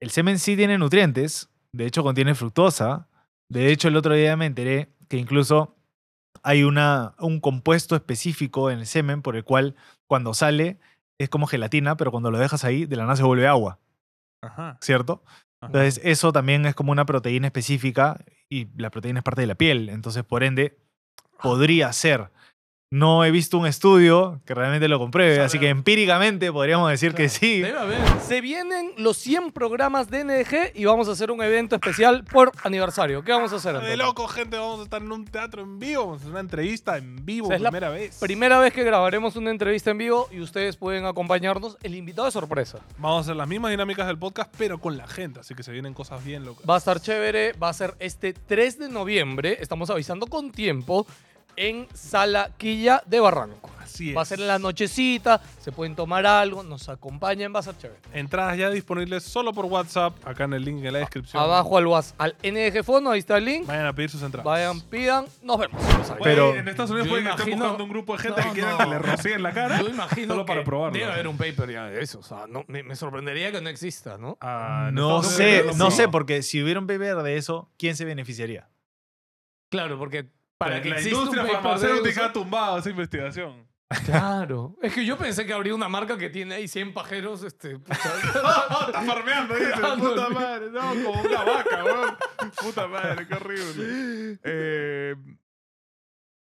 el semen sí tiene nutrientes, de hecho contiene fructosa. De hecho, el otro día me enteré que incluso hay una, un compuesto específico en el semen por el cual cuando sale es como gelatina, pero cuando lo dejas ahí, de la nada se vuelve agua, Ajá. ¿cierto? ajá. Entonces, eso también es como una proteína específica y la proteína es parte de la piel. Entonces, por ende, podría ser. No he visto un estudio que realmente lo compruebe, así que empíricamente podríamos decir que sí. Debe haber. Se vienen los 100 programas de NDG y vamos a hacer un evento especial por aniversario. ¿Qué vamos a hacer, De loco, gente. Vamos a estar en un teatro en vivo. Vamos a hacer una entrevista en vivo, O sea, es la primera vez. Primera vez que grabaremos una entrevista en vivo y ustedes pueden acompañarnos. El invitado de sorpresa. Vamos a hacer las mismas dinámicas del podcast, pero con la gente. Así que se vienen cosas bien locas. Va a estar chévere. Va a ser este 3 de noviembre. Estamos avisando con tiempo. En Sala Quilla de Barranco. Así es. Va a ser en la nochecita. Se pueden tomar algo. Nos acompañan. Va a ser chévere. Entradas ya disponibles solo por WhatsApp. Acá en el link en la descripción. Abajo al WhatsApp. Al NDG Fono. Ahí está el link. Vayan a pedir sus entradas. Vayan, pidan. Nos vemos. Ahí. Pero- en Estados Unidos Yo pueden que estén imagino- buscando un grupo de gente No, que quieran no. que le rocíen la cara. Yo imagino solo para probarlo. Debe haber un paper ya de eso. O sea, no, me, me sorprendería que no exista, ¿no? Ah, No sé, no sé, porque si hubiera un paper de eso, ¿quién se beneficiaría? Claro, porque para que la industria farmacéutica ha tumbado esa investigación. Claro. Es que yo pensé que habría una marca que tiene ahí 100 pajeros, este... puta. Está farmeando, dice. Puta madre. No, como una vaca, weón. Puta madre, qué horrible. Eh,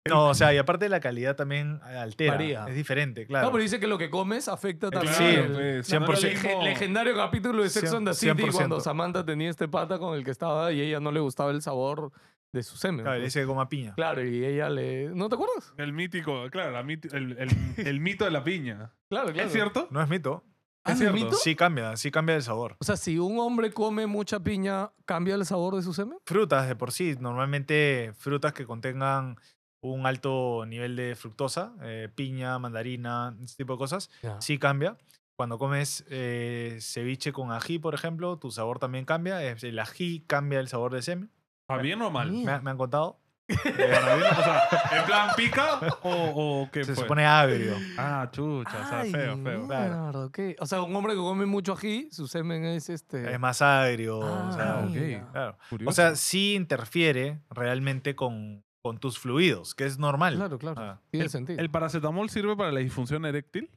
No, o sea, y aparte la calidad también altera. Varía. Es diferente, claro. No, pero dice que lo que comes afecta también. Sí, el- pues, 100%. no es lo Lege- mismo. legendario capítulo de Sex and the City 100%. cuando Samantha tenía este pata con el que estaba y ella no le gustaba el sabor de su semen. Claro, le dice que coma piña. Claro, y ella le... ¿No te acuerdas? El mítico, claro, la miti- el, el- el mito de la piña. Claro, claro. ¿Es cierto? No es mito. ¿Ah, ¿Es ¿no es cierto? mito? Sí cambia, sí cambia el sabor. O sea, si un hombre come mucha piña, ¿cambia el sabor de su semen? Frutas de por sí, normalmente frutas que contengan un alto nivel de fructosa, eh, piña, mandarina, ese tipo de cosas, sí cambia. Cuando comes eh, ceviche con ají, por ejemplo, tu sabor también cambia. Es- El ají cambia el sabor del semen. ¿A bien o mal? Me, ha- me han contado. ¿Para bien? O sea, ¿en plan pica o, o qué Se, fue? se pone agrio. Ah, chucha, o sea, Ay, feo, feo. mierda, ok. O sea, un hombre que come mucho ají, su semen es este... Es más agrio. o Ah, sea, ok. mira. claro. Curioso. O sea, sí interfiere realmente con, con tus fluidos, que es normal. Claro, claro. Ah, Tiene ¿El, sentido. ¿El paracetamol sirve para la disfunción eréctil?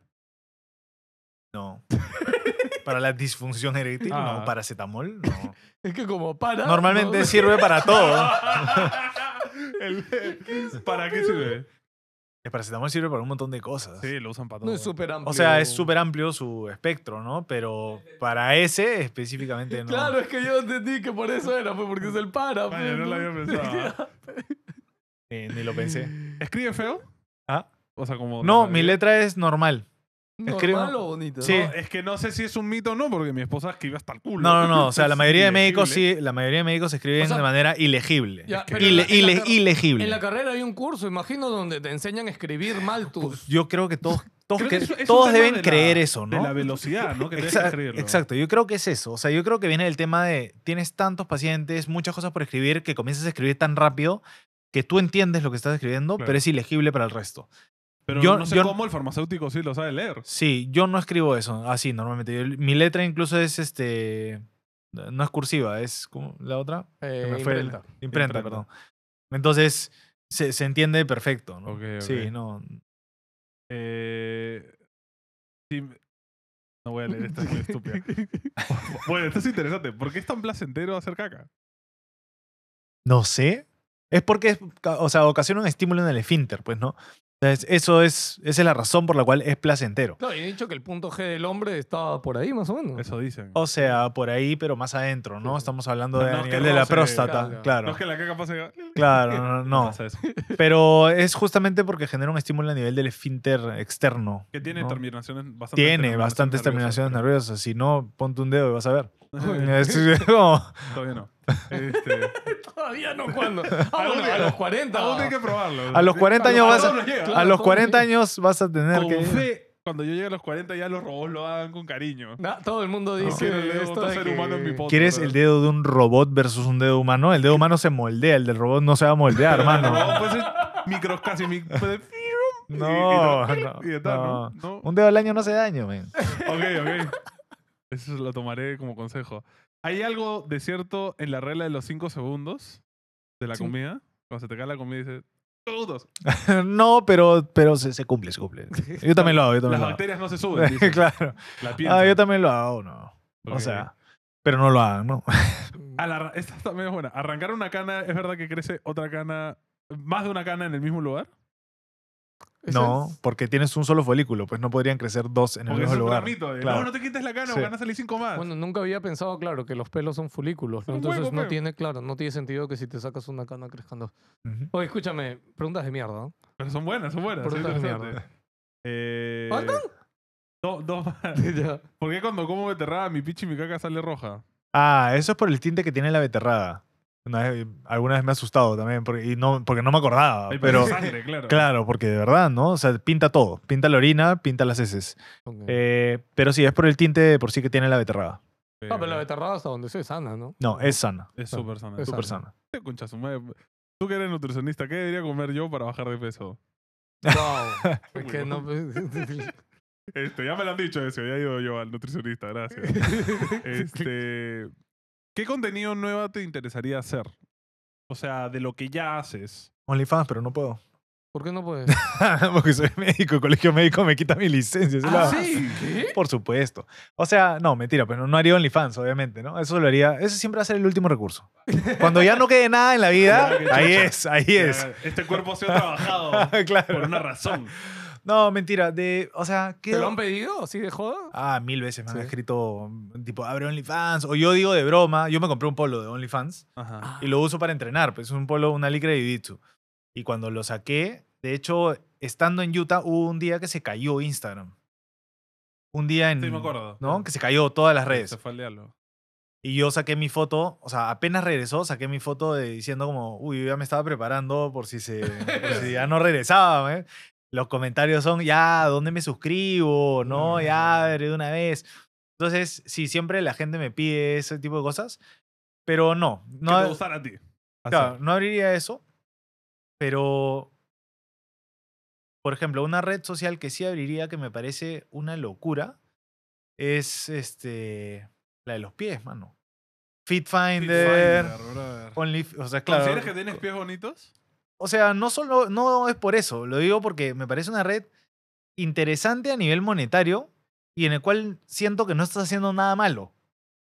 No. para la disfunción eréctil, Ah. no. Paracetamol, no. Es que como para... Normalmente ¿no? sirve para todo. El- ¿Para qué sirve? El paracetamol sirve para un montón de cosas. Sí, lo usan para todo. No es súper amplio. O sea, es súper amplio su espectro, ¿no? Pero para ese específicamente no. Claro, es que yo entendí que por eso era, pues porque es el para. Vaya, pues, no lo había pensado. Eh, ni lo pensé. ¿Escribe feo? ¿Ah? O sea, como. No, mi letra es normal. Escribo- ¿Normal o bonito? Sí. No, es que no sé si es un mito o no, porque mi esposa escribe hasta el culo. No, no, no. O sea, la mayoría de médicos sí, la mayoría de médicos escriben O sea, de manera ilegible. Ya, Es que- pero en la- ile- en la ile- car- ilegible. En la carrera hay un curso, imagino, donde te enseñan a escribir mal tus... Yo creo que todos, todos, Creo que cre- es- es un todos tema deben de la- creer eso, ¿no? De la velocidad, ¿no? Que tienes que Exacto, escribirlo. exacto, yo creo que es eso. O sea, yo creo que viene del tema de tienes tantos pacientes, muchas cosas por escribir, que comienzas a escribir tan rápido que tú entiendes lo que estás escribiendo, Claro. pero es ilegible para el resto. Pero yo- no sé yo- cómo el farmacéutico sí lo sabe leer. Sí, yo no escribo eso así normalmente. Yo- mi letra incluso es este. No es cursiva, es como la otra. eh, me fue el- imprenta. imprenta, Imprenta. perdón. Entonces, se, se entiende perfecto, ¿no? Sí, no. Eh, sí, no voy a leer esta, es muy estúpida. bueno, esto es interesante. ¿Por qué es tan placentero hacer caca? No sé. Es porque, o sea, ocasiona un estímulo en el esfínter, pues, ¿no? Entonces, eso es, esa es la razón por la cual es placentero. Claro, y he dicho que el punto G del hombre está por ahí, más o menos. Eso dicen. O sea, por ahí, pero más adentro, ¿no? Sí. Estamos hablando de, no a es que nivel de la próstata, claro. claro. No es que la caca pase. Claro, no, no. Pero es justamente porque genera un estímulo a nivel del esfínter externo. Que tiene ¿no? terminaciones bastante. Tiene bastantes terminaciones nerviosas. Si no, ponte un dedo y vas a ver. Es como- Todavía no. Este, Todavía no, cuando. Ah, bueno, a los 40. aún hay que probarlo. a los 40 años vas a, a, a los 40 años vas a tener Con que fe, cuando yo llegue a los 40 ya los robots lo hagan con cariño. Na- todo el mundo No dice el dedo esto de ser que- humano en mi poto, ¿Quieres el dedo de un robot versus un dedo humano? El dedo humano se moldea, el del robot no se va a moldear, hermano. puede ser micros casi puede- y- y No, no, y tal, ¿no? no. No. Un dedo al año no hace daño, men. Ok, ok. Eso lo tomaré como consejo. ¿Hay algo de cierto en la regla de los 5 segundos de la Sí. comida? Cuando se te cae la comida y dice segundos. No, pero, pero se, se cumple, se cumple. Yo también lo hago, yo también Las lo hago. bacterias no se suben. dice. claro. La Ah, yo también lo hago, no. O sea, pero no lo hagan, ¿no? Al arra- esta también es buena. Arrancar una cana, ¿es verdad que crece otra cana, más de una cana en el mismo lugar? No, es- porque tienes un solo folículo, pues no podrían crecer dos en el Porque es mismo un lugar. mito de, Claro. no, no te quites la cana, Sí. porque van a salir cinco más. Bueno, nunca había pensado, claro, que los pelos son folículos. ¿no? Entonces no pe. tiene, claro, no tiene sentido que si te sacas una cana crezcan dos. Oye, escúchame, preguntas de mierda. ¿no? Pero son buenas, son buenas. Preguntas de mierda. Eh, ¿Faltan? do- dos más. ¿Por qué cuando como beterraba mi pichi y mi caca sale roja? Ah, eso es por el tinte que tiene la beterrada. Una vez- alguna vez me ha asustado también, porque, y no, porque no me acordaba. Ahí Pero, sangre, claro. claro, porque de verdad, ¿no? O sea, pinta todo. Pinta la orina, pinta las heces. Eh, pero sí, es por el tinte de por sí que tiene la beterrada. Eh, Ah, pero la beterrada hasta donde se sana, ¿no? No, es sana. Es súper sana. Es Súper sana. concha. Tú que eres nutricionista, ¿qué debería comer yo para bajar de peso? Wow. es que no. Este, ya me lo han dicho eso, ya he ido yo al nutricionista, gracias. Este, ¿Qué contenido nuevo te interesaría hacer? O sea, de lo que ya haces. OnlyFans, pero no puedo. ¿Por qué no puedes? porque soy médico, el colegio médico me quita mi licencia. eso Ah, sí. ¿Qué? Por supuesto. O sea, no, mentira, pero no haría OnlyFans, obviamente, ¿no? Eso lo haría. Ese siempre va a ser el último recurso. Cuando ya no quede nada en la vida, ahí es, ahí es. Este cuerpo ha sido trabajado claro. por una razón. No, mentira. De, o sea, ¿qué? ¿Te lo han pedido así de joda? Ah, mil veces me han Sí. escrito, tipo, abre OnlyFans. O yo digo de broma, yo me compré un polo de OnlyFans Ajá. y lo uso para entrenar. Pues es un polo, una licra de Jiu-Jitsu. Y cuando lo saqué, de hecho, estando en Utah, hubo un día que se cayó Instagram. Un día en. Sí, me acuerdo. ¿No? Que se cayó todas las redes. Se fue al diablo. Y yo saqué mi foto, o sea, apenas regresó, saqué mi foto de, diciendo como, uy, yo ya me estaba preparando por si, se, por si ya no regresaba. ¿eh? Los comentarios son, ya, ¿dónde me suscribo? No, ya, de una vez. Entonces, sí, siempre la gente me pide ese tipo de cosas, pero no. ¿Qué No, te gustara a ti? claro, no abriría eso, pero, por ejemplo, una red social que sí abriría, que me parece una locura, es este, la de los pies, mano. Fitfinder, Fitfinder, brother. Only, o sea, claro. ¿Consideras que tienes pies bonitos? O sea, no solo, no es por eso, lo digo porque me parece una red interesante a nivel monetario y en el cual siento que no estás haciendo nada malo.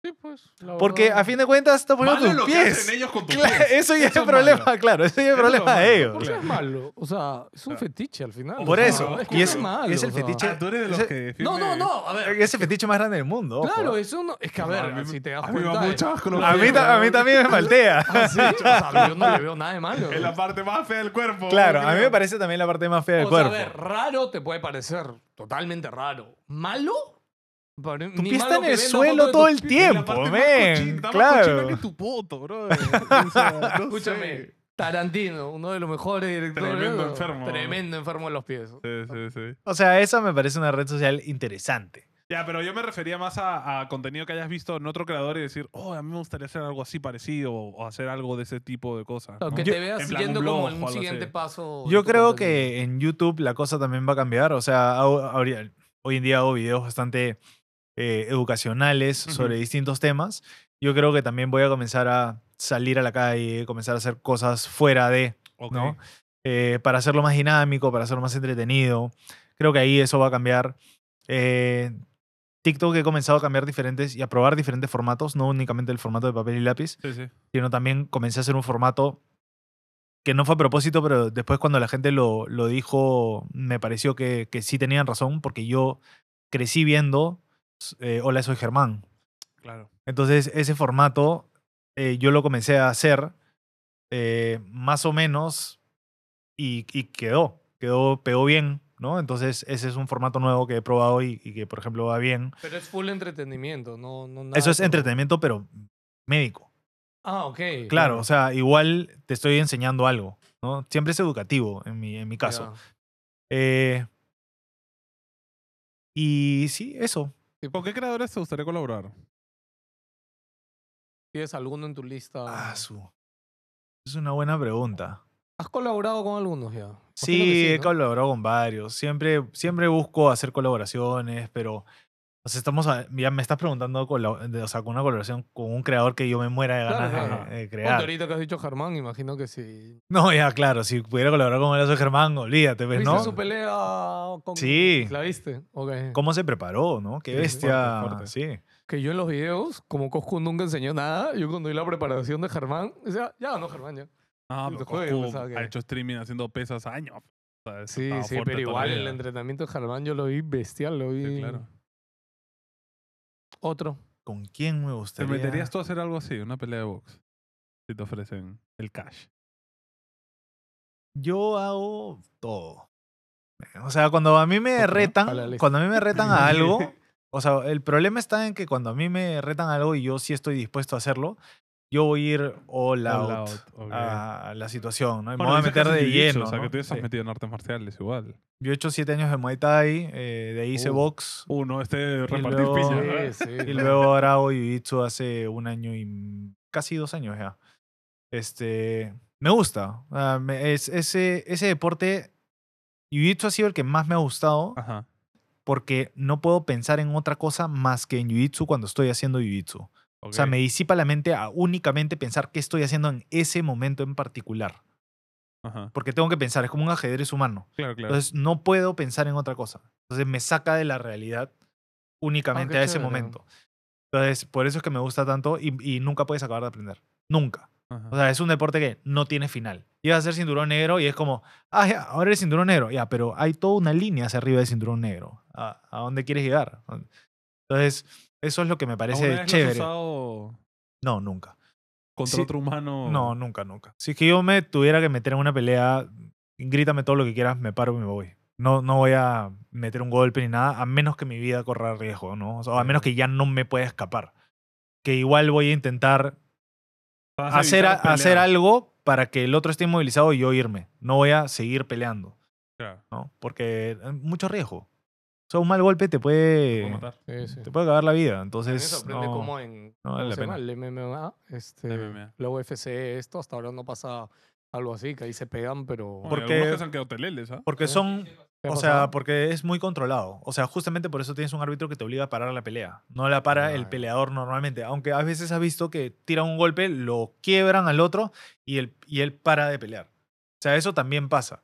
Sí, pues. la Porque verdad. a fin de cuentas estás poniendo Malo tus lo que pies. hacen ellos con tus Claro, pies. eso ya es Eso el es problema, malo. claro, eso ya es el Eso problema de ellos. ¿Por qué es malo? O sea, es un fetiche al final. Por o sea, eso, es que y es- malo, es el o sea. fetiche- Ah, tú eres de los que defiende... No, no, no. A ver. Es el fetiche más grande del mundo. ojo. Claro, eso no. Es que a No, a ver, mí- si te das a mí cuenta. mucho asco A mí, a mí también me maltea. Ah, sí, o sea, yo no le veo nada de malo. Es la parte más fea del cuerpo. Claro, a mí me parece también la parte más fea del o sea, cuerpo. a ver, raro te puede parecer totalmente raro. ¿Malo? Pare- Tu pie está en el suelo todo el tiempo, men. Claro. que tu poto, bro. O sea, no Escúchame, sé. Tarantino, uno de los mejores directores. Tremendo ¿no? enfermo. Tremendo enfermo de los pies. Sí, sí, sí. O sea, esa me parece una red social interesante. Ya, pero yo me refería más a, a contenido que hayas visto en otro creador y decir, oh, a mí me gustaría hacer algo así parecido o, o hacer algo de ese tipo de cosas. O ¿no? que te veas en plan un yendo blog como o en un algo siguiente así. paso. en Yo creo contenido. que en YouTube la cosa también va a cambiar. O sea, hoy en día hago videos bastante eh, educacionales sobre distintos temas. Yo creo que también voy a comenzar a salir a la calle, comenzar a hacer cosas fuera de. Eh, para hacerlo más dinámico, para hacerlo más entretenido. Creo que ahí eso va a cambiar. Eh, TikTok he comenzado a cambiar diferentes y a probar diferentes formatos, no únicamente el formato de papel y lápiz, Sí, sí. sino también comencé a hacer un formato que no fue a propósito, pero después cuando la gente lo, lo dijo, me pareció que, que sí tenían razón, porque yo crecí viendo eh, Hola, soy Germán. Claro. Entonces, ese formato eh, yo lo comencé a hacer eh, más o menos y, y quedó, quedó, pegó bien, ¿no? Entonces, ese es un formato nuevo que he probado y, y que, por ejemplo, va bien. Pero es full entretenimiento, no, no nada Eso es como- entretenimiento, pero médico. Ah, ok. Claro, o sea, igual te estoy enseñando algo, ¿no? Siempre es educativo en mi, en mi caso. Ya. Eh, y sí, eso. ¿Con qué creadores te gustaría colaborar? ¿Tienes alguno en tu lista? Ah, su. Es una buena pregunta. ¿Has colaborado con algunos ya? Imagino Sí, he ¿no? colaborado con varios. Siempre, siempre busco hacer colaboraciones, pero o sea, estamos a- ya me estás preguntando de- o sea, con una colaboración con un creador que yo me muera de Claro, ganas de- claro. de, Ponte crear. ahorita que has dicho Germán, imagino que sí. No, ya, claro, si pudiera colaborar con el Germán, olvídate, pues, ¿Viste ¿no? su pelea con... Sí. ¿La viste? Ok. ¿Cómo se preparó, no? Qué Sí, bestia. Fuerte, fuerte. Sí. Que yo en los videos, como Coscu nunca enseñó nada, yo cuando vi la preparación de Germán, decía, ya ganó Germán ya. Ah, pero Coscu que- ha hecho streaming haciendo pesas años. O sea, Sí, sí, pero igual el entrenamiento de Germán yo lo vi bestial, lo vi. Sí, claro. Otro. ¿Con quién me ¿Te gustaría? meterías tú a hacer algo así, una pelea de box? Si te ofrecen el cash. Yo hago todo. O sea, cuando a mí me retan, cuando a mí me retan a algo, o sea, el problema está en que cuando a mí me retan a algo y yo sí estoy dispuesto a hacerlo, yo voy a ir all out, All out, ok. a la situación, ¿no? Y Bueno, me voy a meter de lleno. O sea, que tú ya estás Sí. metido en artes marciales igual. Yo he hecho siete años de Muay Thai, eh, de ahí hice Uh. box, Uno, este repartir luego- piña. Sí, sí. y luego ahora hago Jiu-Jitsu hace un año y casi dos años ya. Este, me gusta. Ah, me- es, ese, ese deporte, Jiu-Jitsu ha sido el que más me ha gustado Ajá. porque no puedo pensar en otra cosa más que en Jiu-Jitsu cuando estoy haciendo Jiu-Jitsu. O sea, me disipa la mente a únicamente pensar qué estoy haciendo en ese momento en particular. Ajá. Porque tengo que pensar, es como un ajedrez humano. Claro, claro. Entonces no puedo pensar en otra cosa. Entonces me saca de la realidad únicamente Ah, a ese chévere. momento. Entonces, por eso es que me gusta tanto y, y nunca puedes acabar de aprender. Nunca. Ajá. O sea, es un deporte que no tiene final. Llegas a ser cinturón negro y es como, ah, ya, ahora eres cinturón negro. Ya, pero hay toda una línea hacia arriba del cinturón negro. ¿A, a dónde quieres llegar? Entonces, eso es lo que me ¿Alguna parece vez lo has chévere. usado No, nunca. contra Sí. otro humano? No, nunca, nunca. Si es que yo me tuviera que meter en una pelea, grítame todo lo que quieras, me paro y me voy. No, no voy a meter un golpe ni nada, a menos que mi vida corra riesgo, ¿no? O sea, a menos que ya no me pueda escapar. Que igual voy a intentar hacer, a- hacer algo para que el otro esté inmovilizado y yo irme. No voy a seguir peleando, Claro, ¿no? Porque hay mucho riesgo. Sea, un mal golpe te te puede, puedo matar. Sí, sí. te puede acabar la vida. Mí me Entonces, sorprende no. cómo en no ¿cómo vale la se llama? pena. el MMA, este, MMA. la UFC, esto, hasta ahora no pasa algo así, que ahí se pegan, pero... Bueno, Porque- algunos que se han quedado teleles, ¿ah? Porque son, ¿Qué ha O sea, porque es muy controlado. O sea, justamente por eso tienes un árbitro que te obliga a parar la pelea. No la para Ah, el ya. peleador normalmente. Aunque a veces has visto que tiran un golpe, lo quiebran al otro y él, y él para de pelear. O sea, eso también pasa.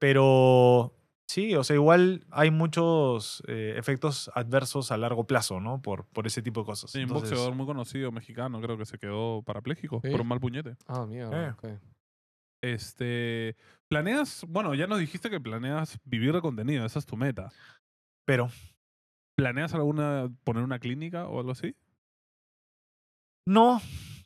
Pero Sí, o sea, igual hay muchos eh, efectos adversos a largo plazo, ¿no? Por, por ese tipo de cosas. Sí, un boxeador muy conocido mexicano, creo que se quedó parapléjico Sí. por un mal puñete. Ah, mierda. Eh. ok. Este, planeas, bueno, ya nos dijiste que planeas vivir de contenido, esa es tu meta. Pero ¿Planeas alguna poner una clínica o algo así? no,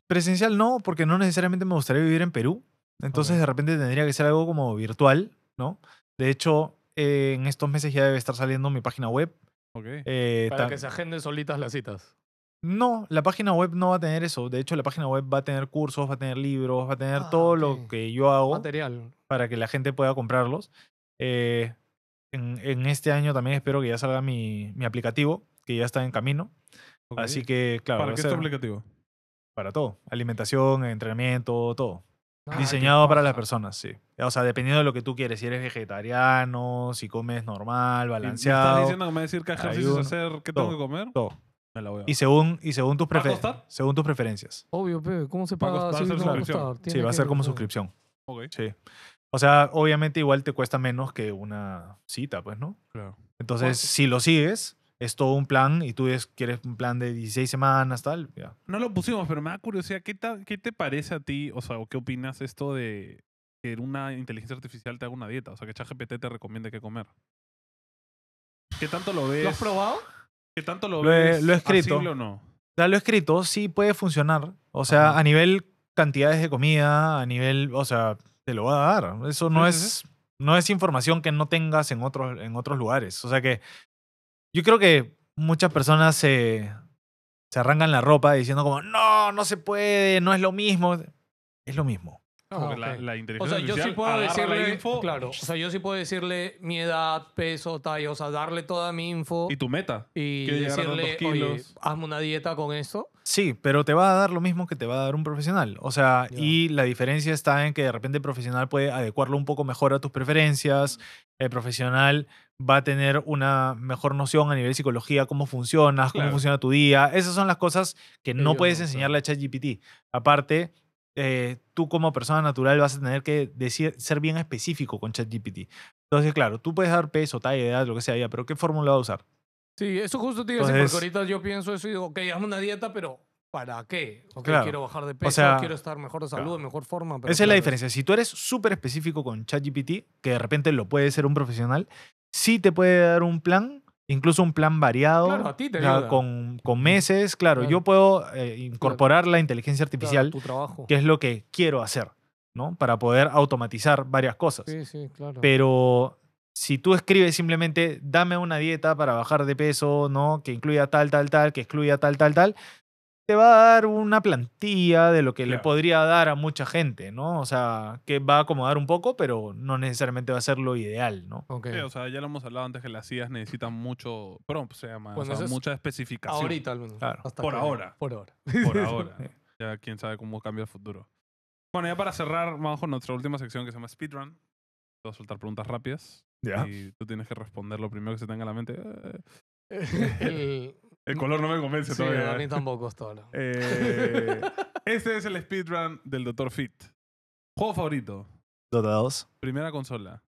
presencial no, porque no necesariamente me gustaría vivir en Perú. Entonces, de repente tendría que ser algo como virtual, ¿no? De hecho, eh, en estos meses ya debe estar saliendo mi página web. Ok. Eh, Para que se agenden solitas las citas. No, la página web no va a tener eso. De hecho, la página web va a tener cursos, va a tener libros, va a tener Ah, todo lo que yo hago Material. para que la gente pueda comprarlos. Eh, en, en este año también espero que ya salga mi, mi aplicativo, que ya está en camino. Así que, claro, ¿Para qué es tu aplicativo? para todo. Alimentación, entrenamiento, todo. Ah, Diseñado para las personas, sí. O sea, dependiendo de lo que tú quieres. Si eres vegetariano, si comes normal, ¿Me estás balanceado, diciendo que me va a decir qué ejercicios hacer, qué tengo todo, que comer? todo. Me la voy a Y según, y según, tus ¿Va a prefe- costar? según tus preferencias. Obvio, pe. ¿Cómo se Va a paga costar así? hacer No va a suscripción. costar. Sí, va a ser como sí. suscripción. Ok, Sí. O sea, obviamente igual te cuesta menos que una cita, pues, ¿no? claro. Entonces, ¿Cuánto? si lo sigues, es todo un plan y tú es- quieres un plan de 16 semanas, tal, ya. No lo pusimos, pero me da curiosidad, ¿qué, ta- qué te parece a ti, o sea, o qué opinas esto de que una inteligencia artificial te haga una dieta? O sea, que ChatGPT te recomiende qué comer. ¿Qué tanto lo ves? ¿Lo has probado? ¿Qué tanto lo, Lo he- ves? lo he escrito. o no? Ya lo he escrito, sí puede funcionar. O sea, Ajá. a nivel cantidades de comida, a nivel, o sea, te lo va a dar. Eso no Sí, sí, es no es información que no tengas en otros en otros lugares. O sea que yo creo que muchas personas se se arrancan la ropa diciendo como, "No, no se puede, no es lo mismo." Es lo mismo. Claro, Ah, la, O inteligencia sea, yo sí puedo decirle. info Claro. O sea, yo sí puedo decirle mi edad, peso, talla. O sea, darle toda mi info. y tu meta. Y decirle, oye, kilos". hazme una dieta con esto. Sí, pero te va a dar lo mismo que te va a dar un profesional. O sea, Ya. y la diferencia está en que de repente el profesional puede adecuarlo un poco mejor a tus preferencias. El profesional va a tener una mejor noción a nivel psicología, cómo funcionas, cómo Claro. funciona tu día. Esas son las cosas que no Ellos puedes no, enseñarle a ChatGPT. Aparte, eh, tú como persona natural vas a tener que decir, ser bien específico con ChatGPT. Entonces, claro, tú puedes dar peso, talla, edad, lo que sea, ya, pero ¿qué fórmula va a usar? Sí, eso justo te iba a decir, porque ahorita yo pienso eso y digo, ok, hazme una dieta, pero ¿para qué? Ok, Claro. quiero bajar de peso, sea, quiero estar mejor de salud, claro. en mejor forma. pero Esa es la claro, diferencia. Si tú eres súper específico con ChatGPT, que de repente lo puede ser un profesional, sí te puede dar un plan, incluso un plan variado, Claro, a ti te ayuda. con, con meses. Claro, Claro. yo puedo eh, incorporar la inteligencia artificial, tu trabajo. que es lo que quiero hacer, ¿no? Para poder automatizar varias cosas. Sí, sí, claro. Pero si tú escribes simplemente, dame una dieta para bajar de peso, ¿no? Que incluya tal, tal, tal, que excluya tal, tal, tal, te va a dar una plantilla de lo que le podría dar a mucha gente, ¿no? O sea, que va a acomodar un poco, pero no necesariamente va a ser lo ideal, ¿no? Ok. Sí, o sea, ya lo hemos hablado antes que las IAs necesitan mucho prompt, se llama. Bueno, o sea, es mucha especificación. Ahorita al menos. Claro. hasta Por ahora. Por ahora. Por ahora. ya quién sabe cómo cambia el futuro. Bueno, ya para cerrar, vamos con nuestra última sección que se llama Speedrun. Te voy a soltar preguntas rápidas. Ya. Y tú tienes que responder lo primero que se tenga en la mente. El, El color no me convence sí, todavía. a mí tampoco ahora. Eh, este es el speedrun del Dr. Fit. Juego favorito. Dota 2. Primera consola.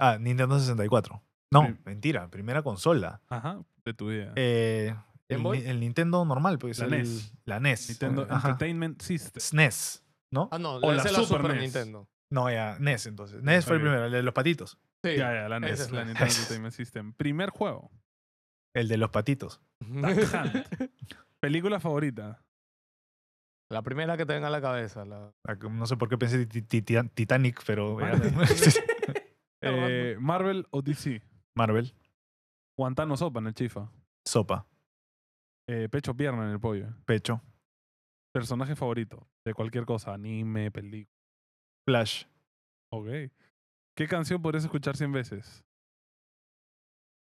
Ah, Nintendo 64. No, Sí. mentira, primera consola. Ajá. De tu vida. Eh, el, Nintendo normal, pues. La el- NES. La NES. Nintendo Ajá. Entertainment System. SNES, ¿no? Ah, no, O la es la Super Super NES. Nintendo. No, ya, NES entonces. NES fue el primero, el de los patitos. Sí. Ya, ya, la NES. es La la- Nintendo Entertainment System. Primer juego. El de los patitos. Película favorita. La primera que te venga a la cabeza. La... Ah, No sé por qué pensé ti- ti- ti- Titanic, pero. Eh, Marvel o DC. Marvel, Guantano sopa en el chifa. sopa, Eh, pecho pierna en el pollo. pecho, Personaje favorito. De cualquier cosa. Anime, película. flash, Ok. ¿Qué canción podrías escuchar 100 veces?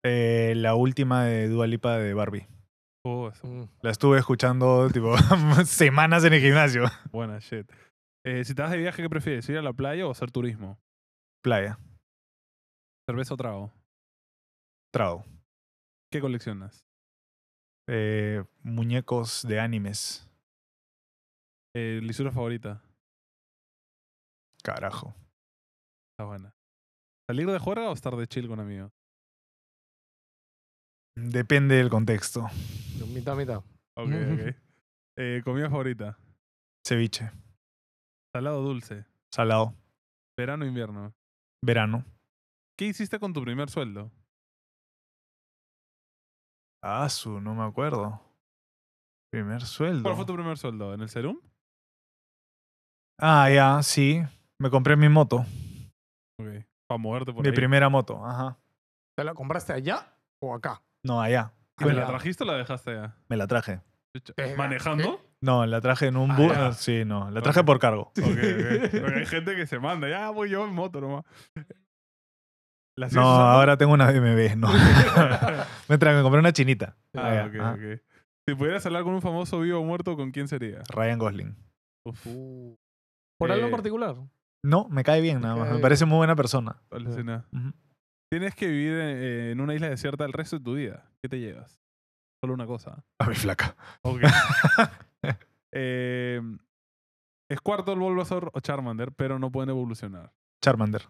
Eh, la última de Dua Lipa de Barbie. Oh. Mm. La estuve escuchando tipo semanas en el gimnasio. Buena shit. Eh, si te vas de viaje, ¿qué prefieres? ¿Ir a la playa o hacer turismo? Playa, ¿Cerveza o trago? trago, ¿Qué coleccionas? eh, muñecos de animes. Eh, ¿Lisura favorita? Carajo. Está buena. ¿Salir de juerga o estar de chill con amigos? Depende del contexto. Mitad, mitad. Ok, ok. Eh, ¿Comida favorita? Ceviche, ¿Salado o dulce? salado, ¿Verano o invierno? verano. ¿Qué hiciste con tu primer sueldo? Ah, su, no me acuerdo. Primer sueldo. ¿Cuál fue tu primer sueldo? ¿En el Serum? Ah, ya, sí. Me compré mi moto. Ok. Para moverte por mi ahí. primera moto, ajá. ¿Te la compraste allá o acá? No, allá. ¿Y ¿Me Ah, la trajiste o la dejaste ya? Me la traje. Eh, ¿Manejando? No, la traje en un Ah, bus. ya. sí, no. La traje por cargo. Ok, ok. Porque hay gente que se manda. Ya voy yo en moto nomás. ¿La sigues No, usando? ahora tengo una BMW, no. me, traje, me compré una chinita. Ah, Allá, ok, ok. Si pudieras hablar con un famoso vivo o muerto, ¿con quién sería? Ryan Gosling. Uf, ¿Por algo Eh, en particular? No, me cae bien nada más. Me parece muy buena persona. alucina. Ujú. Tienes que vivir en, en una isla desierta el resto de tu vida. ¿Qué te llevas? Solo una cosa. A mi flaca. Ok. eh, Squirtle, Bulbasaur o Charmander, pero no pueden evolucionar. Charmander.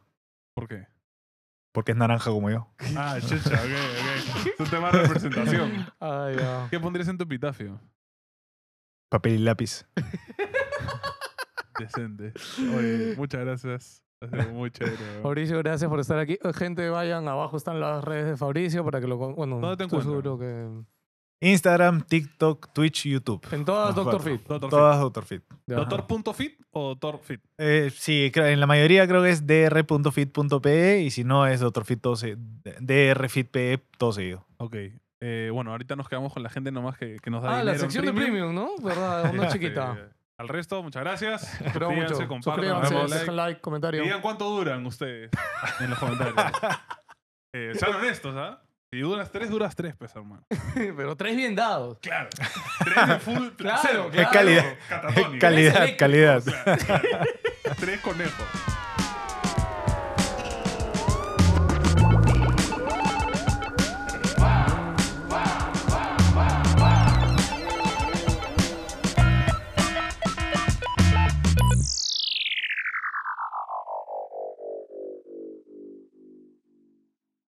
¿Por qué? Porque es naranja como yo. Ah, chucha, ok, ok. Es un tema de representación. Ay. ¿Qué pondrías en tu epitafio? Papel y lápiz. Decente. Oye, muchas gracias. Muy chévere. Fabricio, gracias por estar aquí. Eh, Gente, vayan, abajo están las redes de Fabricio para que lo... Bueno, ¿Dónde te estoy encuentran? seguro que... Instagram, TikTok, Twitch, YouTube. En todas, Los Doctor cuatro. Fit. Doctor Todas Doctor Fit. Fit. ¿Doctor.fit o Doctor Fit? Eh, sí, en la mayoría creo que es dr.fit.pe y si no es Doctor Fit todo se- drfit.pe todo seguido. Ok. Eh, bueno, ahorita nos quedamos con la gente nomás que, que nos da Ah, dinero la en sección de premium, ¿no? ¿Verdad? Una chiquita. Al resto, muchas gracias. Espero Suscríbanse, mucho. compartan, Suscríbanse, denle like. dejen like, comentario. Digan cuánto duran ustedes en los comentarios. Eh, sean honestos, ¿ah? Si duras tres, duras tres, pues, hermano. Pero tres bien dados. Claro. Tres de full. Claro, cero, claro. calidad. Catatónico. calidad, eléctrico, calidad. Claro, claro. Tres conejos.